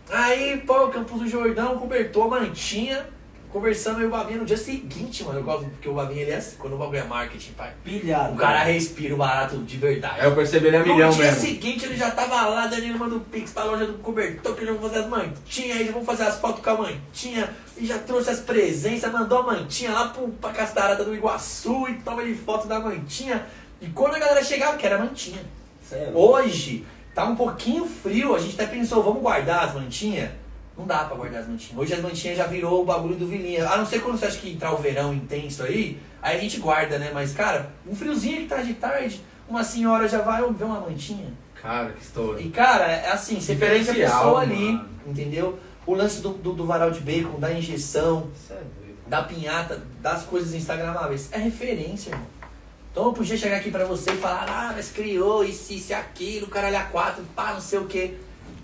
C: Aí, pô, Campos do Jordão, cobertor, mantinha. Conversando eu e o Babinha no dia seguinte, mano. Eu gosto, porque o Babinha ele é assim, quando o bagulho é marketing, pai.
B: Pilhado.
C: O cara respira o barato de verdade.
A: Aí eu percebi ele é
C: No
A: milhão
C: dia
A: mesmo.
C: seguinte ele já tava lá, Danilo manda um pix pra loja do cobertor, que eles vão fazer as mantinhas, aí eles vão fazer as fotos com a mantinha, e já trouxe as presenças, mandou a mantinha lá pro, pra Castarata do Iguaçu, e toma de foto da mantinha. E quando a galera chegava, que era mantinha.
B: Sério.
C: Hoje, tá um pouquinho frio, a gente até pensou, vamos guardar as mantinhas? Não dá pra guardar as mantinhas. Hoje as mantinhas já virou o bagulho do vilinha. A não ser quando você acha que entrar o verão intenso aí, aí a gente guarda, né? Mas, cara, um friozinho que tá de tarde, uma senhora já vai ver uma mantinha.
A: Cara, que estouro.
C: E, cara, é assim, você perde a pessoa ali,
A: mano.
C: entendeu? O lance do, do, do varal de bacon, da injeção,
B: é
C: da pinhata, das coisas instagramáveis. É referência, irmão. Então eu podia chegar aqui pra você e falar, ah, mas criou isso, isso e aquilo, caralho, a quatro, pá, não sei o quê.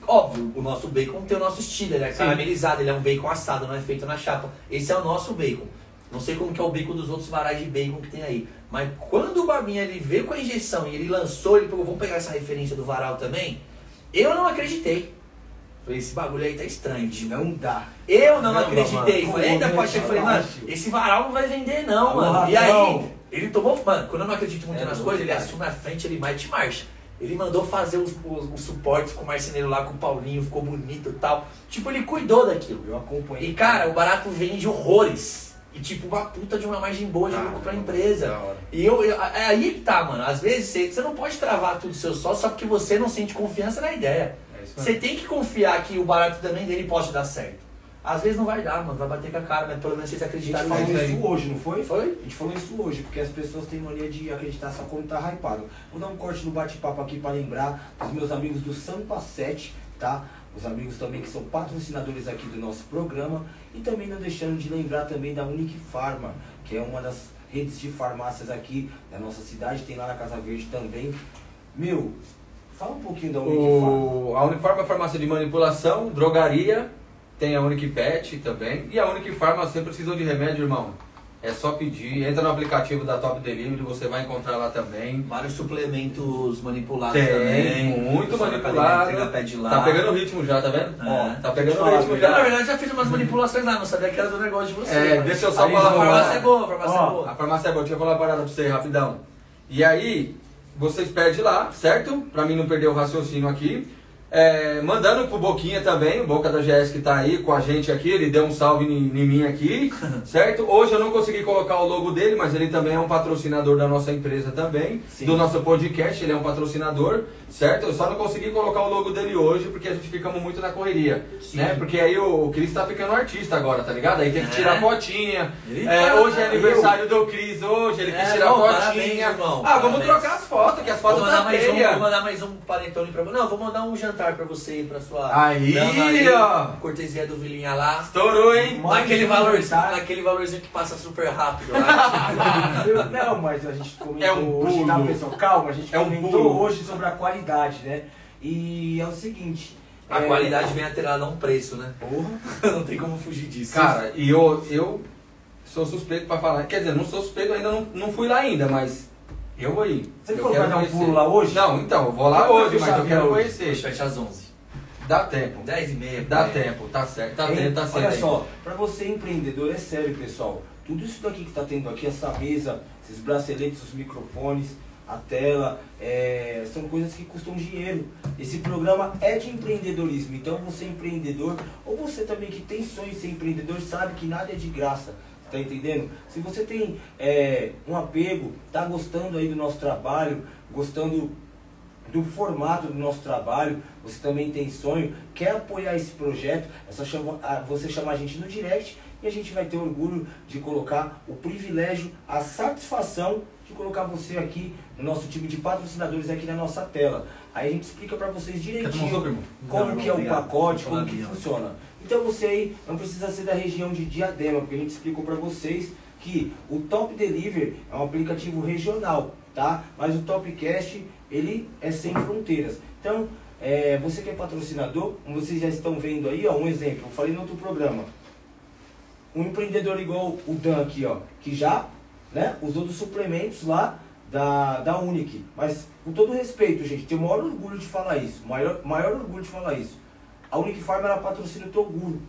C: Óbvio, o nosso bacon tem o nosso estilo, ele é
A: Sim.
C: caramelizado, ele é um bacon assado, não é feito na chapa. Esse é o nosso bacon. Não sei como que é o bacon dos outros varais de bacon que tem aí. Mas quando o Babinha ele veio com a injeção e ele lançou, ele falou, vamos pegar essa referência do varal também, eu não acreditei. Falei, esse bagulho aí tá estranho, tio.
B: Não dá.
C: Eu não
B: Caramba,
C: acreditei.
B: mano.
C: Falei, ainda
B: Como
C: pode. Falei, mano, esse varal não vai vender, não, mano. E
B: Rafael.
C: aí, ele tomou. Mano, quando eu não acredito muito
B: É,
C: nas
B: não
C: coisas, ele
B: vai.
C: assume a frente, ele mete marcha. Ele mandou fazer os, os, os suportes com o marceneiro lá, com o Paulinho, ficou bonito e tal. Tipo, ele cuidou daquilo.
B: Eu acompanhei.
C: E, cara, o barato vende horrores. E, tipo, uma puta de uma margem boa de
A: Ah,
C: lucro pra empresa. E eu, eu- é aí que tá, mano. Às vezes você, você não pode travar tudo seu sócio só porque você não sente confiança na ideia.
A: É
C: Você tem que confiar que o barato também dele pode dar certo. Às vezes não vai dar, mano, vai bater com a cara, mas pelo menos vocês
B: A gente
C: acreditaram
B: falou isso hoje, não foi?
C: Foi?
B: A gente falou isso hoje, porque as pessoas têm mania de acreditar só quando tá hypado. Vou dar um corte no bate-papo aqui para lembrar dos meus amigos do Sampa 7, tá? Os amigos também que são patrocinadores aqui do nosso programa. E também não deixando de lembrar também da Unique Pharma, que é uma das redes de farmácias aqui da nossa cidade, tem lá na Casa Verde também. Meu, fala um pouquinho da Unique Pharma.
A: O, a Unifarma é farmácia de manipulação, drogaria, tem a Uniquipet também. E a Unifarma, você precisou de remédio, irmão? É só pedir, entra no aplicativo da Top Delivery, você vai encontrar lá também.
C: Vários suplementos manipulados
A: Tem,
C: também.
A: muito manipulado.
C: academia entrega pede lá.
A: Tá pegando o ritmo já, tá vendo?
C: É.
A: Ó, tá pegando o ritmo
C: Eu, na
A: já.
C: verdade, já fiz umas manipulações lá, não sabia que era do negócio de você.
A: É,
C: mas-
A: deixa eu só
C: Aí,
A: falar
C: A farmácia é boa, a farmácia
B: Ó,
C: é boa.
A: A farmácia é boa, deixa eu falar uma parada pra você rapidão. E aí, vocês pedem lá, certo? Pra mim não perder o raciocínio aqui. É, mandando pro Boquinha também, o Boca da GS que tá aí com a gente aqui, ele deu um salve em, em mim aqui, certo? Hoje eu não consegui colocar o logo dele, mas ele também é um patrocinador da nossa empresa também,
B: Sim.
A: do nosso podcast, ele é um patrocinador, certo? Eu só não consegui colocar o logo dele hoje porque a gente ficamos muito na correria,
C: Sim.
A: né? Porque aí o, o Cris tá ficando artista agora, tá ligado? Aí tem que tirar
C: É.
A: fotinha. É, hoje é aniversário do Cris, hoje ele quis
C: É,
A: tirar
C: bom, parabéns,
A: fotinha.
C: irmão,
A: ah, vamos
C: parabéns.
A: trocar as fotos, que as
C: Vou
A: fotos
C: mandar,
A: tá
C: mais um, vou mandar mais um panetone pra você. Não, vou mandar um jantar pra você e pra sua
A: Aí,
C: dama
A: ó.
C: Cortesia do Vilinha lá.
A: Estourou, hein?
B: Mais
C: Naquele valorzinho,
B: jantar.
C: naquele valorzinho que passa super rápido. lá.
B: Eu- Não, mas a gente comentou
A: É um
B: hoje, tá, pessoal? Calma, a gente
A: É um
B: comentou
A: pulo.
B: hoje sobre a qualidade, né? E é o seguinte.
C: A
B: é-
C: qualidade vem atrelada a um preço, né?
B: Porra.
C: Não tem como fugir disso.
A: Cara, e eu, eu sou suspeito pra falar. Quer dizer, não sou suspeito, ainda não, não fui lá ainda, mas eu vou ir.
B: Você
A: eu
B: falou que vai dar um pulo lá hoje?
A: Não, então, eu vou lá
B: vai
A: hoje, mas eu quero conhecer.
C: fecha às 11.
A: Dá tempo.
C: 10 e meia.
A: Dá
C: aí.
A: tempo, tá certo. Tá tempo, tá certo.
B: Olha
A: aí.
B: só, pra você empreendedor é sério, pessoal. Tudo isso daqui que tá tendo aqui, essa mesa, esses braceletes, os microfones, a tela, é, são coisas que custam dinheiro. Esse programa é de empreendedorismo. Então você é empreendedor, ou você também que tem sonho de ser empreendedor, sabe que nada é de graça. Tá entendendo? Se você tem é, um apego, tá gostando aí do nosso trabalho, gostando do formato do nosso trabalho, você também tem sonho, quer apoiar esse projeto, é só chama, você chamar a gente no direct e a gente vai ter orgulho de colocar o privilégio, a satisfação de colocar você aqui no nosso time de patrocinadores aqui na nossa tela. Aí a gente explica pra vocês direitinho como
C: Não,
B: que é o pacote, como que funciona. Então você aí não precisa ser da região de Diadema, porque a gente explicou pra vocês que o Top Deliver é um aplicativo regional, tá? Mas o Topcast, ele é sem fronteiras. Então, é, você que é patrocinador, como vocês já estão vendo aí, ó, um exemplo, eu falei no outro programa. Um empreendedor igual o Dan aqui, ó, que já né, dos suplementos lá da, da Unic. Mas, com todo respeito, gente, tenho o maior orgulho de falar isso. Maior, maior orgulho de falar isso. A Unic Farm, ela patrocina o Toguro.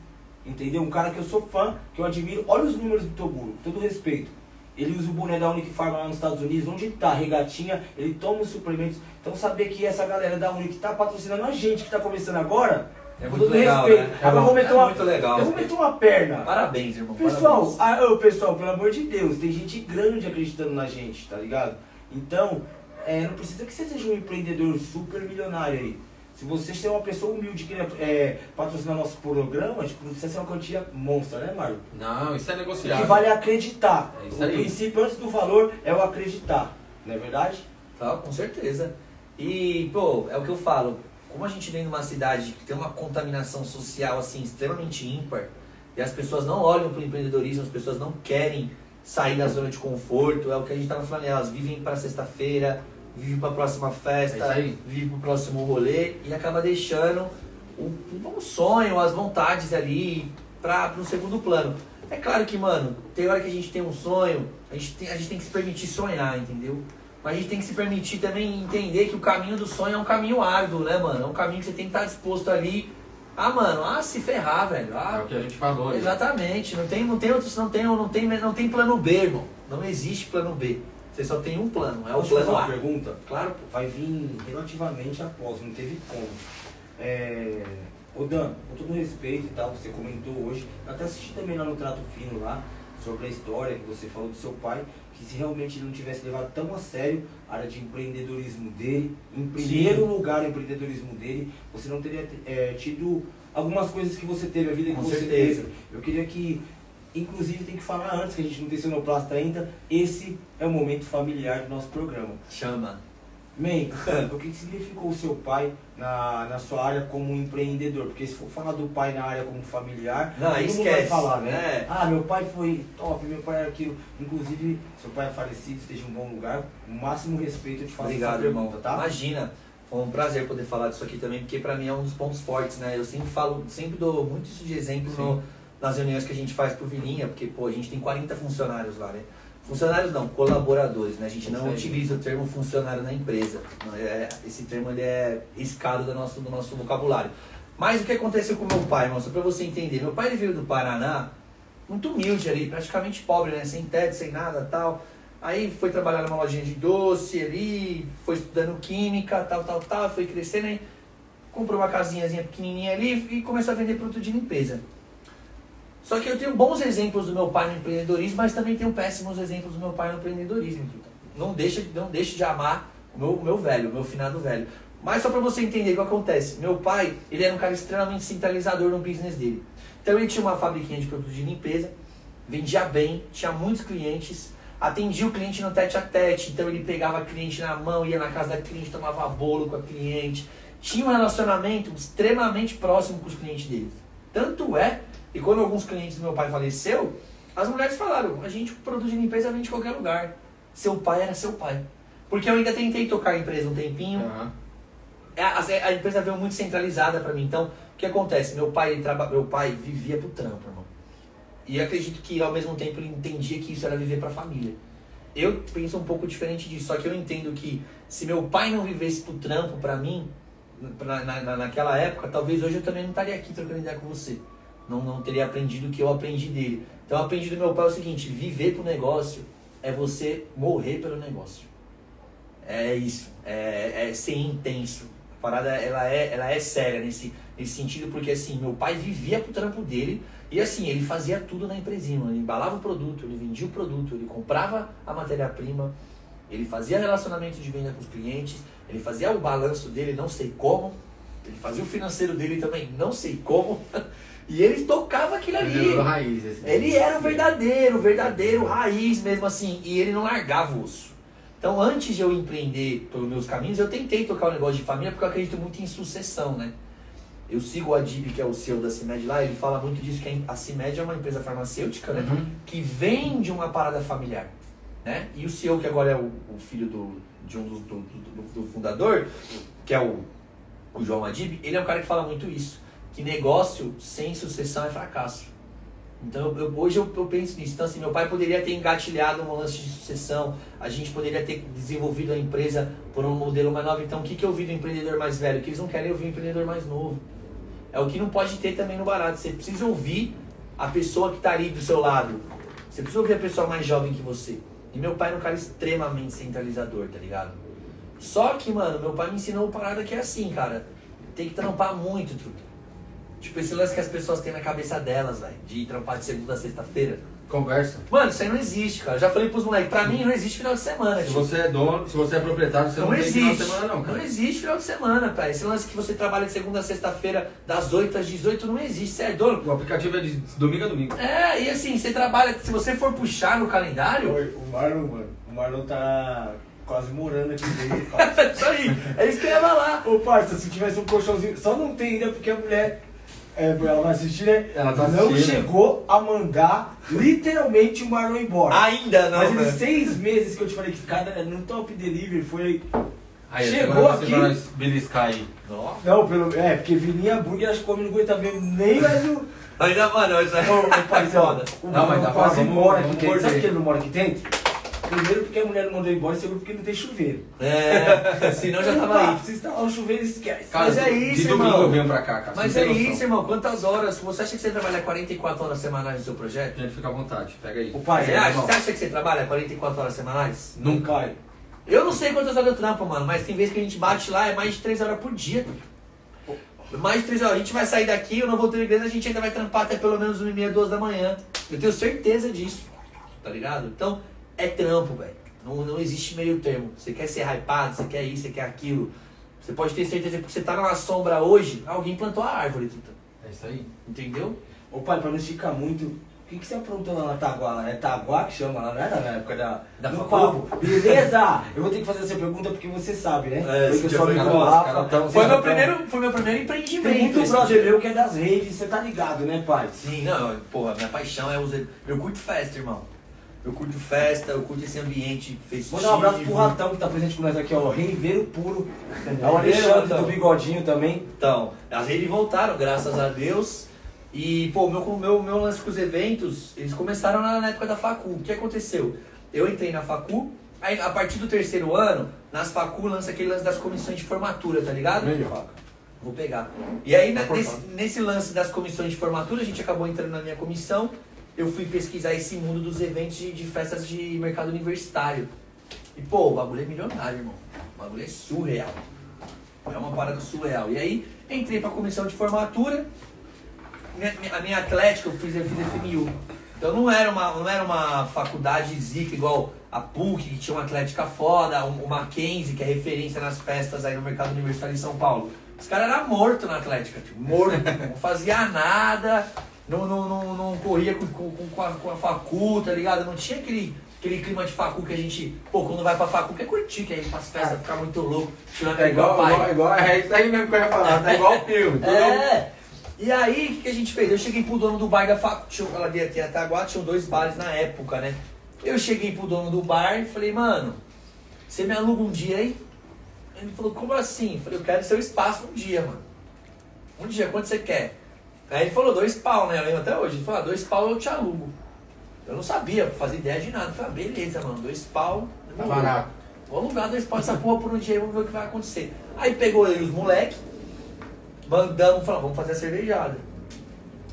B: Entendeu? Um cara que eu sou fã, que eu admiro. Olha os números do Toguro, com todo respeito. Ele usa o boné da Unic Farm lá nos Estados Unidos, onde tá, regatinha, ele toma os suplementos. Então saber que essa galera da Unic tá patrocinando a gente que tá começando agora,
C: É muito legal,
B: respeito.
C: né?
B: Agora eu vou meter
C: É
B: uma,
C: muito legal.
B: Eu vou meter uma perna.
C: Parabéns, irmão.
B: Pessoal,
C: parabéns.
B: ah, ô, pessoal, pelo amor de Deus, tem gente grande acreditando na gente, tá ligado? Então, é, não precisa que você seja um empreendedor super milionário aí. Se você ser uma pessoa humilde que queira é, patrocinar nosso programa, tipo, não precisa ser uma quantia monstra, né, Mário?
A: Não, isso é
B: O
A: negociável.
B: que vale é acreditar.
A: É isso
B: o
A: aí.
B: princípio antes do valor é o acreditar, não é verdade?
C: Tá, com certeza. E, pô, é o que eu falo. Como a gente vem numa cidade que tem uma contaminação social assim extremamente ímpar, e as pessoas não olham para o empreendedorismo, as pessoas não querem sair da zona de conforto, é o que a gente tava falando, elas vivem para sexta-feira, vivem para a próxima
A: É
C: festa,
A: aí.
C: vivem para o próximo rolê e acaba deixando o, o sonho, as vontades ali para um segundo plano. É claro que, mano, tem hora que a gente tem um sonho, a gente tem, a gente tem que se permitir sonhar, entendeu? Mas a gente tem que se permitir também entender que o caminho do sonho é um caminho árduo, né, mano? É um caminho que você tem que estar disposto ali a, mano, a se ferrar, velho.
A: É
C: A,
A: o que a gente falou.
C: exatamente. Não tem, não tem outros, não tem, não tem, não tem plano B, irmão. Não existe plano B. Você só tem um plano, é o
B: Posso fazer
C: plano
B: uma
C: A.
B: pergunta?
C: Claro, pô.
B: Vai vir relativamente após, não teve como. É... Ô Dan, com todo respeito e tal, você comentou hoje, até assisti também lá no Trato Fino lá, sobre a história que você falou do seu pai, que se realmente ele não tivesse levado tão a sério a área de empreendedorismo dele, em primeiro lugar o empreendedorismo dele, você não teria é, tido algumas coisas que você teve, a vida que
C: Com
B: você
C: certeza.
B: teve. Eu queria que, inclusive, tem que falar antes, que a gente não tem sonoplasta ainda, esse é o momento familiar do nosso programa.
C: Chama.
B: Man, o que significou o seu pai na, na sua área como empreendedor? Porque se for falar do pai na área como familiar,
C: Não,
B: todo mundo vai
C: esquece,
B: falar, né?
C: né?
B: Ah, meu pai foi top, meu pai era aquilo. Inclusive, seu pai é falecido, esteja em um bom lugar. O máximo respeito eu te faço
C: Obrigado,
B: essa
C: irmão.
B: pergunta, tá?
C: Imagina. Foi um prazer poder falar disso aqui também, porque pra mim é um dos pontos fortes, né? Eu sempre falo, sempre dou muito isso de exemplo no- nas reuniões que a gente faz pro Vilinha, porque, pô, a gente tem 40 funcionários lá, né? Funcionários não, colaboradores, né? A gente não utiliza o termo funcionário na empresa. É- esse termo ele é riscado do nosso, do nosso vocabulário. Mas o que aconteceu com meu pai, irmão? Só pra você entender. Meu pai ele veio do Paraná, muito humilde ali, praticamente pobre, né? Sem teto, sem nada tal. Aí foi trabalhar numa lojinha de doce ali, foi estudando química, tal, tal, tal, foi crescendo aí. Comprou uma casinhazinha pequenininha ali e começou a vender produto de limpeza. Só que eu tenho bons exemplos do meu pai no empreendedorismo, mas também tenho péssimos exemplos do meu pai no empreendedorismo. Não deixa, não deixa de amar o meu, meu velho, o meu finado velho. Mas só pra você entender o que acontece. Meu pai, ele era um cara extremamente centralizador no business dele. Então ele tinha uma fabriquinha de produtos de limpeza, vendia bem, tinha muitos clientes, atendia o cliente no tete a tete, então ele pegava a cliente na mão, ia na casa da cliente, tomava bolo com a cliente. Tinha um relacionamento extremamente próximo com os clientes deles. Tanto é, e quando alguns clientes do meu pai faleceu, as mulheres falaram, a gente produto de limpeza vende em qualquer lugar. Seu pai era seu pai. Porque eu ainda tentei tocar a empresa um tempinho. É, a, a empresa veio muito centralizada pra mim. Então, o que acontece? Meu pai, ele traba, meu pai vivia pro trampo, irmão. E acredito que ao mesmo tempo ele entendia que isso era viver pra família. Eu penso um pouco diferente disso, só que eu entendo que se meu pai não vivesse pro trampo pra mim, pra, na, na, naquela época, talvez hoje eu também não estaria aqui trocando ideia com você. Não, não teria aprendido o que eu aprendi dele. Então eu aprendi do meu pai o seguinte, viver pro negócio é você morrer pelo negócio. É isso, é, é ser intenso. A parada ela é, ela é séria nesse, nesse sentido, porque assim, meu pai vivia pro trampo dele e assim, ele fazia tudo na empresinha, ele embalava o produto, ele vendia o produto, ele comprava a matéria-prima, ele fazia relacionamento de venda com os clientes, ele fazia o balanço dele, não sei como, ele fazia o financeiro dele também, não sei como, e ele tocava aquilo ali.
A: Verdadeiro raiz. Esse
C: Ele era o verdadeiro, o verdadeiro raiz mesmo assim, e ele não largava o osso. Então, antes de eu empreender pelos meus caminhos, eu tentei tocar o negócio de família porque eu acredito muito em sucessão, né? Eu sigo o Adib, que é o CEO da CIMED lá, ele fala muito disso, que a CIMED é uma empresa farmacêutica, né?
A: Uhum.
C: Que vem de uma parada familiar, né? E o CEO, que agora é o, o filho do, de um dos, do, do- do fundador, que é o, o João Adib, ele é um cara que fala muito isso, que negócio sem sucessão é fracasso. Então eu- hoje eu, eu penso nisso. Então assim, meu pai poderia ter engatilhado um lance de sucessão, a gente poderia ter desenvolvido a empresa por um modelo mais novo. Então o que, que eu vi do empreendedor mais velho? Que eles não querem ouvir o empreendedor mais novo. É o que não pode ter também no barato. Você precisa ouvir a pessoa que está ali do seu lado. Você precisa ouvir a pessoa mais jovem que você. E meu pai era um cara extremamente centralizador, tá ligado? Só que, mano, meu pai me ensinou uma parada que é assim, cara. Tem que trampar muito, truta. Tipo, esse lance que as pessoas têm na cabeça delas, velho. De trampar de segunda a sexta-feira.
A: Conversa.
C: Mano, isso aí não existe, cara. Já falei pros moleques, pra mim não existe final de semana.
A: Se
C: tio.
A: você é dono, se você é proprietário, você não,
C: Não
A: tem final de
C: existe.
A: semana não, cara.
C: Não existe final de semana, pai. Esse lance que você trabalha de segunda a sexta-feira, das 8 às 18, não existe. Você é dono.
A: O aplicativo é de domingo a domingo.
C: É, e assim, você trabalha, se você for puxar no calendário,
B: Oi, o Marlon, mano. O Marlon tá quase morando aqui dentro.
C: isso aí. É isso que eu ia falar.
B: Ô, parça, se tivesse um colchãozinho. Só não tem ainda porque a mulher. É, ela vai assistir, né?
A: Ela tá
B: não
A: assistindo.
B: chegou a mandar literalmente o Marlon embora.
C: Ainda não,
B: Mas
C: né?
B: seis meses que eu te falei que cada no top delivery foi.
A: Aí,
B: Chegou aqui.
A: beliscar aí.
C: Nossa.
B: Não, pelo. É, porque Vininha Hambúrguer acho que come não aguenta ver nem mais o.
C: Ainda, mano, isso aí
B: Ô, ô, paizão, o
A: Não, mas dá pra-
B: quase
A: vamos-
B: mora
A: vamos
B: aqui dentro. Sabe por que ele não mora aqui dentro? Primeiro porque a mulher não mandou embora e segundo porque não tem chuveiro.
C: É, senão já tava aí.
B: Se instalar um chuveiro, esquece.
A: Cara,
C: Mas é
A: de
C: isso,
A: domingo
C: irmão.
A: eu venho pra cá, cara.
C: Mas é
A: noção.
C: isso, irmão. Quantas horas? Você acha que você trabalha 44 horas semanais no seu projeto?
A: Gente, fica à vontade. Pega aí.
B: O pai,
C: Você
B: é,
C: acha, você acha que você trabalha 44 horas semanais?
A: Nunca.
B: Pai.
C: Eu não sei quantas horas eu trampo, mano, mas tem vezes que a gente bate lá, é mais de 3 horas por dia. mais de três horas. A gente vai sair daqui, eu não vou ter igreja, a gente ainda vai trampar até pelo menos uma e meia, duas da manhã. Eu tenho certeza disso. Tá ligado? Então, é trampo, velho. Não, não existe meio termo. Você quer ser hypado, você quer isso, você quer aquilo. Você pode ter certeza que você tá numa sombra hoje, alguém plantou a árvore, Tuta.
A: É isso aí.
C: Entendeu?
B: Ô pai, pra não esticar muito, o que, que você aprontou lá na Taguá? lá? É Taguá que chama lá, não era na época da,
C: Da
B: do papo? Beleza! Eu vou ter que fazer essa pergunta porque você sabe, né?
C: É,
B: Porque eu sou amigo
A: foi-
B: do Rafa.
A: tão-
C: Foi meu primeiro, foi meu primeiro empreendimento.
B: Tem muito brother meu que é das redes, você tá ligado, né, pai?
C: Sim, não, porra, minha paixão é os. Eu curto festa, irmão. Eu curto festa, eu curto esse ambiente festivo.
B: Mandar um abraço pro Ratão que tá presente com nós aqui, ó. Reiveiro puro. É o Alexandre do Bigodinho também.
C: Então, as redes voltaram, graças a Deus. E, pô, meu, meu, meu lance com os eventos, eles começaram na, na época da facu. O que aconteceu? Eu entrei na facu, aí a partir do terceiro ano, nas facu lança aquele lance das comissões de formatura, tá ligado?
A: Melhor.
C: Vou pegar. E aí,
A: Tá
C: na- nesse, nesse lance das comissões de formatura, a gente acabou entrando na minha comissão. Eu fui pesquisar esse mundo dos eventos de, de festas de mercado universitário. E, pô, o bagulho é milionário, irmão. O bagulho é surreal. É uma parada surreal. E aí, entrei pra comissão de formatura. Minha- a minha atlética, eu fiz, eu fiz FMU. Então não era, uma, não era uma faculdade zica igual a PUC, que tinha uma atlética foda, o o Mackenzie, que é referência nas festas aí no mercado universitário em São Paulo. Os caras eram mortos na atlética, tipo, morto, não fazia nada, não, não, não, não corria com, com, com, a, com a facu, tá ligado? Não tinha aquele, aquele clima de facu que a gente, pô, quando vai pra facu quer curtir, quer ir pras festas, ficar muito louco, tirando
A: É igual,
C: pai.
A: igual, igual, é isso aí mesmo que eu ia falar, tá igual o filme.
C: É. E aí, o que, que a gente fez? Eu cheguei pro dono do bar da facu, ela tinha tinha Taguá, tinham dois bares na época, né? Eu cheguei pro dono do bar e falei, mano, você me aluga um dia aí? Ele falou, como assim? Eu falei, eu quero seu espaço um dia, mano. Um dia, quanto você quer? Aí ele falou, dois pau, né? Eu lembro até hoje. Ele falou, ah, dois pau eu te alugo. Eu não sabia, fazia ideia de nada. Eu falei, ah, beleza, mano, dois pau.
A: Tá barato.
C: Vou alugar dois pau essa porra por um dia e vamos ver o que vai acontecer. Aí pegou ele e os moleques, mandamos, falamos, vamos fazer a cervejada.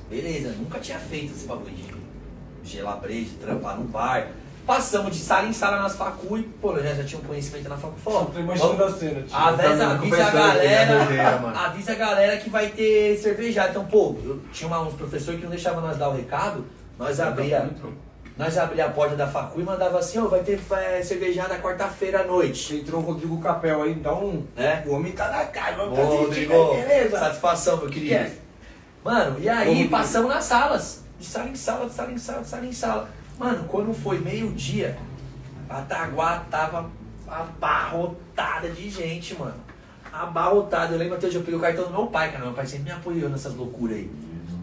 C: Beleza, nunca tinha feito esse bagulho de gelar breja, trampar no bar. Passamos de sala em sala nas facu e, pô, eu já, já tinha um conhecimento na facu. Falou,
B: Tô imaginando a cena, tio.
C: Avisa,
A: Tá
C: avisa a
A: né,
C: galera,
A: doideira,
C: avisa a galera que vai ter cervejada. Então, pô, eu tinha uma- uns professores que não deixavam nós dar o recado, nós abria, nós abria a porta da facu e mandava assim, ó, vai ter é, cervejada quarta-feira à noite.
B: Entrou o Rodrigo Capel aí, dá um.
C: Né?
B: O homem tá na casa, vamos
C: Ô,
B: fazer
C: Rodrigo,
B: time, beleza?
C: satisfação, meu querido.
B: Quer?
C: Mano, e aí passamos nas salas. De sala em sala, de sala em sala, de sala em sala. Mano, quando foi meio-dia, a Taguá tava abarrotada de gente, mano. Abarrotada. Eu lembro até hoje, eu peguei o cartão do meu pai, cara. Meu pai sempre me apoiou nessas loucuras aí.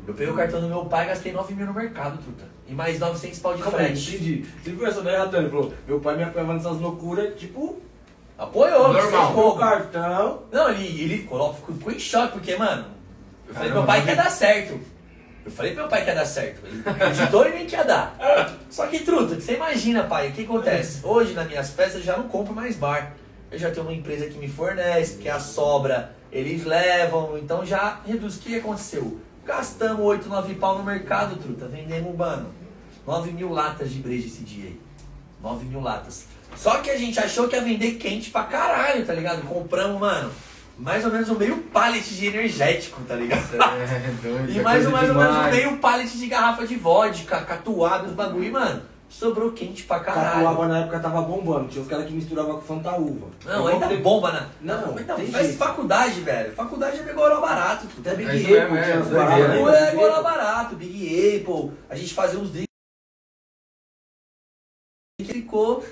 C: Eu peguei o cartão do meu pai e gastei 9 mil no mercado, truta. E mais 900 pau de
B: Calma
C: frete.
B: entendi. Você essa daí, Ratão? Ele falou, meu pai me apoiava nessas loucuras, tipo,
C: Apoiou,
A: Normal.
B: o cartão.
C: Não, ele, ele ficou, ficou, ficou em choque, porque, mano, eu falei,
A: Caramba,
C: meu pai quer dar certo. Eu falei pro meu pai que ia dar certo. Ele acreditou em mim que ia dar. Só que, truta, você imagina, pai, o que acontece? Hoje, nas minhas festas, eu já não compro mais bar. Eu já tenho uma empresa que me fornece, que a sobra eles levam, então já reduz. O que aconteceu? Gastamos 8, 9 pau no mercado, truta. Vendemos, mano, 9 mil latas de breja esse dia aí. 9 mil latas. Só que a gente achou que ia vender quente pra caralho, tá ligado? Compramos, mano, mais ou menos um meio pallet de energético, tá ligado?
A: É, doido,
C: E
A: é
C: mais,
A: coisa
C: ou mais ou menos um meio pallet de garrafa de vodka, catuaba, os bagulho, e, mano, sobrou quente pra caralho.
B: Catuaba na época tava bombando, tinha os caras que misturavam com Fantaúva.
C: Não, ainda
B: comprei-
C: bomba, né?
B: Não,
C: ainda
B: tem
C: faz
B: jeito.
C: faculdade, velho. Faculdade é megoró barato.
B: Até Big
A: É
B: Apple
A: é,
B: tinha as
A: doideira.
B: paradas,
C: Bagulho
B: né?
C: é
B: Big
C: megoró
B: Apple.
C: barato, Big Apple. A gente fazia uns drinks ficou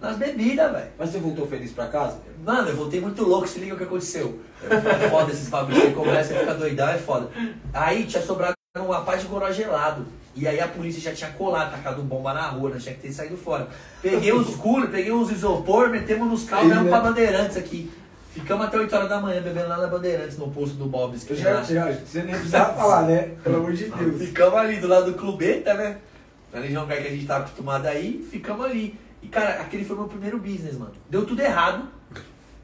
C: nas bebidas, velho.
B: Mas você voltou feliz pra casa?
C: Mano, eu voltei muito louco, se liga o que aconteceu. É foda esses bagulhos, você começa a ficar doidão, é foda. Aí tinha sobrado uma paz de goró gelado. E aí a polícia já tinha colado, tacado bomba na rua, nós tinha que ter saído fora. Peguei os coolers, peguei uns isopor, metemos nos carros,
B: Aí,
C: viemos
B: né?
C: pra Bandeirantes aqui. Ficamos até 8 horas da manhã bebendo lá na Bandeirantes, no posto do Bob's. que
B: Eu já, já, você nem precisava falar, né? Pelo amor de Deus.
C: Ficamos ali do lado do clubeta, né? Na região que a gente tava acostumado aí, ficamos ali. E cara, aquele foi meu primeiro business, mano. Deu tudo errado.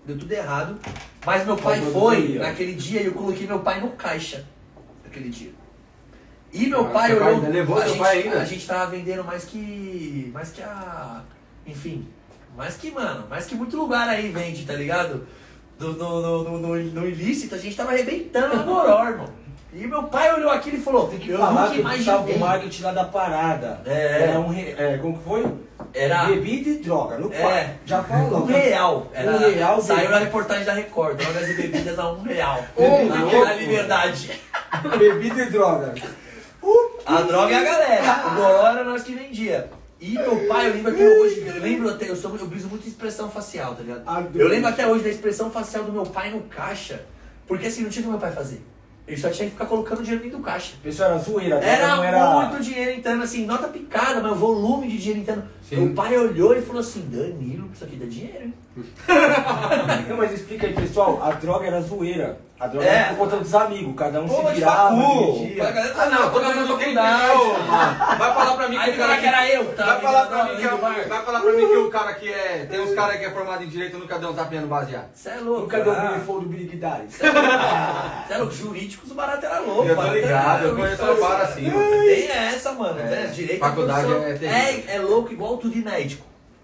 C: Deu tudo errado. Mas meu pai foi naquele dia e eu coloquei meu pai no caixa. Naquele dia. E meu pai olhou.
A: ainda levou
C: a, gente,
A: pai ainda?
C: a gente tava vendendo mais que. Mais que a. Enfim. Mais que, mano, mais que muito lugar aí vende, tá ligado? do, no, no, no, no- no ilícito, a gente tava arrebentando na Goró, irmão. E meu pai olhou aquilo e falou,
B: Tem que
C: eu
B: falar que ele tava o marketing lá da parada.
C: É.
B: Era um. re- É, como que foi?
C: Era
B: Bebida e droga. No
C: É.
B: Já falou.
C: um real. Era,
B: Um real,
C: Saiu
B: bebida.
C: na reportagem da Record, drogas e bebidas a um real.
B: Ô,
C: na,
B: louco.
C: liberdade.
B: Bebida e droga.
C: A droga é a galera. O goró era nós que vendia. E meu pai, eu lembro até hoje, eu lembro até, eu, sou, eu briso muito em expressão facial, tá ligado?
B: Ah,
C: Eu lembro até hoje da expressão facial do meu pai no caixa. Porque assim, não tinha o que meu pai fazer. Ele só tinha que ficar colocando dinheiro dentro do caixa.
B: Pessoal, era zoeira. droga
C: Era,
B: não era...
C: muito dinheiro entrando, assim, nota picada, mas o volume de dinheiro entrando.
A: Sim.
C: Meu pai olhou e falou assim, Danilo, isso aqui dá dinheiro, hein?
B: Não, mas explica aí, pessoal. A droga era zoeira. A droga
C: É.
B: era por conta dos amigos. Cada um
C: Pô,
B: se virava,
C: facu. galera
A: Ah, não, todo mundo tem Vai falar pra mim que
C: Aí
A: o cara que
C: era eu, tá?
A: Vai falar pra mim que é o- vai falar pra mim que o cara que é. Tem uns caras que é formado em direito nunca deu um tapinha no baseado.
C: Você é louco,
B: Nunca deu
C: cara.
B: um for do Big Daddy.
C: Você é louco, jurídicos, o barato era louco.
A: Eu tô ligado, eu conheço a vara assim.
C: Tem essa, mano.
A: É,
C: né? Direito
A: faculdade é terrível.
C: é, é louco igual tudo de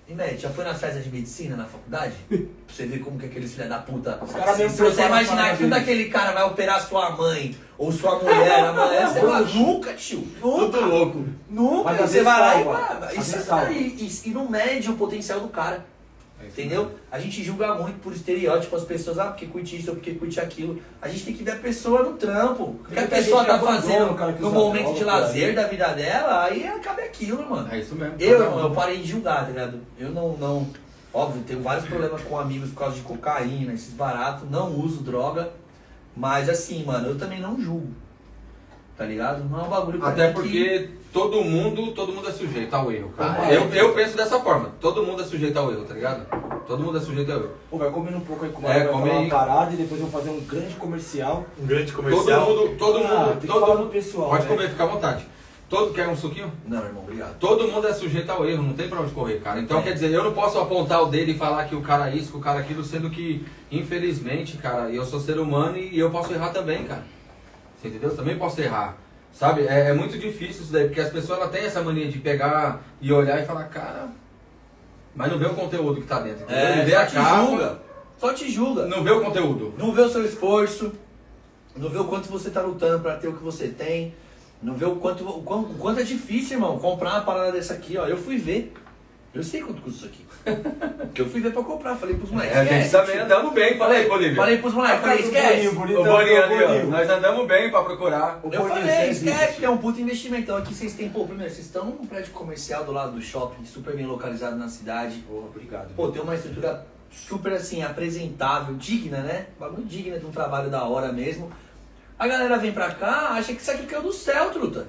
C: E médico, já foi nas festas de medicina na faculdade? pra você ver como que aqueles filha da puta.
B: caras
C: Se, se você imaginar que um daquele cara vai operar sua mãe ou sua mulher, amanhã, você vai. Nunca, tio. Nunca.
A: Tudo louco.
C: Nunca.
B: Mas
C: você vai lá e, e, e- e não mede o potencial do cara. Entendeu? A gente julga muito por estereótipo as pessoas, ah, porque curte isso ou porque curte aquilo. A gente tem que ver a pessoa no trampo. O que a pessoa tá fazendo no momento
B: droga,
C: de lazer da vida dela, aí cabe aquilo, mano.
A: É isso mesmo.
C: Eu, irmão, eu parei de julgar, tá ligado? Eu não, não. Óbvio, tenho vários problemas com amigos por causa de cocaína, esses baratos, não uso droga. Mas assim, mano, eu também não julgo. Tá ligado? Não é um bagulho pra
A: Até
C: mim que-
A: porque todo mundo, todo mundo é sujeito ao erro, cara.
C: Ah, é.
A: eu, eu penso dessa forma. Todo mundo é sujeito ao erro, tá ligado? Todo mundo é sujeito ao erro.
B: Pô, vai comendo um pouco aí com
A: É,
B: vai
A: come
B: falar uma parada e depois eu vou fazer um grande comercial.
D: Um grande
A: Todo
D: comercial.
A: mundo, todo
B: Ah,
A: mundo,
B: tem que
A: todo
B: falar
A: mundo.
B: do pessoal,
A: Pode
B: né?
A: comer, fica à vontade. Todo, quer um suquinho?
C: Não, irmão, obrigado.
A: Todo mundo é sujeito ao erro, não tem pra onde correr, cara. Então,
C: É.
A: quer dizer, eu não posso apontar o dedo e falar que o cara é isso, que o cara é aquilo, sendo que, infelizmente, cara, eu sou ser humano e eu posso errar também, cara. Você entendeu? Eu também posso errar. Sabe? É, é muito difícil isso daí, porque as pessoas elas têm essa mania de pegar e olhar e falar, cara. Mas não vê o conteúdo que tá dentro. Entendeu?
C: É,
A: vê
C: só
A: a
C: te
A: capa,
C: julga. Só te julga.
A: não vê o conteúdo.
C: Não vê o seu esforço, não vê o quanto você tá lutando pra ter o que você tem, não vê o quanto, o quanto, o quanto é difícil, irmão, comprar uma parada dessa aqui, ó. Eu fui ver. Eu sei quanto custa isso aqui. Porque eu fui ver pra comprar, falei pros moleques.
A: É, a gente também andamos bem, fala aí, Bolívia.
C: Falei pros moleques, falei, esquece.
A: O Boninho ali, ó. Nós andamos bem pra procurar.
B: O
C: Eu
B: Boninho,
C: falei,
B: você
C: esquece, é um puto investimento. Então aqui vocês têm, pô, primeiro, vocês estão num prédio comercial do lado do shopping, super bem localizado na cidade.
B: Pô, obrigado.
C: Pô, tem uma estrutura super assim, apresentável, digna, né? Bagulho digna de um trabalho da hora mesmo. A galera vem pra cá, acha que isso aqui caiu do céu, truta.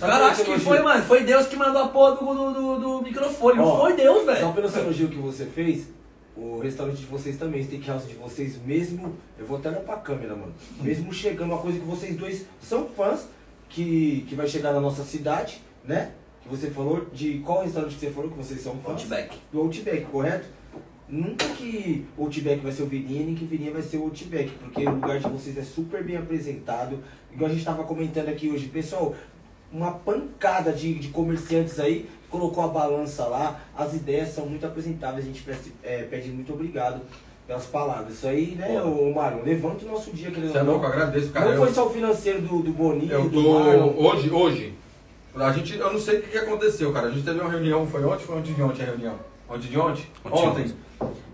B: É
C: acham que foi, mano. Foi Deus que mandou a porra do, do, do- do microfone. Não
B: Ó,
C: foi Deus,
B: Só
C: velho.
B: pelo seu elogio que você fez, o restaurante de vocês também, o steakhouse de vocês, mesmo. Eu vou até olhar pra câmera, mano. Mesmo chegando, uma coisa que vocês dois são fãs, que, que vai chegar na nossa cidade, né? Que você falou de qual restaurante que você falou que vocês são fãs?
C: Outback.
B: Do Outback, correto? Nunca que o Outback vai ser o Virinha, nem que o Virinha vai ser o Outback, porque o lugar de vocês é super bem apresentado. Igual a gente tava comentando aqui hoje, pessoal, uma pancada de, de comerciantes aí, colocou a balança lá, as ideias são muito apresentáveis, a gente pede, é, pede muito obrigado pelas palavras. Isso aí, né, ô Mário, levanta o nosso dia,
A: Você é louco, eu agradeço, cara.
B: Não
A: Eu-
B: foi só o financeiro do, do Boninho,
A: Eu
B: do
A: tô.
B: Marlon.
A: Hoje, hoje. A gente. Eu não sei o que aconteceu, cara. A gente teve uma reunião, foi ontem foi ontem de ontem a reunião? Ontem de ontem?
C: Ontem.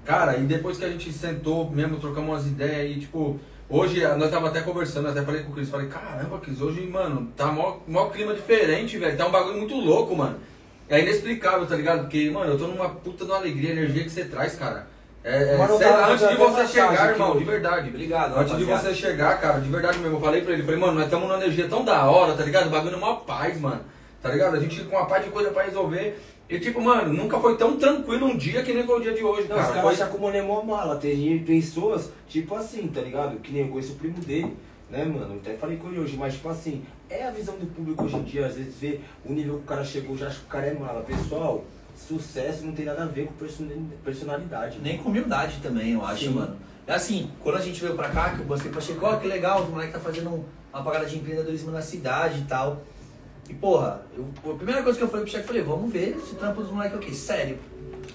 A: Cara, e depois que a gente sentou mesmo, trocamos umas ideias e tipo. Hoje nós tava até conversando, até falei com o Cris, falei, caramba, Cris, hoje, mano, tá mó, mó clima diferente, velho. Tá um bagulho muito louco, mano. É inexplicável, tá ligado? Porque, mano, eu tô numa puta de uma alegria, energia que você traz, cara. É, é,
B: Mano, tá-
A: antes
B: tá
A: de você chegar,
B: aqui
A: irmão,
B: hoje.
A: de verdade.
C: Obrigado,
A: Antes de você chegar, cara, de verdade mesmo, eu falei pra ele, falei, mano, nós estamos numa energia tão da hora, tá ligado? O bagulho é uma paz, mano. Tá ligado? A gente com uma paz de coisa pra resolver. E tipo, mano, nunca foi tão tranquilo um dia que nem foi o dia de hoje,
B: Não, os
A: cara.
B: caras
A: Foi-
B: acham que o Monet é mó mala. Tem pessoas, tipo assim, tá ligado? Que nem eu conheço o primo dele, né, mano? Eu até falei com ele hoje, mas tipo assim, é a visão do público hoje em dia, às vezes vê o nível que o cara chegou, já acha que o cara é mala. Pessoal, sucesso não tem nada a ver com person- personalidade.
C: Nem com humildade também, eu acho,
B: Sim.
C: mano. É assim, quando a gente veio pra cá, que eu mostrei pra Chico, ó, que legal, os moleques tá fazendo um- uma pagada de empreendedorismo na cidade e tal. E porra, eu- a primeira coisa que eu falei pro chefe, falei, vamos ver se o trampo dos moleques é o quê? Sério.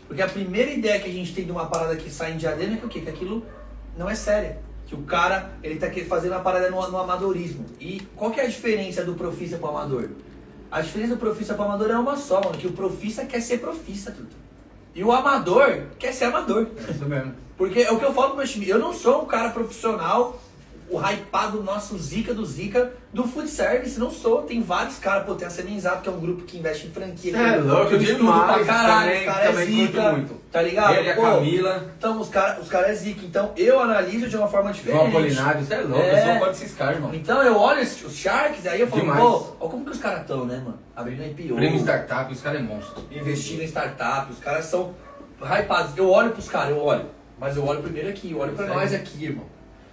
C: Porque a primeira ideia que a gente tem de uma parada que sai em diadema é que o quê? Que aquilo não é séria. Que o cara, ele tá fazendo a parada no, no amadorismo. E qual que é a diferença do profissa pro amador? A diferença do profissa pro amador é uma só, mano. Que o profissa quer ser profissa, tudo. E o amador quer ser amador.
A: É isso mesmo.
C: Porque é o que eu falo pro meu time, eu não sou um cara profissional, o hypado nosso Zica do Zica do food service, não sou. Tem vários caras, pô, tem a Semenzato, que é um grupo que investe em franquia.
A: Cê é louco demais,
C: pra caralho,
A: também-
C: os caras é zica,
A: muito.
C: tá ligado?
A: Ele e a Camila.
C: Então, os caras os cara é zica. Então, eu analiso de uma forma diferente.
A: João Apolinário, você é louco,
C: É.
A: eu fã desses caras, irmão.
C: Então, eu olho os Sharks, aí eu falo,
A: Demais.
C: pô, ó como que os caras estão, né, mano? Abrindo IPO.
A: Prêmio Startup, os caras é monstro.
C: investindo em startup, os caras são hypados. Eu olho pros caras, eu olho. Mas eu olho primeiro aqui, eu olho pra
A: Isso
C: nós aqui, irmão.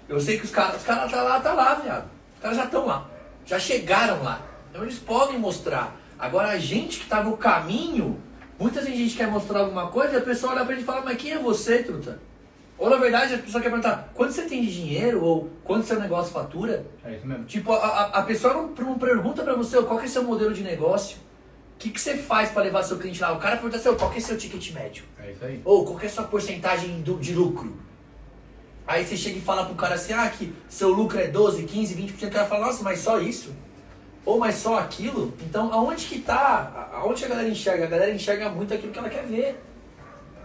C: Eu sei que os caras, os caras tá lá, tá lá, viado. Os caras já estão lá. Já chegaram lá. Então eles podem mostrar. Agora a gente que tá no caminho, muitas vezes a gente quer mostrar alguma coisa e a pessoa olha pra gente e fala, mas quem é você, truta? Ou na verdade a pessoa quer perguntar, quanto você tem de dinheiro? Ou quanto seu negócio fatura?
A: É isso mesmo.
C: Tipo, a, a- pessoa não, não pergunta pra você qual que é seu modelo de negócio. O que, que você faz pra levar seu cliente lá? O cara pergunta assim, qual que é seu ticket médio?
A: É isso aí.
C: Ou qual que é a sua porcentagem do- de lucro? Aí você chega e fala pro cara assim, ah, que seu lucro é 12, 15, 20%. O cara fala, nossa, mas só isso? Ou mas só aquilo? Então, aonde que tá? Aonde a galera enxerga? A galera enxerga muito aquilo que ela quer ver.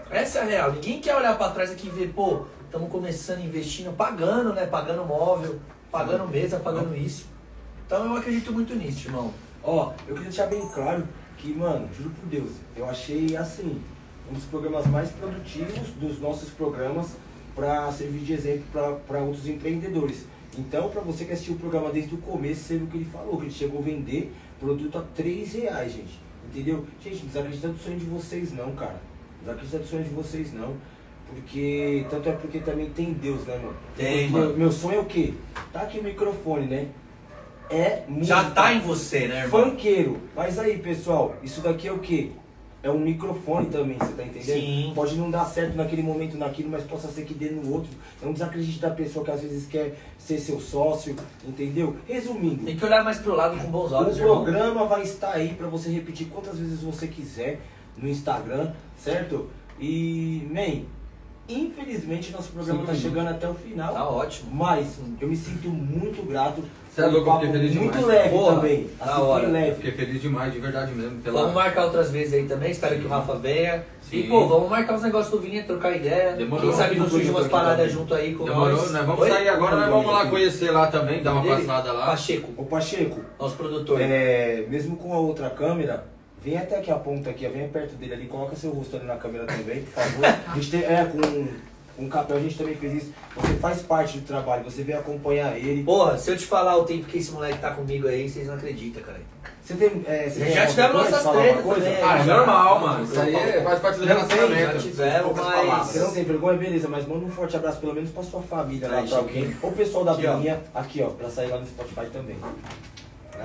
C: Essa é a real. Ninguém quer olhar pra trás aqui e ver, pô, estamos começando investindo, pagando, né? Pagando móvel, pagando mesa, pagando isso. Então eu acredito muito nisso, irmão.
B: Ó, eu queria deixar bem claro que, mano, juro por Deus, eu achei assim, um dos programas mais produtivos dos nossos programas para servir de exemplo para outros empreendedores. Então, para você que assistiu o programa desde o começo, você viu o que ele falou, que ele chegou a vender produto a 3 reais, gente. Entendeu? Gente, não desacredita do sonho de vocês não, cara. Não desacredita do sonho de vocês não. Porque, tanto é porque também tem Deus, né, mano?
C: Tem,
B: meu,
C: mano.
B: meu sonho é o quê? Tá aqui o microfone, né? É
C: Já
B: música.
C: tá em você, né, irmão?
B: Funkeiro. Mas aí, pessoal, isso daqui é o quê? É um microfone também, você tá entendendo?
C: Sim.
B: Pode não dar certo naquele momento naquilo, mas possa ser que dê no outro. Não desacredite da pessoa que às vezes quer ser seu sócio, entendeu? Resumindo,
C: Tem que olhar mais pro lado com bons
B: o
C: olhos, irmão.
B: programa vai estar aí pra você repetir quantas vezes você quiser no Instagram, certo? E, man, infelizmente nosso programa tá
A: minutos.
B: chegando até o final.
C: Tá ótimo.
B: Mas eu me sinto muito grato.
A: Cê é louco,
B: um
A: feliz
B: Muito
A: demais.
B: leve
C: Porra,
B: também.
C: da
B: Assim,
C: hora.
B: foi
A: Eu
B: leve.
A: fiquei feliz demais, de verdade mesmo. Pela...
C: Vamos marcar outras vezes aí também, espero que o Rafa venha. E
A: Sim.
C: pô, vamos marcar os negócios do Vinha, trocar ideia.
A: Demorou.
C: Quem sabe não surge umas paradas junto aí com
A: Demorou,
C: nós.
A: nós vamos
C: Oi?
A: sair agora, nós vamos lá conhecer lá também, dar uma
C: Dele?
A: passada lá.
C: Pacheco,
B: Ô Pacheco,
C: nosso produtor.
B: é, mesmo com a outra câmera, vem até aqui a ponta aqui, ó, vem perto dele ali, coloca seu rosto ali na câmera também, por favor. A gente tem, é, com, com o Capel a gente também fez isso. Você faz parte do trabalho, você vem acompanhar ele.
C: Porra, se eu te falar o tempo que esse moleque tá comigo aí, vocês não acreditam, cara.
B: Você tem. É, você
C: Já tivemos nossas tretas também.
A: Ah, é normal, mano. Isso aí é- faz parte do relacionamento.
C: já tivemos, mas-.
B: Você não tem vergonha, beleza, mas manda um forte abraço pelo menos pra sua família lá, pra alguém. Ou o pessoal da
C: Aqui.
B: Vininha, aqui ó, pra sair lá no Spotify também.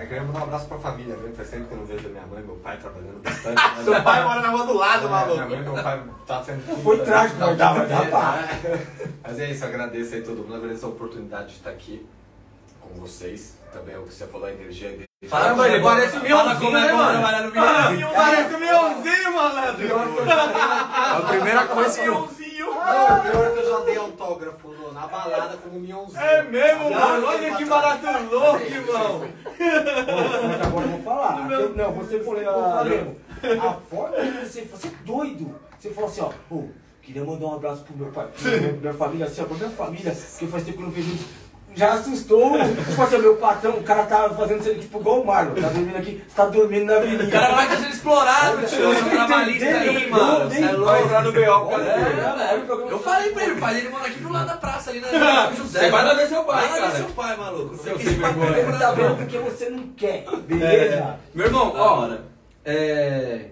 D: Eu queria mandar um abraço pra família, viu? Faz tempo que eu não vejo a minha mãe e meu pai trabalhando bastante. né?
C: Seu pai mora na rua do lado,
D: É,
C: maluco.
D: Minha mãe e meu pai tá sendo tudo,
B: Foi
D: né?
B: trágico,
D: Tá
B: mas dá,
D: tudo
B: mas
D: né? Mas é isso, agradeço aí todo mundo, agradeço a oportunidade de estar aqui com vocês. Também o que você falou, a energia dele.
C: Fala é bom-
A: parece
C: fala
A: Mionzinho,
C: como é
A: né,
C: bom
A: mano? Parece o Mionzinho, malandro!
D: A primeira coisa que eu.
A: Mionzinho!
D: Não, pior que eu já dei autógrafo balada como Mionzinho.
A: É mesmo, mano? Olha que barato louco, irmão!
B: Mas agora eu vou falar. Eu- não, você eu falei. A forma que você, você é doido. Você falou assim, ó, ô, queria mandar um abraço pro meu pai, pra minha, minha família, assim, ó, pra minha família, que faz tempo que eu não vejo. Já assustou, tipo assim, meu patrão, o cara tá fazendo tipo igual o Marlon, tá dormindo aqui, você tá dormindo na
C: O
B: avenida.
C: cara vai estar sendo explorado, tio. Seu
B: Você
C: trabalhista aí, mano. Você é
B: Eu
C: louco.
A: entrar no B.O.
B: o.
C: Eu falei pra ele, o pai dele mora aqui do lado da praça, ali na São José.
A: Você vai lá ver seu pai,
C: Vai lá ver
A: cara.
C: seu pai, maluco.
A: Seu
C: Você
A: vergonha.
B: Ele tá vendo porque você não quer, beleza?
A: Meu irmão, ó,
C: hora.
A: é.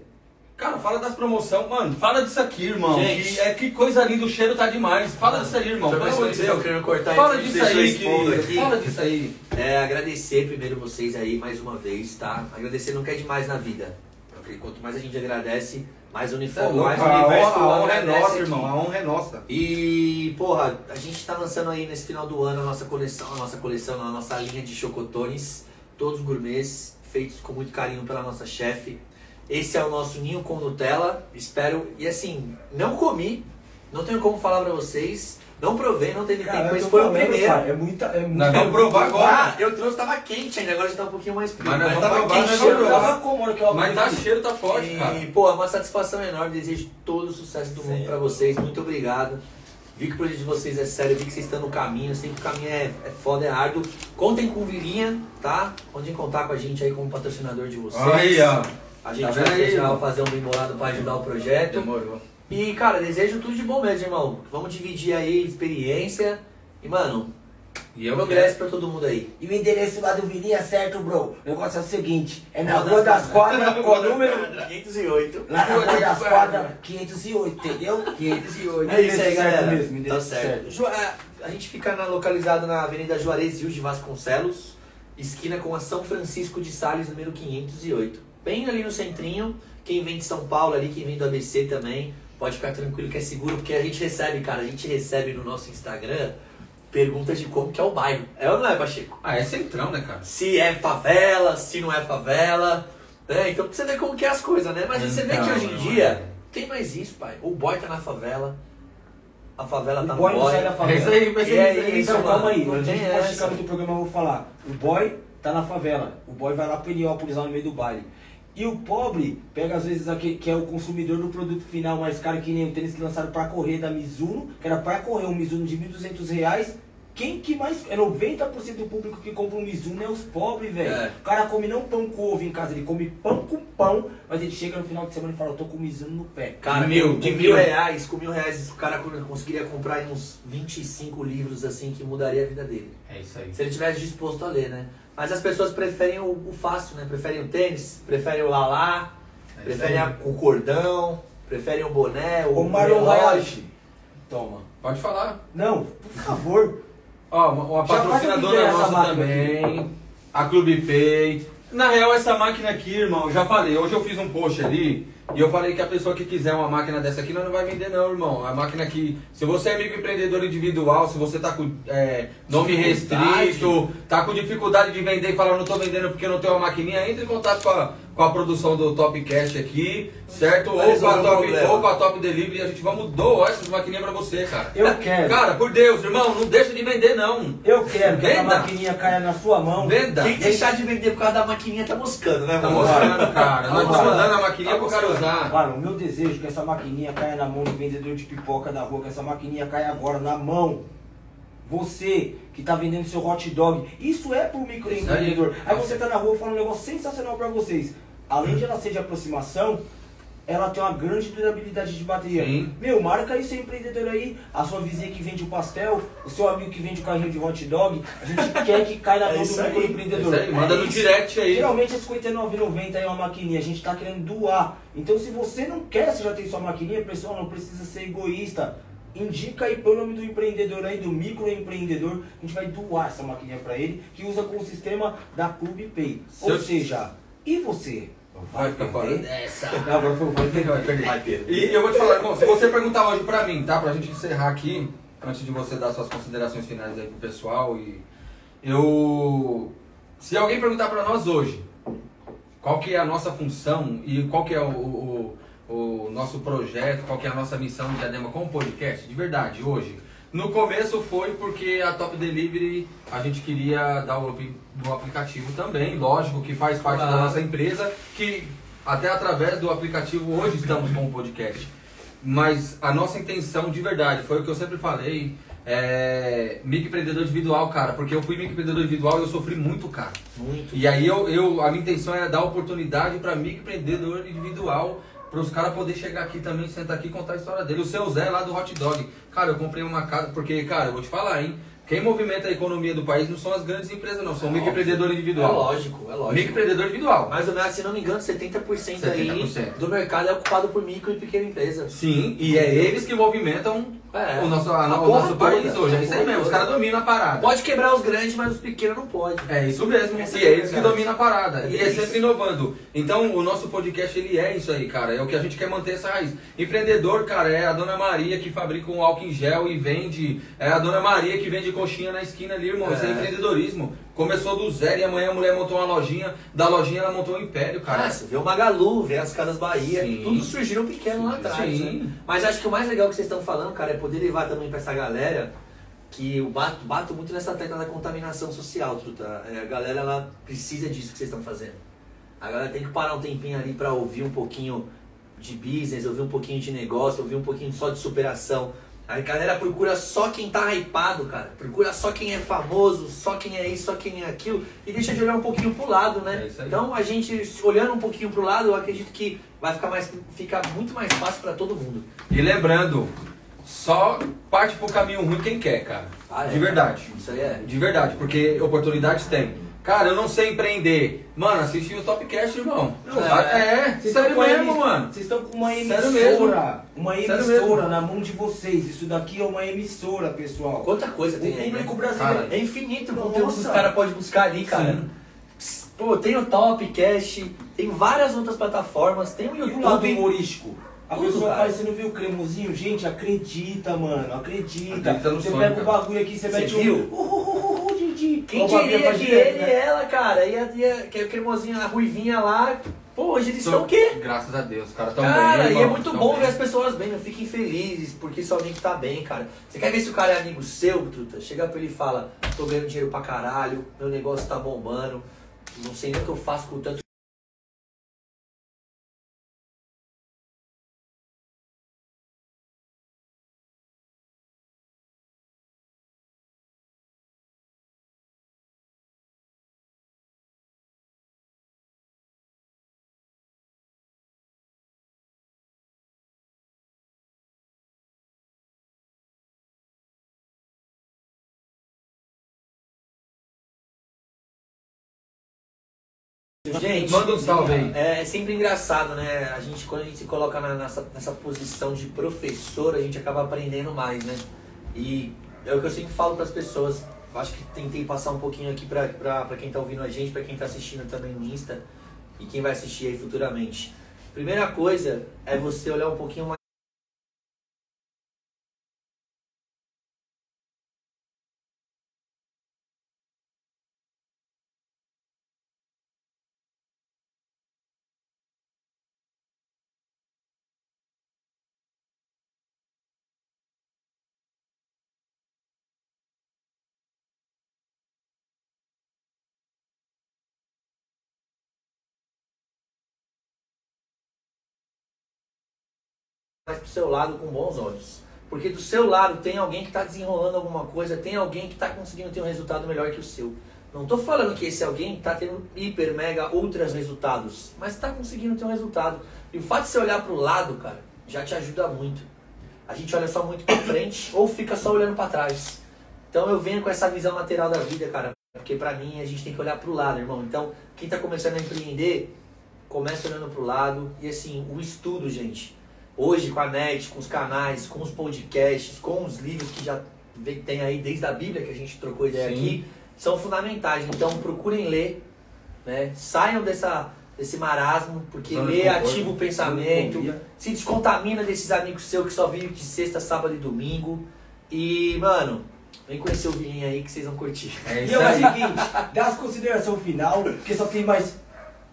A: Cara, fala das promoções, mano. Fala disso aqui, irmão.
C: Gente.
A: Que, é que coisa linda, o cheiro tá demais. Fala disso aí, irmão.
C: Eu
A: Pelo amor de Deus.
C: querendo cortar
A: Fala
C: isso,
A: disso
C: eu
A: aí, querido.
C: aqui.
A: Fala disso aí.
C: É, agradecer primeiro vocês aí mais uma vez, tá? Agradecer não quer demais na vida. Porque quanto mais a gente agradece, mais
A: é
C: uniforme,
A: louco,
C: mais
A: a
C: universo
A: a honra é nossa,
C: aqui.
A: irmão. A honra é nossa.
C: E, porra, a gente tá lançando aí nesse final do ano a nossa coleção, a nossa coleção, a nossa linha de chocotones, todos gourmets, feitos com muito carinho pela nossa chefe. Esse é o nosso ninho com Nutella, espero. E assim, não comi, não tenho como falar pra vocês, Não provei, não teve
B: Cara,
C: tempo,
B: eu
C: mas foi o primeiro.
B: pai, É muita. É muita
A: Nós vamos provar agora.
C: Ah, eu trouxe, tava quente ainda, agora já tá um pouquinho mais frio.
A: Mas nós
C: Mas tava
A: provar,
C: quente,
A: nós
C: cheiro
A: vamos
C: tava
B: a hora que eu
A: Mas tá cheiro, tá forte, cara.
C: E, pô, é uma satisfação enorme. Desejo todo o sucesso do mundo
B: Sim.
C: pra vocês. Muito obrigado. Vi que o projeto de vocês é sério, vi que vocês estão no caminho. Sei que o caminho é, é foda, é árduo. Contem com o Virinha, tá? Podem contar com a gente aí como patrocinador de vocês.
A: Aí, ó.
C: A gente
A: Tá
C: vai
A: aí,
C: vai fazer um bem bolado pra ajudar o projeto.
A: Demorou.
C: E, cara, desejo tudo de bom mesmo, irmão. Vamos dividir aí experiência. E, mano,
A: E eu
C: progresso pra todo mundo aí.
B: E o endereço lá do Virinha é certo, bro. O negócio é o seguinte: é na
C: Rua
B: Rua
C: das
B: das Quadras, com o número.
C: 508.
B: Lá na Rua das Quadras, 508, entendeu?
A: 508.
C: É isso aí,
B: Certo
C: galera.
B: mesmo,
C: tá certo. é, A gente fica na- localizado na Avenida Juarez Rios de Vasconcelos, esquina com a São Francisco de Sales, número 508. Bem ali no centrinho. Quem vem de São Paulo ali, quem vem do ABC também, pode ficar tranquilo que é seguro, porque a gente recebe, cara, a gente recebe no nosso Instagram perguntas de como que é o bairro. É ou não é, Pacheco?
A: Ah, é centrão, né, cara?
C: Se é favela, se não é favela. Né? Então pra você ver como que é as coisas, né? Mas você vê que
A: Então,
C: hoje em
A: não
C: dia
A: é.
C: tem mais isso, pai. O boy tá na favela, a favela tá
B: O
C: no
B: boy não
C: boy.
B: sai da
A: É
B: favela.
A: isso aí, vai ser
C: É
A: isso
B: Então,
C: mano.
B: calma aí.
C: Não
B: A gente pode ficar no programa, eu vou falar. O boy tá na favela. O boy vai lá pro Heliópolis, lá no meio do baile. E o pobre pega, às vezes, aquele que é o consumidor do produto final mais caro, que nem o tênis que lançaram pra correr da Mizuno, que era pra correr um Mizuno de 1.200 reais. Quem que mais. É 90% do público que compra um Mizuno é os pobres, velho.
C: É.
B: O cara come não pão com ovo em casa, ele come pão com pão, mas ele chega no final de semana e fala: Eu tô com o Mizuno no pé.
C: Cara,
A: Mil,
C: de mil
A: mil.
C: reais, com mil reais o cara conseguiria comprar aí uns 25 livros assim que mudaria a vida dele.
A: É isso aí.
C: Se ele tivesse disposto a ler, né? Mas as pessoas preferem o, o fácil, né? Preferem o tênis, preferem o lalá,
A: É
C: preferem a-
A: aí.
C: o cordão, preferem o boné, o,
B: O Marlon
C: relógio.
B: Toma.
A: Pode falar.
B: Não, por favor.
A: Ó, uma, uma patrocinadora nossa também. A Clube Pay. Na real, essa máquina aqui, irmão, eu já falei. Hoje eu fiz um post ali e eu falei que a pessoa que quiser uma máquina dessa aqui, não vai vender não, irmão. A máquina aqui, se você é microempreendedor individual, se você tá com é, nome restrito, tá com dificuldade de vender e fala, não tô vendendo porque não tenho uma maquininha, entre em contato com a, com a produção do Top Cash aqui, certo?
C: Vai
A: Ou com, a top, ou com a Top Delivery a gente vamos doar essas maquininhas pra você, cara.
B: Eu quero.
A: Cara, por Deus, irmão, não deixa de vender não.
B: Eu quero que
A: Venda.
B: maquininha caia na sua mão.
A: Venda.
C: Quem deixar de vender por causa da maquininha tá moscando, né,
A: Tá
C: mano?
A: mostrando, cara. Nós
C: Tá
A: estamos
C: mostrando.
A: dando a maquininha
C: Tá
A: pro cara. Usar.
B: Mano, o meu desejo é que essa maquininha caia na mão do vendedor de pipoca da rua, que essa maquininha caia agora na mão. Você que tá vendendo seu hot dog, isso é pro microempreendedor. Aí você tá na rua falando um negócio sensacional pra vocês. Além de ela ser de aproximação, ela tem uma grande durabilidade de bateria.
A: Sim.
B: Meu, marca aí seu empreendedor aí, a sua vizinha que vende o pastel, o seu amigo que vende o carrinho de hot dog. A gente quer que caia na
C: É
B: mão
C: isso
B: do microempreendedor.
A: Manda
B: É
A: no
B: isso.
A: direct aí.
B: Geralmente é R$59,90 é uma maquininha, a gente tá querendo doar. Então se você não quer, você já tem sua maquininha, pessoal, não precisa ser egoísta. Indica aí pelo nome do empreendedor aí, do microempreendedor, a gente vai doar essa maquininha pra ele, que usa com o sistema da Clube Pay. Ou seja, e você?
A: Vai ficar fora?
C: Dessa.
B: Não, agora foi perder.
A: Vai. E eu vou te falar, irmão, se você perguntar hoje pra mim, tá? Pra gente encerrar aqui, antes de você dar suas considerações finais aí pro pessoal e eu se alguém perguntar pra nós hoje qual que é a nossa função e qual que é o, o, o nosso projeto, qual que é a nossa missão de Adema com o podcast, de verdade, hoje. No começo foi porque a Top Delivery a gente queria dar o up do aplicativo também, lógico que faz parte da
C: Claro.
A: nossa empresa, que até através do aplicativo hoje estamos com o podcast. Mas a nossa intenção de verdade, foi o que eu sempre falei, é microempreendedor individual, cara, porque eu fui microempreendedor individual e eu sofri muito, cara.
C: Muito.
A: E aí eu, eu a minha intenção era dar oportunidade para microempreendedor individual, para os caras poderem chegar aqui também, sentar aqui e contar a história dele. O seu Zé lá do Hot Dog. Cara, eu comprei uma casa, porque, cara, eu vou te falar, hein? Quem movimenta a economia do país não são as grandes empresas, não, são o microempreendedor
C: É
A: individual.
C: lógico, é lógico.
A: Microempreendedor individual.
C: Mais ou menos, se não me engano, 70%, aí
A: 70%.
C: do mercado é ocupado por micro e pequena empresa.
A: Sim, e é eles que movimentam
C: É.
A: o nosso, a-
C: A
A: o nosso país
C: toda,
A: hoje. É isso aí mesmo, os
C: toda.
A: caras dominam a parada.
C: Pode quebrar os grandes, mas os pequenos não pode.
A: É isso mesmo,
C: Essa
A: e
C: é
A: é eles que dominam a parada. E é
C: Isso.
A: sempre inovando. Então o nosso podcast ele é isso aí, cara. É o que a gente quer manter essa raiz. Empreendedor, cara, é a dona Maria que fabrica um álcool em gel e vende. É a dona Maria que vende coxinhas na esquina ali, irmão. Isso é
C: É.
A: empreendedorismo. Começou do zero e amanhã a mulher montou uma lojinha. Da lojinha ela montou um império, cara.
C: Ah, você vê o Magalu, vê as Casas Bahia,
A: Sim.
C: tudo surgiram pequeno lá atrás.
A: Sim.
C: né? Mas acho que o mais legal que vocês estão falando, cara, é poder levar também pra essa galera que eu bato, bato muito nessa tecla da contaminação social, truta. É, a galera ela precisa disso que vocês estão fazendo. A galera tem que parar um tempinho ali pra ouvir um pouquinho de business, ouvir um pouquinho de negócio, ouvir um pouquinho só de superação. A galera procura só quem tá hypado, cara. Procura só quem é famoso, só quem é isso, só quem é aquilo. E deixa de olhar um pouquinho pro lado, né?
A: É.
C: Então a gente, olhando um pouquinho pro lado, eu acredito que vai ficar, mais, ficar muito mais fácil pra todo mundo.
A: E lembrando, só parte pro caminho ruim quem quer, cara.
C: Ah, é?
A: De verdade.
C: Isso aí é.
A: De verdade, porque oportunidades tem. Cara, eu não sei empreender. Mano, assisti o Topcast, irmão.
B: Não,
A: é,
B: Vocês
A: sério
B: estão com uma
A: mesmo, mano.
B: Vocês estão com uma
A: Sério
B: emissora,
A: mesmo.
B: uma
A: Sério
B: emissora na mão de vocês. Isso daqui é uma emissora, pessoal.
C: Quanta coisa
B: O
C: tem né?
B: público brasileiro
A: Cara,
C: É infinito o conteúdo que os caras podem buscar ali, cara. Pô, tem o Topcast, tem várias outras plataformas, tem o
B: E o lado
C: YouTube.
B: humorístico? A
C: Tudo,
B: pessoa
C: cara.
B: você não viu o cremosinho? Gente, acredita, mano, acredita.
A: Acredita
B: você
A: sonho,
B: pega o
A: cara.
B: bagulho aqui, você,
C: Você
B: mete
C: viu?
B: um... Didi.
C: Quem diria que ele
B: né?
C: e ela, cara, ia, ia, que a cremosinha, a ruivinha lá, pô, hoje eles estão o quê?
A: Graças a Deus, os caras tão
C: Cara,
A: bem.
C: e é muito bom
A: bem.
C: ver as pessoas bem, não fiquem felizes, porque seu amigo tá bem, cara. Você quer ver se o cara é amigo seu, truta? Chega pra ele e fala, tô ganhando dinheiro pra caralho, meu negócio tá bombando, não sei nem o que eu faço com tanto Gente,
A: Manda um salve aí.
C: É, é sempre engraçado, né? A gente, quando a gente se coloca na- nessa, nessa posição de professor, a gente acaba aprendendo mais, né? E é o que eu sempre falo para as pessoas. Acho que tentei passar um pouquinho aqui pra quem tá ouvindo a gente, pra quem tá assistindo também no Insta e quem vai assistir aí futuramente. Primeira coisa é você olhar um pouquinho mais. Seu lado com bons olhos. Porque do seu lado tem alguém que está desenrolando alguma coisa, tem alguém que está conseguindo ter um resultado melhor que o seu. Não estou falando que esse alguém está tendo hiper, mega, ultras resultados, mas está conseguindo ter um resultado. E o fato de você olhar para o lado, cara, já te ajuda muito. A gente olha só muito para frente ou fica só olhando para trás. Então eu venho com essa visão lateral da vida, cara, porque para mim a gente tem que olhar para o lado, irmão. Então quem está começando a empreender, começa olhando para o lado e assim o estudo, gente. Hoje com a net, com os canais, com os podcasts, com os livros que já tem aí desde a Bíblia que a gente trocou ideia
A: Sim.
C: aqui, são fundamentais. Então procurem ler, né? Saiam dessa, desse marasmo, porque
A: de
C: ler ativa o pensamento, se descontamina desses amigos seus que só vivem de sexta, sábado e domingo. E, mano, vem conhecer o Vilinho aí que vocês vão curtir.
A: É
B: E é o seguinte, dá as considerações final, porque só tem mais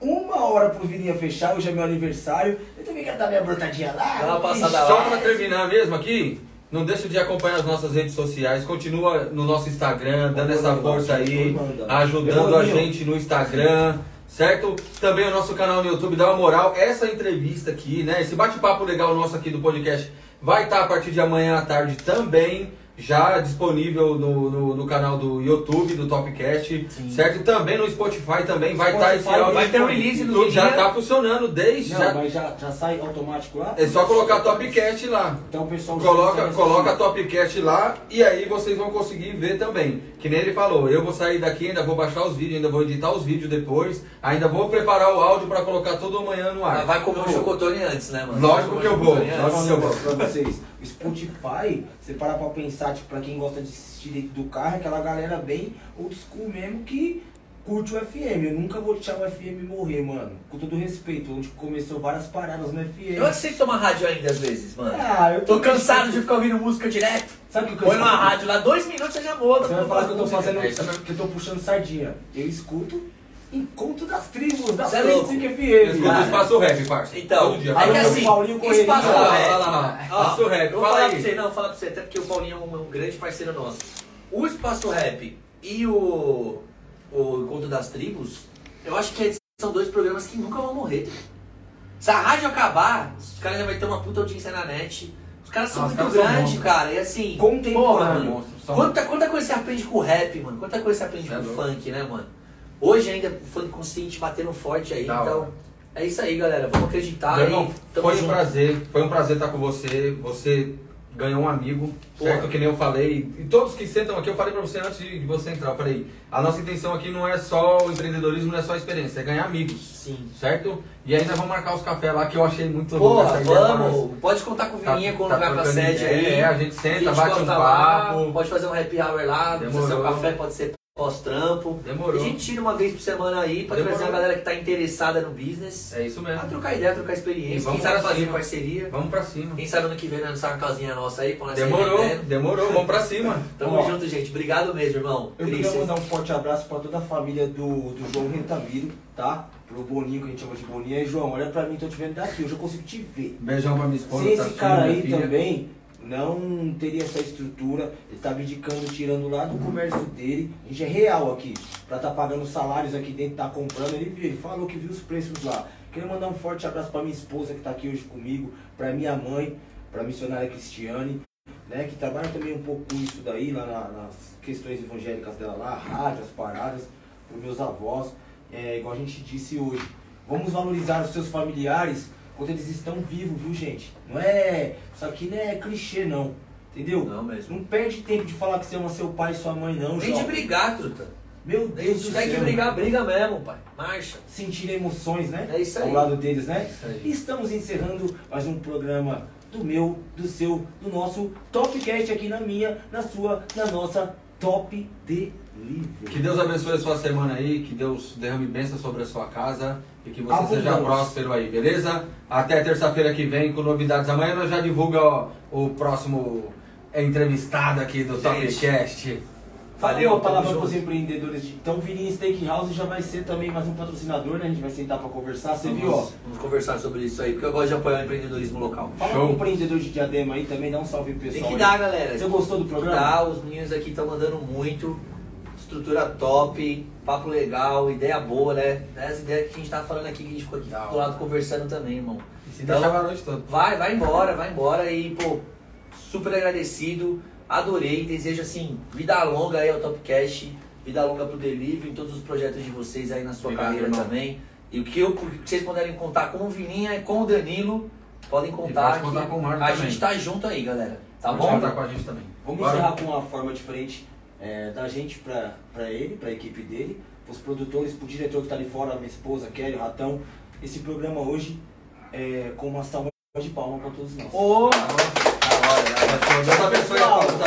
B: uma hora pro Virinha fechar, hoje é meu aniversário. Eu também quero dar minha brotadinha lá.
C: Dá uma passada
A: Só
C: lá.
A: pra terminar mesmo aqui, não deixa de acompanhar as nossas redes sociais, continua no nosso Instagram, dando essa força aí, ajudando a gente no Instagram, certo? Também o nosso canal no YouTube, dá uma moral. Essa entrevista aqui, né? Esse bate-papo legal nosso aqui do podcast vai estar a partir de amanhã à tarde também. Já disponível no, no, no canal do YouTube, do Topcast,
C: Sim.
A: certo? Também no Spotify também vai estar esse
B: Spotify
A: áudio.
C: vai ter um release no
A: Tudo já
C: dia.
A: está funcionando desde.
B: Não,
A: já,
B: mas já, já sai automático lá?
A: é só colocar Topcast lá.
B: Então o pessoal...
A: Coloca,
B: já-
A: coloca a Topcast lá e aí vocês vão conseguir ver também. Que nem ele falou, eu vou sair daqui, ainda vou baixar os vídeos, ainda vou editar os vídeos depois, ainda vou preparar o áudio pra colocar todo amanhã no ar.
C: Vai comer um chocotone antes, né, mano?
A: Lógico que eu vou.
B: Só
C: antes.
B: um negócio pra vocês. Spotify, você parar pra pensar, tipo, pra quem gosta de assistir dentro do carro, é aquela galera bem old school mesmo que curte o FM. Eu nunca vou deixar o FM morrer, mano. Com todo respeito, onde começou várias paradas no FM.
C: Eu aceito tomar rádio ainda às vezes, mano.
B: Ah, eu
C: Tô cansado de ficar ouvindo música direto.
B: Sabe o que eu
C: Põe numa rádio lá, dois minutos você já muda.
B: Você vai falar que eu tô fazendo,
A: É
B: que eu tô puxando sardinha. Eu escuto Encontro das Tribos, da
C: louco.
B: 105
A: Escuta
B: FM.
A: o. Espaço Rap, parça.
C: Então,
A: Todo dia.
C: é que assim,
B: Paulinho Correia.
C: espaço
A: lá,
C: rap.
A: lá.
C: Ó,
A: Espaço Rap,
C: eu vou
A: fala
C: falar
A: aí.
C: pra você, não, vou falar pra você, até porque o Paulinho é um, um grande parceiro nosso. O Espaço Rap e o, o Encontro das Tribos, eu acho que são dois programas que nunca vão morrer. Se a rádio acabar, os caras já vão ter uma puta audiência na net. Os caras são
A: os
C: muito grandes, cara. E assim,
B: Contemporâneo.
C: Quanta, quanta coisa você aprende com o rap, mano? Quanta coisa você aprende
A: É
C: com o funk, né, mano? Hoje ainda o funk consciente batendo forte aí,
A: Da
C: então.
A: hora.
C: É isso aí, galera. Vamos acreditar
A: Meu
C: aí.
A: irmão, foi um
C: junto.
A: prazer, foi um prazer estar com você. Você ganhou um amigo,
C: Porra.
A: certo? Que nem eu falei. E todos que sentam aqui, eu falei pra você antes de você entrar. Eu falei, a nossa intenção aqui não é só o empreendedorismo, não é só a experiência, é ganhar amigos.
C: Sim.
A: Certo? E ainda vamos marcar os cafés lá que eu achei muito
C: Porra, vamos.
A: maravilhosa.
C: Pode contar com o
A: Tá-
C: Vininha quando
A: tá
C: vai pra sede aí.
A: É, a gente senta,
C: gente
A: bate um
C: gosta lá,
A: papo.
C: Pode fazer um happy hour lá, pode ser um
A: Demorou.
C: café, pode ser pós-trampo.
A: Demorou.
C: A gente tira uma vez por semana aí pra
A: Demorou.
C: trazer a galera que tá interessada no business.
A: É isso
C: Pra
A: mesmo.
C: trocar ideia, trocar
A: E
C: experiência.
A: vamos
C: Quem sabe
A: pra
C: fazer
A: cima.
C: parceria.
A: Vamos pra cima.
C: Quem sabe ano que vem nós uma casinha nossa aí, pra nós
A: Demorou, demorou, vamos pra cima.
C: Tamo
B: Ó.
C: junto, gente. Obrigado mesmo, irmão.
B: Eu
C: Cris,
B: queria mandar um forte abraço pra toda a família do, do João Rentamiro, tá? Pro Boninho, que a gente chama de Boninho. Aí, João, olha pra mim, tô te vendo daqui, hoje eu consigo te ver.
A: Beijão pra minha esposa.
B: Se
A: tá
B: esse
A: assistindo,
B: cara aí
A: filha.
B: também não teria essa estrutura, ele tá abdicando, tirando lá do comércio dele, a gente é real aqui, pra tá pagando salários aqui dentro, tá comprando, ele ele falou que viu os preços lá. Queria mandar um forte abraço pra minha esposa que tá aqui hoje comigo, pra minha mãe, pra missionária Cristiane, né, que trabalha também um pouco com isso daí, lá na- nas questões evangélicas dela lá, rádio, as paradas, pros meus avós, é, igual a gente disse hoje. Vamos valorizar os seus familiares quando eles estão vivos, viu gente? Não é. Isso aqui não é clichê não. Entendeu?
C: Não mesmo.
B: Não perde tempo de falar que você ama seu pai e sua mãe, não,
C: Nem de
B: João.
C: brigar, truta.
B: Meu Deus
C: de
B: do
C: tem que
B: céu.
C: brigar, briga mesmo, pai. Marcha.
B: Sentir emoções, né?
C: É isso aí.
B: Ao lado deles, né?
A: Isso aí.
B: E estamos encerrando mais um programa do meu, do seu, do nosso Topcast aqui na minha, na sua, na nossa Top Delivery.
A: Que Deus abençoe a sua semana aí, que Deus derrame bênção sobre a sua casa e que você seja próspero aí, beleza? Até terça-feira que vem com novidades. Amanhã nós já divulga ó, o próximo entrevistado aqui do Topcast.
C: Valeu,
B: Valeu, a palavra para os empreendedores. de- Então, o Vininho Steakhouse já vai ser também mais um patrocinador, né? A gente vai sentar para conversar. Você viu, ó?
C: Vamos, vamos conversar sobre isso aí, porque eu gosto de apoiar o empreendedorismo local.
B: Fala
A: Show.
B: com o empreendedor de diadema aí também, dá um salve pro
C: Tem
B: pessoal.
C: que
B: aí.
C: dar, galera.
B: Você gostou do
C: Tem que
B: programa?
C: dar, os meninos aqui estão mandando muito. Estrutura top, papo legal, ideia boa, né? As ideias que a gente tá falando aqui, que a gente ficou aqui do lado conversando também, irmão.
A: E se
C: Então,
A: deixava a noite toda.
C: Vai, vai embora, vai embora e, pô, super agradecido, adorei, desejo assim, vida longa aí ao Topcast, vida longa pro Delivery, em todos os projetos de vocês aí na sua
A: Obrigado,
C: carreira
A: irmão.
C: também. E o que, eu, que vocês puderem contar com o Vininha e com o Danilo, podem
A: pode
C: contar
A: contar
C: que
A: com o Marco
C: a
A: também.
C: gente tá junto aí, galera. Tá
A: Pode
C: bom?
A: contar com a gente também.
B: Vamos
A: Bora.
B: encerrar com uma forma diferente é, da gente pra, pra ele, pra equipe dele, pros produtores, pro diretor que tá ali fora, minha esposa, Kelly, o Ratão. Esse programa hoje é com uma salva de palma pra todos nós.
A: Tá
C: da hora, da hora.
A: Deus abençoe a todos aí.